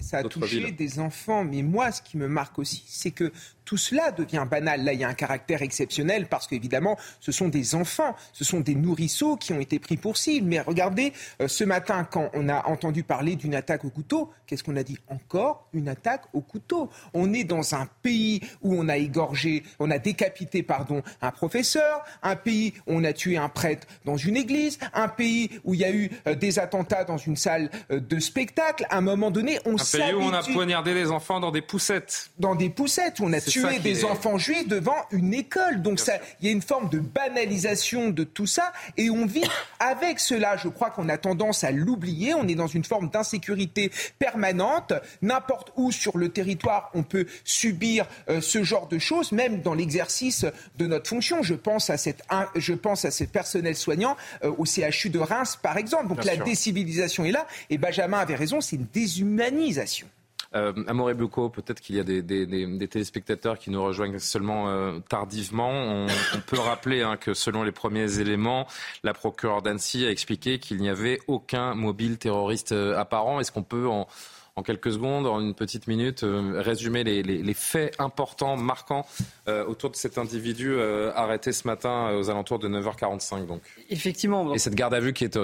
ça a touché des enfants. Mais moi, ce qui me marque aussi, c'est que tout cela devient banal. Là, il y a un caractère exceptionnel parce qu'évidemment, ce sont des enfants, ce sont des nourrisseaux qui ont été pris pour cible. Mais regardez, euh, ce matin, quand on a entendu parler d'une attaque au couteau, qu'est-ce qu'on a dit? Encore une attaque au couteau. On est dans un pays où on a égorgé, on a décapité, pardon, un professeur, un pays où on a tué un prêtre dans une église, un pays où il y a eu euh, des attentats dans une salle euh, de spectacle. À un moment donné, on Un pays où on a poignardé des enfants dans des poussettes. Dans des poussettes, où on a tuer des enfants juifs devant une école. Donc il y a une forme de banalisation de tout ça et on vit avec cela. Je crois qu'on a tendance à l'oublier. On est dans une forme d'insécurité permanente. N'importe où sur le territoire, on peut subir euh, ce genre de choses, même dans l'exercice de notre fonction. Je pense à cette, je pense à ces personnels soignants euh, au CHU de Reims, par exemple. Donc la décivilisation est là. Et Benjamin avait raison, c'est une déshumanisation. Euh, Amore Bucco, peut-être qu'il y a des, téléspectateurs qui nous rejoignent seulement euh, tardivement. On, peut rappeler hein, que selon les premiers éléments, la procureure d'Annecy a expliqué qu'il n'y avait aucun mobile terroriste euh, apparent. Est-ce qu'on peut en en quelques secondes, en une petite minute, euh, résumer les, faits importants, marquants euh, autour de cet individu euh, arrêté ce matin aux alentours de 9h45. Donc. Effectivement. Et cette garde à vue qui est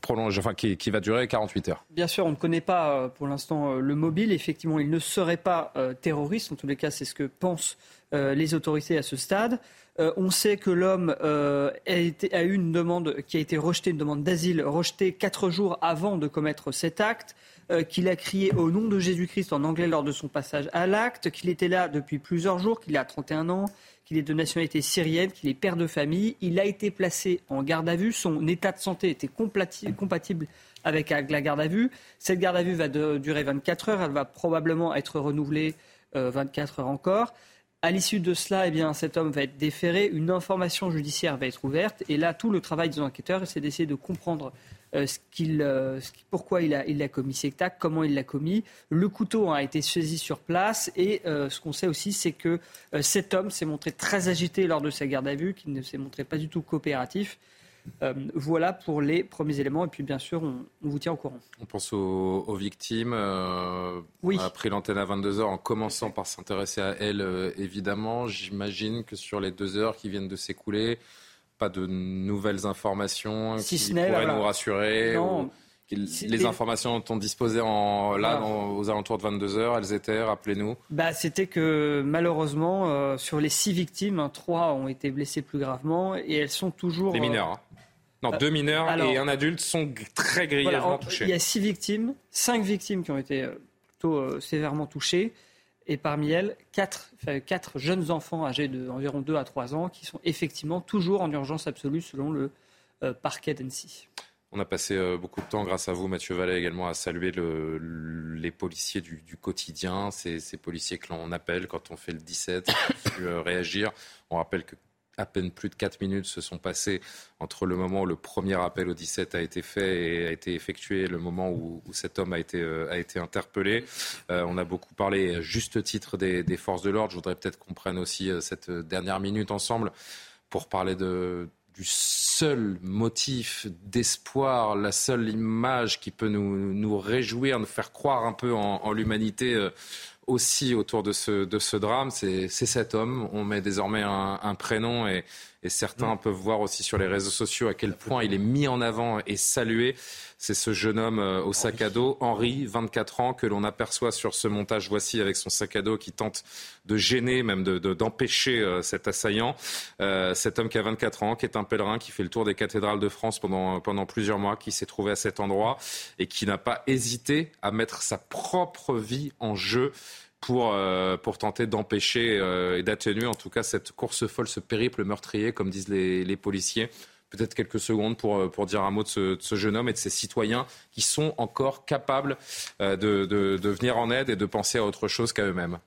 prolongée, enfin qui, qui, va durer 48 heures. Bien sûr, on ne connaît pas pour l'instant le mobile. Effectivement, il ne serait pas terroriste. En tous les cas, c'est ce que pensent les autorités à ce stade. on sait que l'homme a, a, eu une demande qui a été rejetée, une demande d'asile rejetée quatre jours avant de commettre cet acte. Euh, qu'il a crié au nom de Jésus-Christ en anglais lors de son passage à l'acte, qu'il était là depuis plusieurs jours, qu'il a 31 ans, qu'il est de nationalité syrienne, qu'il est père de famille. Il a été placé en garde à vue. Son état de santé était compatible avec la garde à vue. Cette garde à vue va durer 24 heures. Elle va probablement être renouvelée 24 euh, heures encore. À l'issue de cela, eh bien, cet homme va être déféré, une information judiciaire va être ouverte, et là, tout le travail des enquêteurs, c'est d'essayer de comprendre euh, euh, pourquoi il a, commis cet acte, comment il l'a commis. Le couteau a été saisi sur place et euh, ce qu'on sait aussi, c'est que cet homme s'est montré très agité lors de sa garde à vue, qu'il ne s'est montré pas du tout coopératif. voilà pour les premiers éléments. Et puis, bien sûr, on, vous tient au courant. On pense aux, victimes. oui. On a pris l'antenne à 22h en commençant par s'intéresser à elles, évidemment. J'imagine que sur les deux heures qui viennent de s'écouler, pas de nouvelles informations qui pourraient nous rassurer Les informations dont on disposait en, là, aux alentours de 22 heures, elles étaient, rappelez-nous bah, C'était que malheureusement, euh, sur les six victimes, hein, trois ont été blessés plus gravement et elles sont toujours. Des mineurs. Hein. Non, euh, deux mineurs et un adulte sont très grièvement touchés. Il y a six victimes, cinq victimes qui ont été euh, plutôt sévèrement touchées et parmi elles, quatre, jeunes enfants âgés d'environ 2 à 3 ans qui sont effectivement toujours en urgence absolue selon le euh, parquet d'Annecy. On a passé euh, beaucoup de temps, grâce à vous, Mathieu Vallet, également à saluer les policiers du, quotidien, ces, ces, policiers que l'on appelle quand on fait le 17, [COUGHS] qui ont réagir. On rappelle que à peine plus de 4 minutes se sont passées entre le moment où le premier appel au 17 a été fait et a été effectué et le moment où, cet homme a été, euh, a été interpellé. Euh, on a beaucoup parlé, à juste titre, des, forces de l'ordre. Je voudrais peut-être qu'on prenne aussi euh, cette dernière minute ensemble pour parler du seul motif d'espoir, la seule image qui peut nous, nous réjouir, nous faire croire un peu en, l'humanité aussi autour de ce, de ce drame, c'est cet homme. On met désormais un, prénom et, et certains mm. peuvent voir aussi sur les réseaux sociaux à quel point il est mis en avant et salué. C'est ce jeune homme euh, au sac à dos, Henri, 24 ans, que l'on aperçoit sur ce montage. Voici avec son sac à dos qui tente de gêner, même d'empêcher de, euh, cet assaillant. Euh, cet homme qui a 24 ans, qui est un pèlerin, qui fait le tour des cathédrales de France pendant, pendant plusieurs mois, qui s'est trouvé à cet endroit et qui n'a pas hésité à mettre sa propre vie en jeu pour, pour tenter d'empêcher et d'atténuer en tout cas cette course folle, ce périple meurtrier, comme disent les, policiers peut-être quelques secondes pour, euh, pour dire un mot de ce, jeune homme et de ces citoyens qui sont encore capables euh, de, de, venir en aide et de penser à autre chose qu'à eux-mêmes.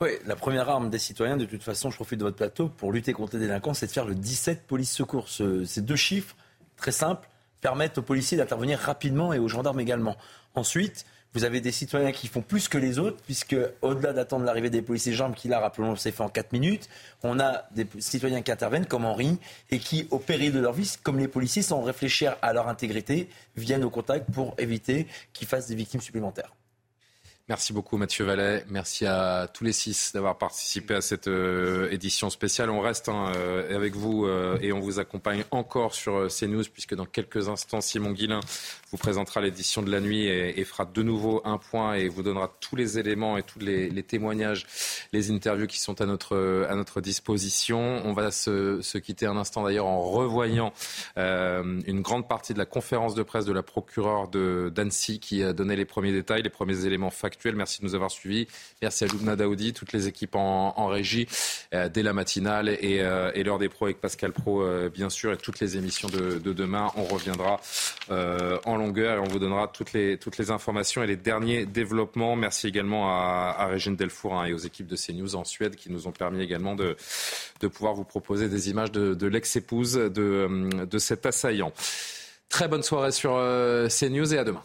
Oui, la première arme des citoyens, de toute façon, je profite de votre plateau, pour lutter contre les délinquants, c'est de faire le 17 police-secours. ces deux chiffres, très simples, permettent aux policiers d'intervenir rapidement et aux gendarmes également. Ensuite, vous avez des citoyens qui font plus que les autres, puisque au-delà d'attendre l'arrivée des policiers gendarmes, qui là, rappelons, s'est fait en 4 minutes, on a des citoyens qui interviennent, comme Henri, et qui, au péril de leur vie, comme les policiers, sans réfléchir à leur intégrité, viennent au contact pour éviter qu'ils fassent des victimes supplémentaires. Merci beaucoup Mathieu Vallet. Merci à tous les six d'avoir participé à cette euh, édition spéciale. On reste hein, euh, avec vous euh, et on vous accompagne encore sur CNews puisque dans quelques instants, Simon Guillain vous présentera l'édition de la nuit et, fera de nouveau un point et vous donnera tous les éléments et tous les, témoignages, les interviews qui sont à notre, à notre disposition. On va se, se quitter un instant d'ailleurs en revoyant une grande partie de la conférence de presse de la procureure d'Annecy qui a donné les premiers détails, les premiers éléments factuels Merci de nous avoir suivis. Merci à Loubna Daoudi, toutes les équipes en, régie, euh, dès la matinale et, euh, l'heure des pros avec Pascal Pro, euh, bien sûr, et toutes les émissions de, demain. On reviendra en longueur et on vous donnera toutes les, informations et les derniers développements. Merci également à, Régine Delfour hein, et aux équipes de CNews en Suède qui nous ont permis également de, pouvoir vous proposer des images de, l'ex-épouse de cet assaillant. Très bonne soirée sur CNews et à demain.